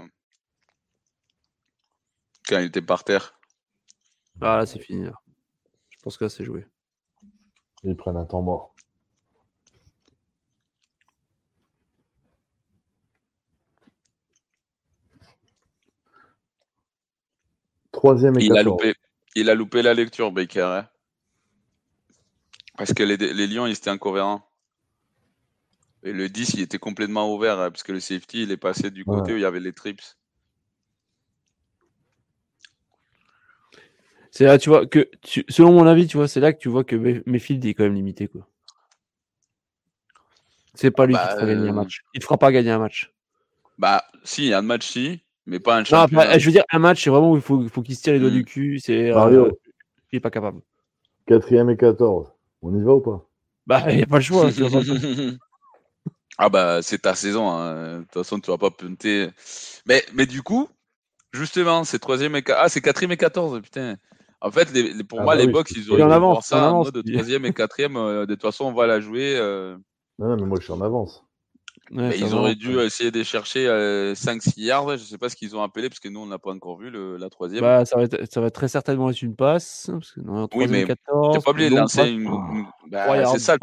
quand il était par terre. Ah là, c'est fini. Là. Je pense que là, c'est joué. Ils prennent un temps mort. Troisième et il a, loupé, il a loupé la lecture, Baker. Hein. Parce que les, les, Lions, ils étaient incohérents. Et le 10, il était complètement ouvert, hein, parce que le safety, il est passé du côté où il y avait les trips. C'est là, tu vois, que selon mon avis, tu vois, c'est là que tu vois que Mayfield est quand même limité, quoi. C'est pas lui qui te fera gagner un bah, match. Il te fera pas gagner un match. Bah, si, un match, si, mais pas un champion. je veux dire, un match, c'est vraiment où il faut, faut qu'il se tire les doigts du hmm. cul. C'est, euh, il est pas capable. Quatrième et 14. On y va ou pas? Bah, il n'y a pas le choix. ah bah, c'est ta saison. Hein. De toute façon, tu vas pas punter. Mais, mais du coup, justement, c'est troisième et... Ah, c'est quatrième et 14, putain. En fait, les, pour ah moi, bah les box, ils auraient dû voir ça en de troisième et quatrième. Euh, de toute façon, on va la jouer. Euh... Non, mais moi, je suis en avance. Ils auraient dû essayer de chercher euh, 5-6 yards. Je ne sais pas ce qu'ils ont appelé, parce que nous, on n'a pas encore vu le, la troisième. Bah, ça, va être, ça va très certainement être une passe. Parce que non, oui, mais tu n'es pas obligé de lancer une. Bah, c'est ça.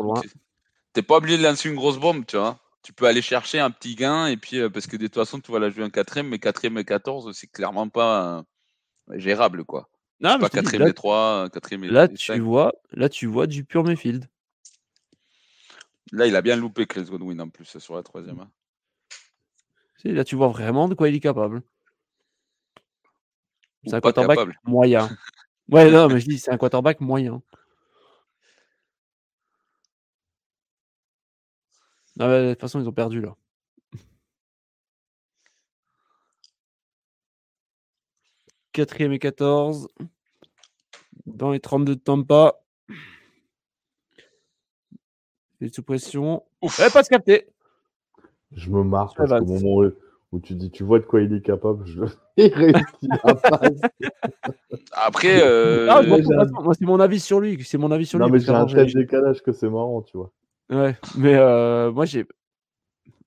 Tu pas obligé de lancer une grosse bombe, tu vois. Tu peux aller chercher un petit gain, et puis, euh, parce que de toute façon, tu vas la jouer un quatrième, mais quatrième et 14, c'est clairement pas euh, gérable, quoi. Non, pas 4 et 3, 4 et Là, tu vois, là, tu vois du pur Mayfield. Là, il a bien loupé Chris Godwin en plus sur la troisième. Hein. Là, tu vois vraiment de quoi il est capable. C'est un quarterback moyen. ouais, non, mais je dis, c'est un quarterback moyen. Non, mais de toute façon, ils ont perdu là. Quatrième et 14. Dans les 32 de Tampa. Sous pression. Ouf. Eh, pas se capter. Je me marre parce qu'au moment où, tu dis tu vois de quoi il est capable, je il réussit à Après, euh... ah, moi, c'est mon avis sur lui. C'est mon avis sur non, lui. mais j'ai un tel décalage que c'est marrant, tu vois. Ouais, mais euh, moi j'ai.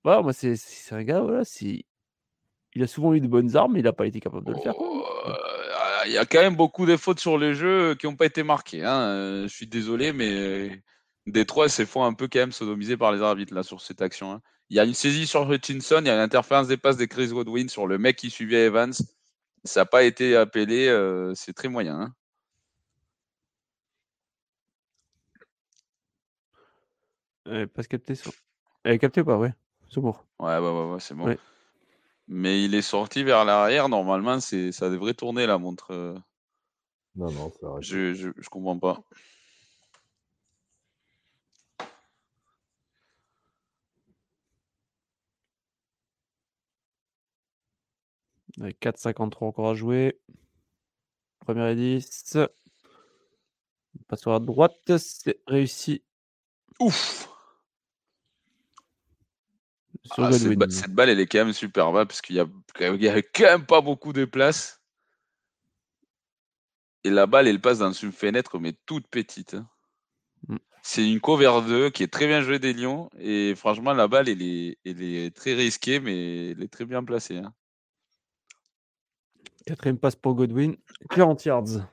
Ouais, moi c'est un gars, voilà, si. Il a souvent eu de bonnes armes, mais il n'a pas été capable de le faire. Oh, il y a quand même beaucoup de fautes sur les jeux qui n'ont pas été marquées. Hein. Je suis désolé, mais Détroit s'est fait un peu quand même sodomisé par les arbitres là sur cette action. Hein. Il y a une saisie sur Hutchinson, il y a une interférence des passes de Chris Godwin sur le mec qui suivait Evans. Ça n'a pas été appelé, euh, c'est très moyen. Hein. Elle pas capté ça. Elle est captée pas, ouais. C'est bon. Ouais, ouais, ouais, c'est bon. Mais il est sorti vers l'arrière. Normalement, c'est ça devrait tourner la montre. Euh. Non, non, c'est vrai. Je, je, je comprends pas. 4,53 encore à jouer. Première et 10. Passe sur la droite, c'est réussi. Ouf ah, cette, balle, elle est quand même super bas parce qu'il y a, quand même pas beaucoup de place. Et la balle, elle passe dans une fenêtre, mais toute petite. Hein. Mm. C'est une cover 2 qui est très bien jouée des Lions. Et franchement, la balle, elle est, elle est très risquée, mais elle est très bien placée. Hein. Quatrième passe pour Godwin. 40 yards.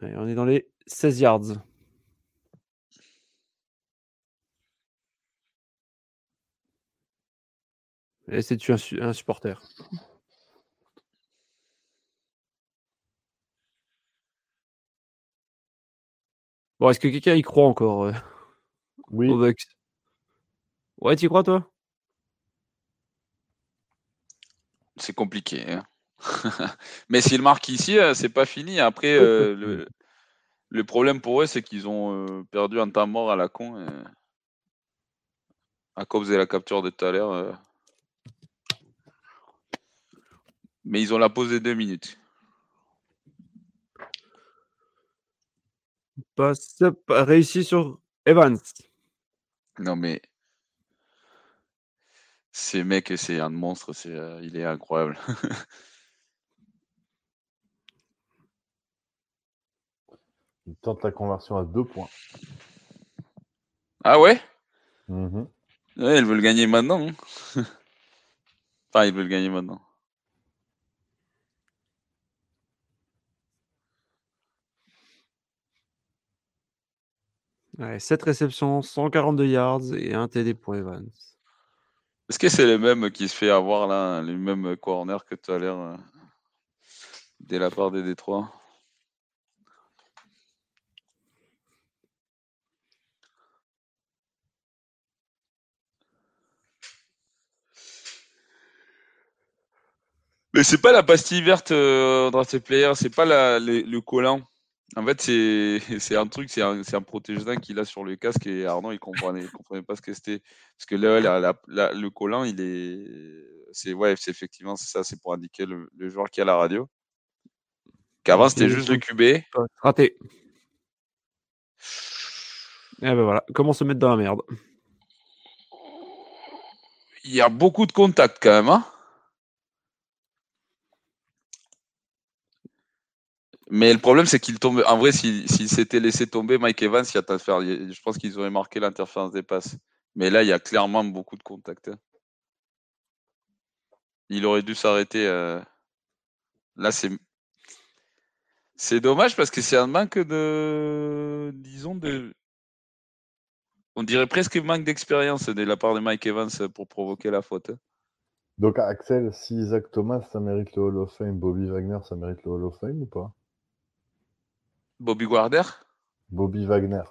on est dans les 16 yards. Et c'est tu un, supporter. Bon, est-ce que quelqu'un y croit encore euh, Oui. Ouais, tu y crois toi? C'est compliqué. Hein. Mais s'ils marquent ici, euh, c'est pas fini. Après, euh, le, problème pour eux, c'est qu'ils ont euh, perdu un temps mort à la con. À cause de la capture de tout à l'heure. Mais ils ont la pause de deux minutes. Passe réussi sur Evans. Non mais ces mecs, c'est un monstre, c'est, euh, il est incroyable. il tente la conversion à deux points. Ah ouais? Mmh Ouais, ils veulent gagner maintenant. Hein. enfin, ils veulent gagner maintenant. Ouais, 7 réceptions, 142 yards et un TD pour Evans. Est-ce que c'est les mêmes qui se fait avoir là, les mêmes corners que tout à l'heure euh, dès la part des Détroits? Mais c'est pas la pastille verte euh, draft player, c'est pas le collant. En fait, c'est un truc, c'est un, un protégé qu'il a sur le casque et Arnaud, il comprenait, il comprenait pas ce que c'était. Parce que là, le collant, il est. C'est ouais, c'est effectivement c'est ça, c'est pour indiquer le, joueur qui a la radio. Qu'avant, c'était juste le QB. Raté. Et eh ben voilà, comment se mettre dans la merde? Il y a beaucoup de contacts quand même, hein Mais le problème, c'est qu'il tombe. En vrai, s'il s'était laissé tomber Mike Evans, il y a faire. Je pense qu'ils auraient marqué l'interférence des passes. Mais là, il y a clairement beaucoup de contacts. Hein. Il aurait dû s'arrêter. Euh. Là, c'est. C'est dommage parce que c'est un manque de. Disons, de. On dirait presque manque d'expérience de la part de Mike Evans pour provoquer la faute. Hein. Donc, Axel, si Isaac Thomas, ça mérite le Hall of Fame, Bobby Wagner, ça mérite le Hall of Fame ou pas? Bobby Guarder Bobby Wagner.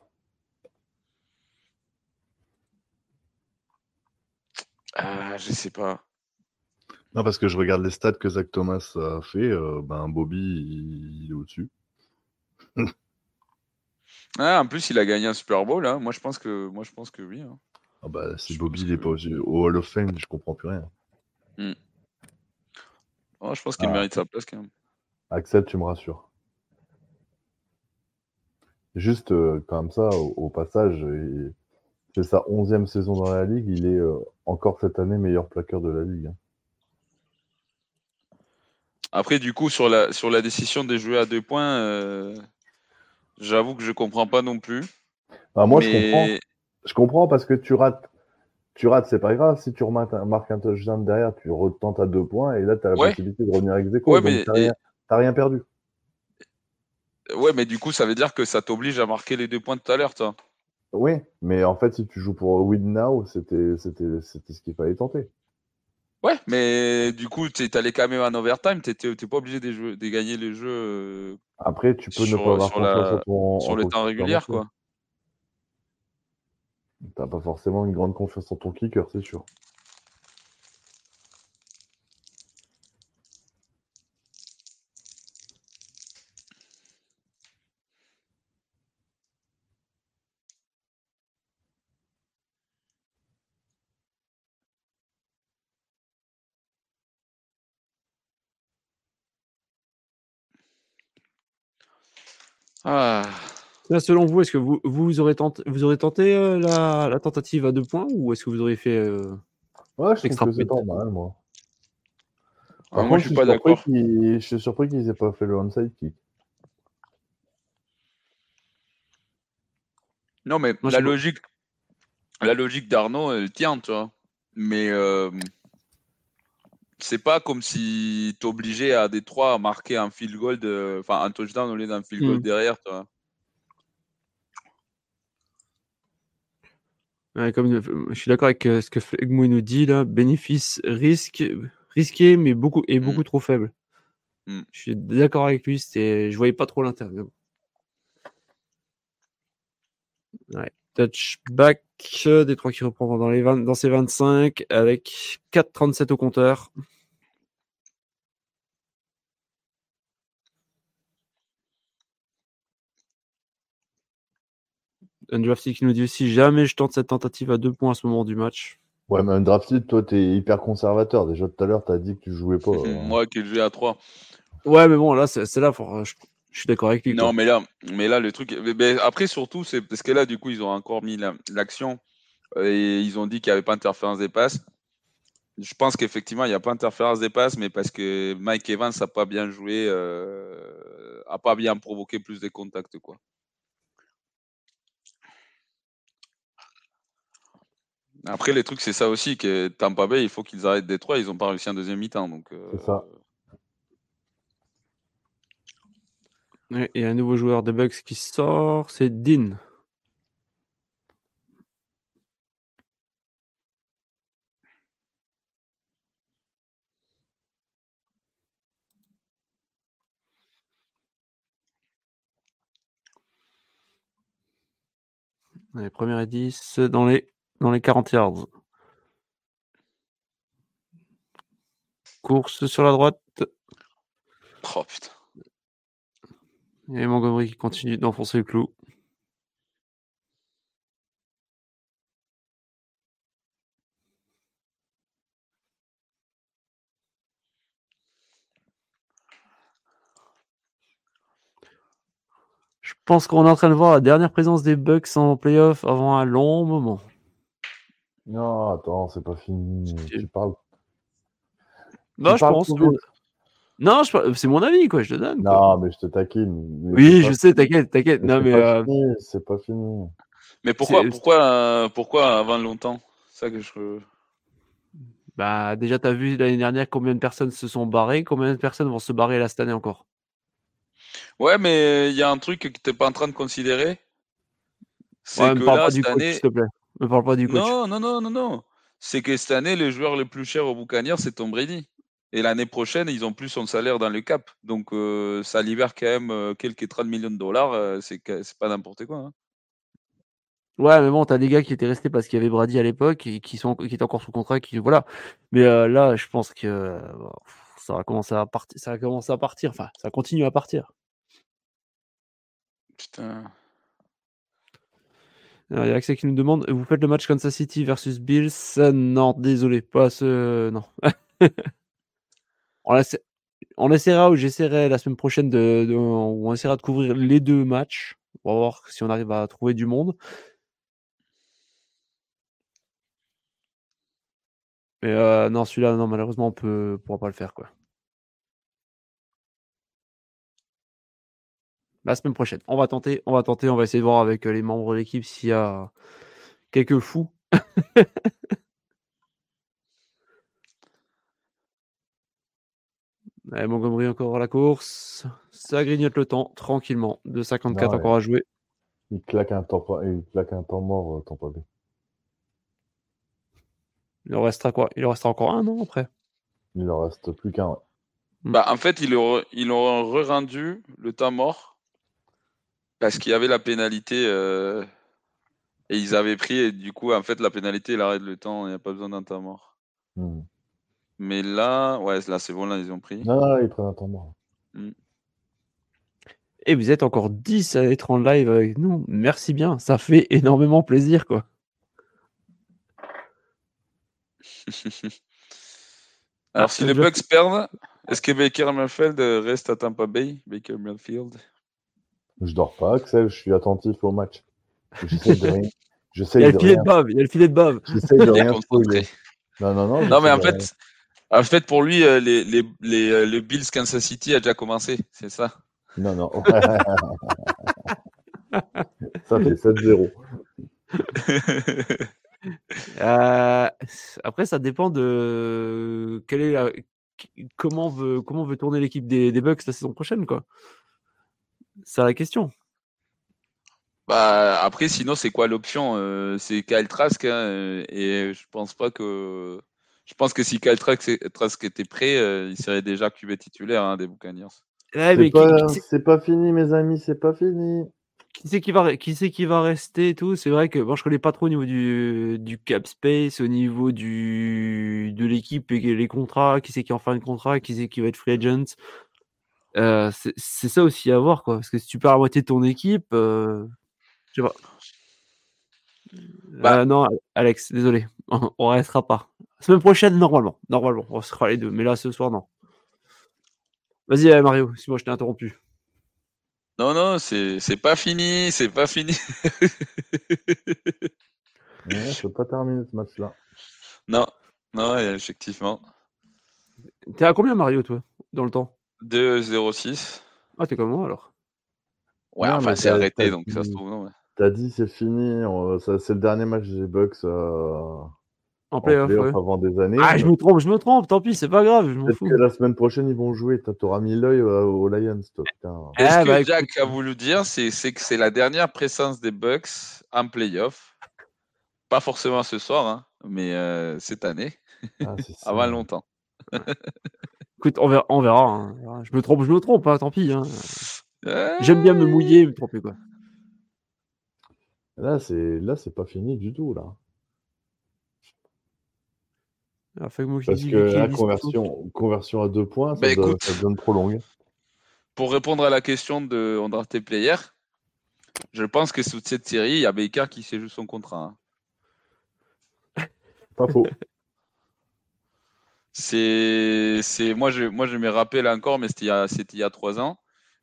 Ah, je sais pas. Non, parce que je regarde les stats que Zach Thomas a fait. Euh, ben, Bobby, il, est au-dessus. ah, en plus, il a gagné un Super Bowl. Hein. Moi, je pense que, moi, je pense que oui. Hein. Ah bah, si Bobby n'est pas au, Hall of Fame, je comprends plus rien. Oh, je pense qu'il ah. mérite sa place quand même. Axel, tu me rassures. Juste euh, comme ça, au, passage, c'est sa onzième saison dans la ligue. Il est euh, encore cette année meilleur plaqueur de la ligue. Hein. Après, du coup, sur la, sur la décision de jouer à deux points, euh, j'avoue que je comprends pas non plus. Bah, moi, je comprends. Je comprends parce que tu rates. Tu rates, c'est pas grave. Si tu marques un touchdown derrière, tu retentes à deux points et là, tu as la possibilité de revenir avec Zeko. Ouais, tu n'as rien, perdu. Ouais, mais du coup, ça veut dire que ça t'oblige à marquer les deux points tout à l'heure, toi. Oui, mais en fait, si tu joues pour win now, c'était ce qu'il fallait tenter. Ouais, mais du coup, tu allé quand même en overtime, tu n'es pas obligé de, de, gagner les jeux. Euh, Après, tu peux ne pas avoir confiance sur, ton, sur le temps régulier, quoi. T'as pas forcément une grande confiance en ton kicker, c'est sûr. Ah. selon vous, est-ce que vous, vous, aurez tenté, vous aurez tenté euh, la, tentative à deux points ou est-ce que vous auriez fait. Euh, ouais, je trouve que c'est pas mal, moi. Ah, moi, je suis pas d'accord. Je suis surpris qu'ils aient pas fait le onside kick. Non, mais la, logique, la logique d'Arnaud, elle tient, tu vois. Mais. Euh, c'est pas comme si t'obligeais à Détroit à marquer un field goal, de... enfin un touchdown au lieu d'un field goal mm. derrière. Toi. comme, euh, je suis d'accord avec euh, ce que Flegmo nous dit là, bénéfice risque risqué mais beaucoup et beaucoup mm. trop faible. Mm. Je suis d'accord avec lui, c'était, je voyais pas trop l'intérêt. Ouais. Touchback, Détroit qui reprend dans, les 20, dans ses 25 avec 4,37 au compteur. Undrafted qui nous dit aussi jamais je tente cette tentative à deux points à ce moment du match. Ouais, mais Undrafted, toi, t'es hyper conservateur. Déjà tout à l'heure, t'as dit que tu jouais pas. Moi qui jouais à 3. Ouais, mais bon, là, c'est là, je, je suis d'accord avec lui. Non, mais là, mais là, le truc. après, surtout, c'est parce que là, du coup, ils ont encore mis l'action et ils ont dit qu'il n'y avait pas d'interférence des passes. Je pense qu'effectivement, il n'y a pas d'interférence des passes, mais parce que Mike Evans n'a pas bien joué, euh, a pas bien provoqué plus de contacts, quoi. Après, les trucs, c'est ça aussi, que Tampa Bay, il faut qu'ils arrêtent Détroit. Ils n'ont pas réussi un deuxième mi-temps. Donc, euh, c'est ça. A un nouveau joueur de Bucks qui sort, c'est Dean. Les premières et 10 dans les, dans les 40 yards. Course sur la droite. Oh putain. Et Montgomery qui continue d'enfoncer le clou. Je pense qu'on est en train de voir la dernière présence des Bucks en playoff avant un long moment. Non, attends, c'est pas fini. Tu parles. Non, je pense. Non, c'est mon avis, quoi, je te donne. Non, mais je te taquine. oui, je sais, t'inquiète, t'inquiète. Non, mais. Euh, c'est pas, fini. Mais pourquoi, pourquoi, euh, pourquoi avant longtemps? Ça que je. Bah, déjà, t'as vu l'année dernière combien de personnes se sont barrées, combien de personnes vont se barrer là cette année encore? Ouais, mais il y a un truc que t'es pas en train de considérer. C'est que là, cette année. S'il te plaît. Me parle pas du coach. Non, non, non, non, non. C'est que cette année, le joueur le plus cher au Boucanière, c'est Tom Brady. Et l'année prochaine, ils ont plus son salaire dans le cap. Donc, euh, ça libère quand même euh, quelques 30 millions de dollars. Euh, c'est, pas n'importe quoi. Hein. Ouais, mais bon, t'as des gars qui étaient restés parce qu'il y avait Brady à l'époque et qui, sont, qui étaient encore sous contrat. Qui, voilà. Mais là, je pense que ça va commencer à partir. Ça va commencer à partir. Enfin, ça continue à partir. Putain. il y a Axel qui nous demande Vous faites le match Kansas City versus Bills? Non, désolé, pas ce. Non. on, essaiera ou j'essaierai la semaine prochaine de, on essaiera de couvrir les deux matchs. On va voir si on arrive à trouver du monde. Mais euh, non, celui-là, non, malheureusement, on peut, pourra pas le faire, quoi. La semaine prochaine, on va tenter, on va tenter, on va essayer de voir avec euh, les membres de l'équipe s'il y a quelques fous Montgomery encore à la course. Ça grignote le temps tranquillement. De 54 encore à jouer. Il claque un temps, il claque un temps mort, temps pas Il en restera quoi? Il en restera encore un an après? Il en reste plus qu'un. Hmm. Bah, en fait, ils ont ils rendu le temps mort parce qu'il y avait la pénalité euh, et ils avaient pris et du coup, en fait, la pénalité, il arrête le temps. Il n'y a pas besoin d'un temps mort. Hmm. Mais là, ouais, là, c'est bon, là, ils ont pris. Non, non, ils prennent un temps mort. Hmm. Et vous êtes encore 10 à être en live avec nous. Merci bien, ça fait énormément plaisir, quoi. Alors, si les Bucks perdent, est-ce que Baker Mayfield reste à Tampa Bay Baker Mayfield? Je dors pas, Axel, je suis attentif au match. J'essaie de rien. il y a le filet de Bob, il y a le filet de Bob. J'essaie de rien Non, non, non. Non, mais en fait, en fait, pour lui, euh, les, les, les, euh, le Bills Kansas City a déjà commencé, c'est ça non, non. ça fait 7-0. Euh, après, ça dépend de quelle est la... comment veut comment veut tourner l'équipe des, des Bucks la saison prochaine, quoi. C'est la question. Bah après, sinon, c'est quoi l'option? Euh, C'est Kyle Trask, hein, et je pense pas que. Je pense que si Kyle Trask, était prêt, il serait déjà QB titulaire hein, des Buccaneers c'est pas, fini, mes amis, c'est pas fini. Qui c'est qui va, qui c'est qui va rester et tout? C'est vrai que bon, je connais pas trop au niveau du, du cap space, au niveau du de l'équipe et les contrats, qui c'est qui en fin de contrat, qui c'est qui va être free agent. Euh, c'est ça aussi à voir, quoi. Parce que si tu perds la moitié de ton équipe, euh, je sais pas. Bah euh, non, Alex, désolé, on, on restera pas. Semaine prochaine, normalement, normalement, on sera les deux. Mais là, ce soir, non. Vas-y, euh, Mario, si moi je t'ai interrompu. Non, non, c'est pas fini, c'est pas fini. ouais, je peux pas terminer ce match-là. Non, non, effectivement. T'es à combien, Mario, toi, dans le temps? 2-0-6. Ah, t'es comme moi alors Ouais, enfin, c'est arrêté, donc ça se trouve, non. T'as dit, c'est fini, c'est le dernier match des Bucks. Euh, en playoff, avant des années. Ah, je me trompe, je me trompe, tant pis, c'est pas grave. Je Peut-être que la semaine prochaine, ils vont jouer. T'auras mis l'œil aux Lions, toi. Ce ah, que bah, Jack a voulu dire, c'est que c'est la dernière présence des Bucks en playoff. Pas forcément ce soir, hein, mais euh, cette année. Ah, avant longtemps. Écoute, on verra. On verra hein. Je me trompe, je me trompe, hein, tant pis. Hein. J'aime bien me mouiller me tromper, quoi. Là, c'est là, c'est pas fini du tout, là. Parce que la conversion, conversion à deux points, ça, bah, donne, trop longue. Pour répondre à la question de tes player, je pense que sous cette série, il y a Baker qui s'est joué son contrat. Hein. Pas faux. C'est, c'est, moi, je, moi, je me rappelle encore, mais c'était il y a, c'était il y a trois ans.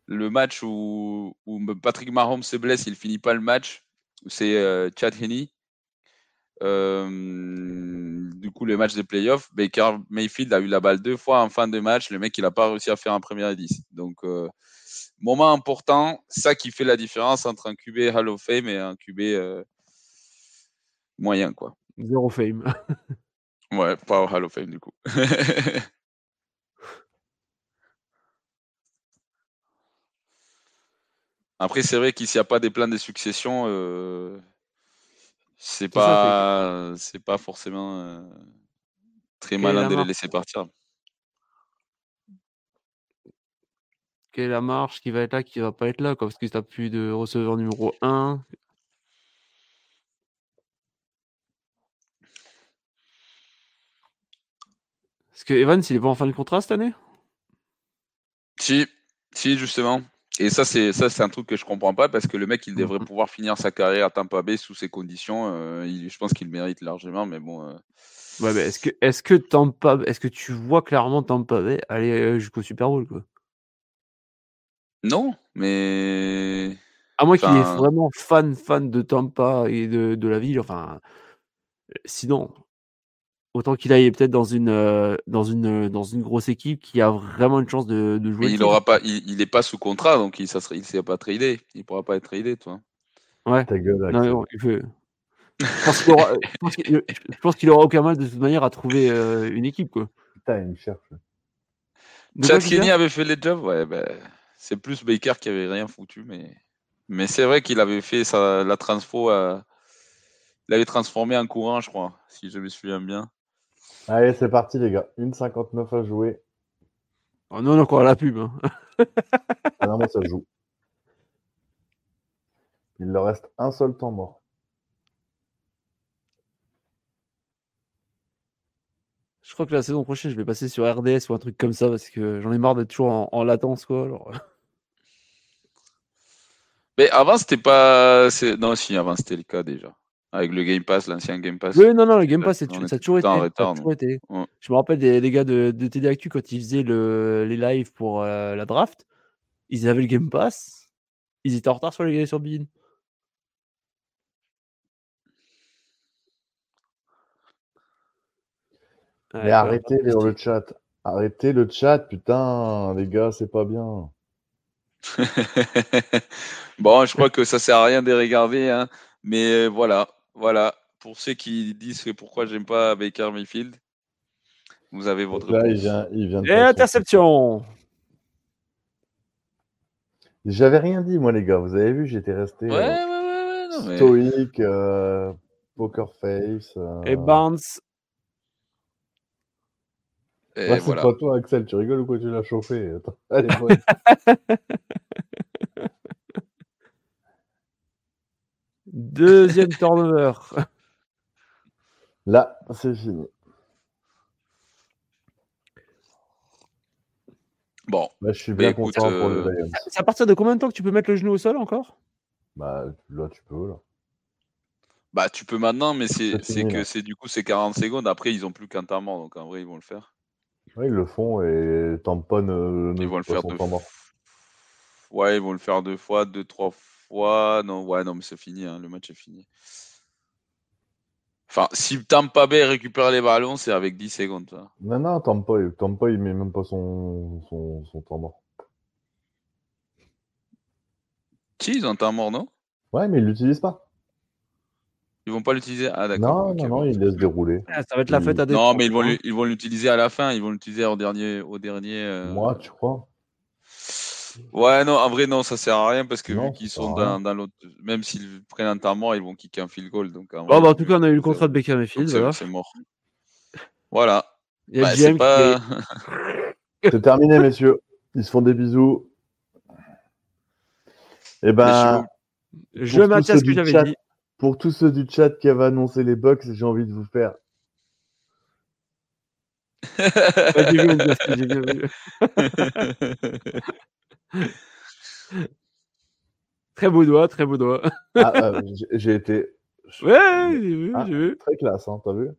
Le match où, où Patrick Mahomes se blesse, il finit pas le match. C'est euh, Chad Henney euh, du coup, le match des playoffs, Baker Mayfield a eu la balle deux fois en fin de match. Le mec, il n'a pas réussi à faire un premier et 10. Donc, euh, moment important, ça qui fait la différence entre un QB Hall of Fame et un QB euh, moyen, quoi. Zéro fame. ouais, pas au Hall of Fame, du coup. Après, c'est vrai qu'ici, n'y a pas des plans de succession. C'est pas, c'est pas forcément euh, très malin de les laisser partir. Quelle est la marche qui va être là, qui va pas être là, quoi, parce que tu plus de receveur numéro 1. Est-ce que Evans, il est pas en fin de contrat cette année? Si, si, justement. Et ça, c'est ça, c'est un truc que je comprends pas parce que le mec, il devrait mhm. pouvoir finir sa carrière à Tampa Bay sous ces conditions. Euh, je pense qu'il mérite largement, mais bon. Euh. Ouais, mais est-ce que, est-ce que Tampa, est-ce que tu vois clairement Tampa Bay aller euh, jusqu'au Super Bowl, quoi? Non, mais. À moins qu'il est vraiment fan, fan de Tampa et de, de la ville, enfin. Sinon, autant qu'il aille peut-être dans une, euh, dans, une, dans une grosse équipe qui a vraiment une chance de, de jouer. il aura pas, il n'est pas sous contrat, donc il ne il pas tradé. Il ne pourra pas être tradé, toi. Ouais. Ta gueule, non, il fait... Je pense qu'il aura, aucun mal de toute manière à trouver euh, une équipe. Quoi. Putain, il me cherche. Chad Kenny avait fait les jobs, ouais, ben, c'est plus Baker qui avait rien foutu, mais, mais c'est vrai qu'il avait fait sa, la transfo, il avait transformé en courant, je crois, si je me souviens bien. Allez, c'est parti, les gars. Une 59 à jouer. Oh non, encore la pub. Hein. ah non, mais ça joue. Il leur reste un seul temps mort. Je crois que la saison prochaine, je vais passer sur RDS ou un truc comme ça parce que j'en ai marre d'être toujours en, latence. Quoi, Mais avant, c'était pas. Non, si, avant, c'était le cas déjà. Avec le Game Pass, l'ancien Game Pass. Oui, non, non, le Game Pass, ça a toujours été. Je me rappelle des, gars de, de TD Actu quand ils faisaient le, les lives pour euh, la draft. Ils avaient le Game Pass. Ils étaient en retard sur les sur Bean. Mais arrêtez dans le chat. Arrêtez le chat, putain, les gars, c'est pas bien. bon, je crois que ça sert à rien de regarder, hein. mais voilà. Voilà, pour ceux qui disent que pourquoi j'aime pas Baker Mayfield, vous avez votre. Là, il vient, il vient Et interception J'avais rien dit, moi, les gars. Vous avez vu, j'étais resté ouais, euh, ouais, ouais, stoïque, euh, poker face. Euh... Et Barnes. Et voilà. pas toi, Axel. Tu rigoles ou quoi? Tu l'as chauffé Allez, Deuxième turnover. Là, c'est fini. Bon. Bah, je suis bien content pour le euh, C'est à partir de combien de temps que tu peux mettre le genou au sol encore? Bah là, tu peux. Là. Bah, tu peux maintenant, mais c'est que c'est du coup c'est 40 secondes. Après, ils ont plus qu'un temps mort, donc en vrai, ils vont le faire. Oui, ils le font et tampon. Euh, ils vont le faire deux fois. Ouais, ils vont le faire deux fois, deux, trois fois non, ouais, non, mais c'est fini, hein, le match est fini. Enfin, si Tampa Bay récupère les ballons, c'est avec 10 secondes. Non, non, Tampa, Tampa, il met même pas son, son, son temps mort. Si, ils ont un temps mort, non? Ouais, mais ils l'utilisent pas. Ils vont pas l'utiliser? Ah, d'accord. Non, non, non, ils laissent dérouler. Ah, ça va être la fête à des. Non, mais ils vont, ils vont l'utiliser à la fin. Ils vont l'utiliser au dernier. Au dernier euh, Moi, tu crois? Ouais, non, en vrai, non, ça sert à rien parce que vu qu'ils sont dans, dans l'autre, même s'ils prennent un temps mort, ils vont kicker un field goal. Donc, en, bah, en tout cas, on a eu le contrat de Beckham et Field. C'est mort. Voilà. Bah, c'est pas... terminé, messieurs. Ils se font des bisous. Et eh ben, je maintiens ce que j'avais dit. Pour tous ceux du chat qui avaient annoncé les Bucks, j'ai envie de vous faire. très beau doigt, très beau doigt. ah, euh, j'ai été. Ouais, j'ai vu, ah, j'ai vu. Très classe, hein, t'as vu?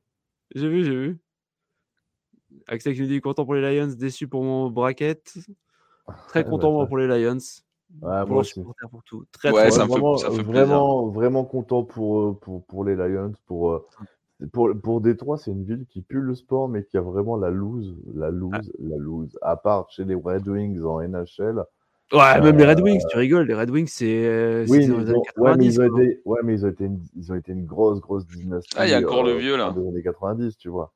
J'ai vu, j'ai vu. Axel qui nous dit content pour les Lions, déçu pour mon bracket. Très content pour les Lions. Ouais, moi aussi. Pour tout. Très, ouais, ça vraiment, ça fait vraiment, vraiment content pour, euh, pour, pour les Lions. Pour, euh, pour, pour Détroit, c'est une ville qui pue le sport, mais qui a vraiment la loose, la loose, ah. la loose. À part chez les Red Wings en NHL, Ouais, même les Red Wings, tu rigoles, les Red Wings, c'est. Euh, oui, mais ouais, mais ils ont été, ouais, mais ils ont été, une, ils ont été une grosse, grosse dynastie. Ah, il y a encore le euh, vieux là. Les années 90, tu vois.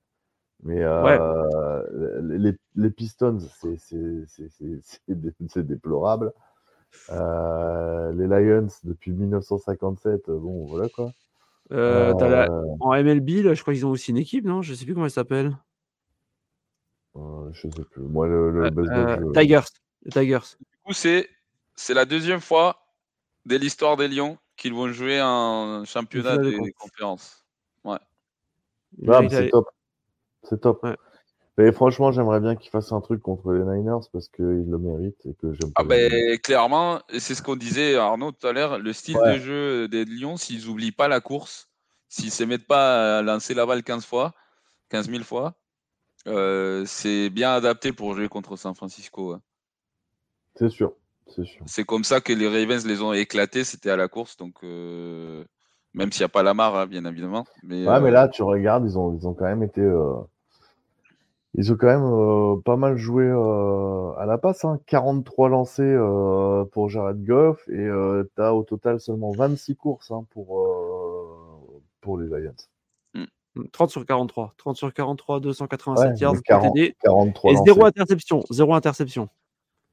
Mais euh, les, les, Pistons, c'est déplorable. Euh, les Lions, depuis 1957, bon, voilà quoi. Euh, la... En MLB, là, je crois qu'ils ont aussi une équipe, non? Je sais plus comment elle s'appelle. je sais plus. Moi, le, le baseball, Tigers. Les Tigers c'est la deuxième fois de l'histoire des Lions qu'ils vont jouer un championnat des, conférences. Ouais. c'est top. C'est top. Et franchement, j'aimerais bien qu'ils fassent un truc contre les Niners parce qu'ils le méritent et que j'aime ah ben, Clairement, c'est ce qu'on disait Arnaud tout à l'heure, le style de jeu des Lions, s'ils n'oublient pas la course, s'ils ne se mettent pas à lancer la balle 15 fois, 15 000 fois, euh, c'est bien adapté pour jouer contre San Francisco. C'est sûr. C'est comme ça que les Ravens les ont éclatés, c'était à la course. Donc, euh, Même s'il n'y a pas la hein, bien évidemment. Mais, ouais, mais là, tu regardes, ils ont, ils ont quand même été. Ils ont quand même pas mal joué à la passe. Hein. 43 lancés pour Jared Goff et tu as au total seulement 26 courses hein, pour, pour les Lions. 30 sur 43. 30 sur 43, 287 yards, 43 et zéro interception. Zéro interception.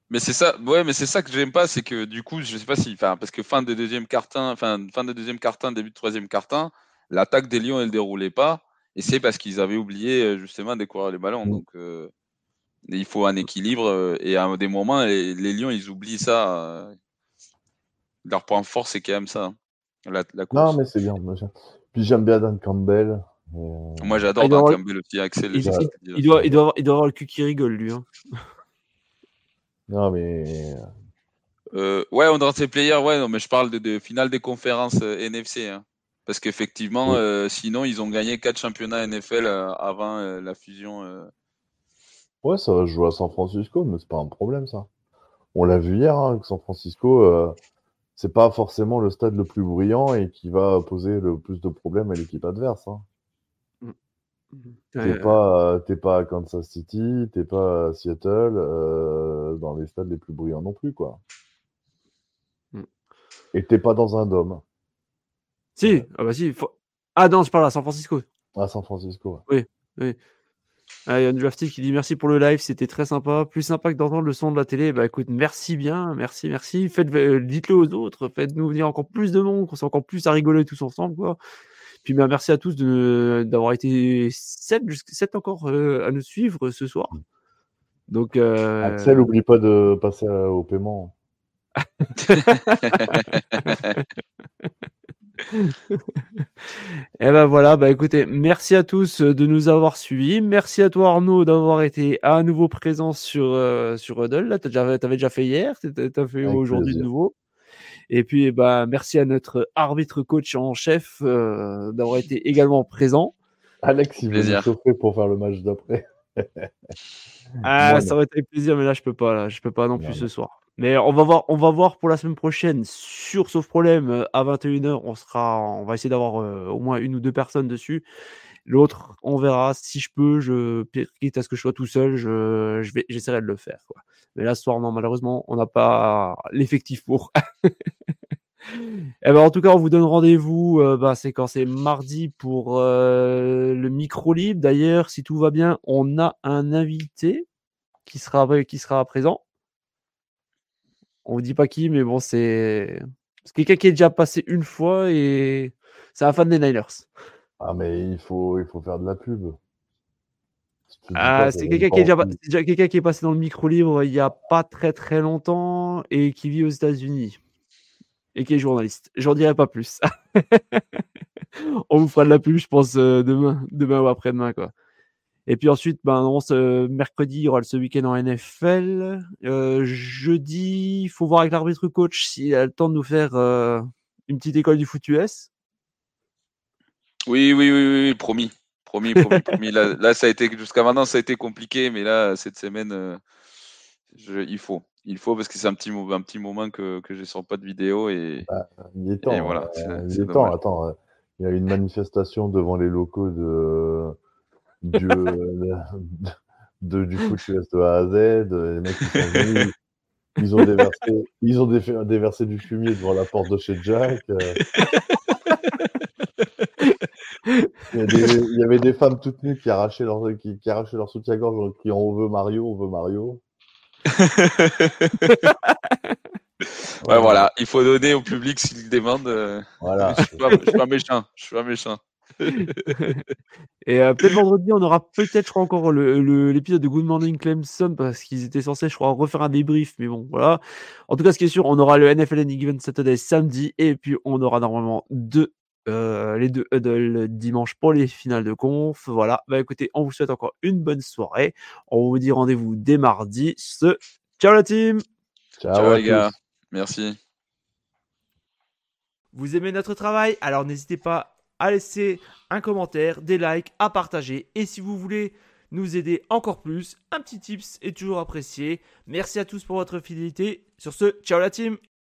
Mais c'est ça, ouais, mais c'est ça que j'aime pas, c'est que du coup, je sais pas si, enfin, parce que fin de deuxième carton, fin, fin de deuxième carton, début de troisième carton, l'attaque des Lions, elle déroulait pas, et c'est parce qu'ils avaient oublié euh, justement de courir les ballons. Mm. Donc, euh, il faut un équilibre, euh, et à des moments, les, Lions, ils oublient ça. leur point fort, c'est quand même ça, hein, la, course. Non, mais c'est bien. Puis j'aime bien Dan Campbell. Moi, j'adore ah, Dan Campbell aussi, Axel. Il, il, doit, il, doit, il doit avoir le cul qui rigole, lui. Hein. Non, mais. Euh, ouais, on ses players, ouais, non, mais je parle de, finale des conférences euh, NFC. Hein. Parce qu'effectivement, euh, sinon, ils ont gagné 4 championnats NFL avant la fusion. Ouais, ça va jouer à San Francisco, mais c'est pas un problème, ça. On l'a vu hier, hein, que San Francisco, c'est pas forcément le stade le plus bruyant et qui va poser le plus de problèmes à l'équipe adverse. Hein. T'es pas, pas à Kansas City, t'es pas à Seattle, euh, dans les stades les plus bruyants non plus, quoi. Mm. Et t'es pas dans un dôme. Si, ah bah si. Ah non, je parle à San Francisco. À San Francisco, Oui, oui. Ah, il y a drafty qui dit merci pour le live, c'était très sympa. Plus sympa que d'entendre le son de la télé. Bah écoute, merci bien, merci, merci. Faites, euh, dites-le aux autres, faites-nous venir encore plus de monde, qu'on soit encore plus à rigoler tous ensemble, quoi. Puis bah, merci à tous d'avoir été 7, 7 encore euh, à nous suivre ce soir. Donc, euh... Axel, n'oublie pas de passer au paiement. Et ben voilà, bah écoutez, merci à tous de nous avoir suivis. Merci à toi Arnaud d'avoir été à nouveau présent sur, euh, sur Huddle. Là, tu avais déjà fait hier, tu as fait aujourd'hui de nouveau. Et puis, bah, merci à notre arbitre coach en chef euh, d'avoir été également présent. Alex, il veut chauffer pour faire le match d'après. ah, ça aurait été plaisir, mais là, je peux pas. Là, je peux pas non plus ce soir. Mais on va voir, on va voir pour la semaine prochaine sur Sauf Problème à 21h. On sera, on va essayer d'avoir euh, au moins une ou deux personnes dessus. L'autre, on verra. Si je peux, je quitte à ce que je sois tout seul, je, vais, j'essaierai de le faire. Mais là, ce soir, non, malheureusement, on n'a pas l'effectif pour. Eh ben, en tout cas, on vous donne rendez-vous. Euh, bah, c'est quand? C'est mardi pour euh, le micro libre. D'ailleurs, si tout va bien, on a un invité qui sera, qui sera présent. On vous dit pas qui, mais bon, c'est quelqu'un qui est déjà passé une fois et c'est un fan des Niners. Ah, mais il faut, il faut faire de la pub. Ah, c'est quelqu'un qui, est déjà, quelqu'un qui est passé dans le micro libre il n'y a pas très très longtemps et qui vit aux États-Unis et qui est journaliste. J'en dirai pas plus. On vous fera de la pub, je pense, euh, demain, demain ou après-demain. Quoi. Et puis ensuite, ben, ce mercredi, il y aura ce week-end en NFL. Euh, jeudi, il faut voir avec l'arbitre coach s'il a le temps de nous faire euh, une petite école du foot US. Oui, oui, oui, oui, promis. Promis, promis, promis. Là, ça a été jusqu'à maintenant, ça a été compliqué, mais là, cette semaine, euh, il faut. Il faut parce que c'est un petit, un petit moment que, que je ne sors pas de vidéo et, bah, il est temps. voilà, euh, il est temps. Attends, euh, il y a une manifestation devant les locaux de, du, de, du foot US de A à Z. Les mecs qui sont venus, ils ont déversé, ils ont déversé du fumier devant la porte de chez Jack. Il y, avait des femmes toutes nues qui arrachaient leur, qui, arrachaient leur soutien-gorge en criant On veut Mario, on veut Mario. ouais, voilà, il faut donner au public s'il demande. Euh, voilà. je, suis pas, suis pas méchant. Je suis pas méchant. et euh, peut-être vendredi, on aura peut-être, je crois, encore l'épisode de Good Morning Clemson parce qu'ils étaient censés, je crois, refaire un débrief. Mais bon, voilà. En tout cas, ce qui est sûr, on aura le NFL Any Given Saturday samedi et puis on aura normalement deux euh, les deux huddle dimanche pour les finales de conf. Voilà, bah écoutez, on vous souhaite encore une bonne soirée. On vous dit rendez-vous dès mardi. Ce... Ciao la team Ciao, les gars, merci. Vous aimez notre travail? Alors n'hésitez pas à laisser un commentaire, des likes, à partager. Et si vous voulez nous aider encore plus, un petit tips est toujours apprécié. Merci à tous pour votre fidélité. Sur ce, ciao la team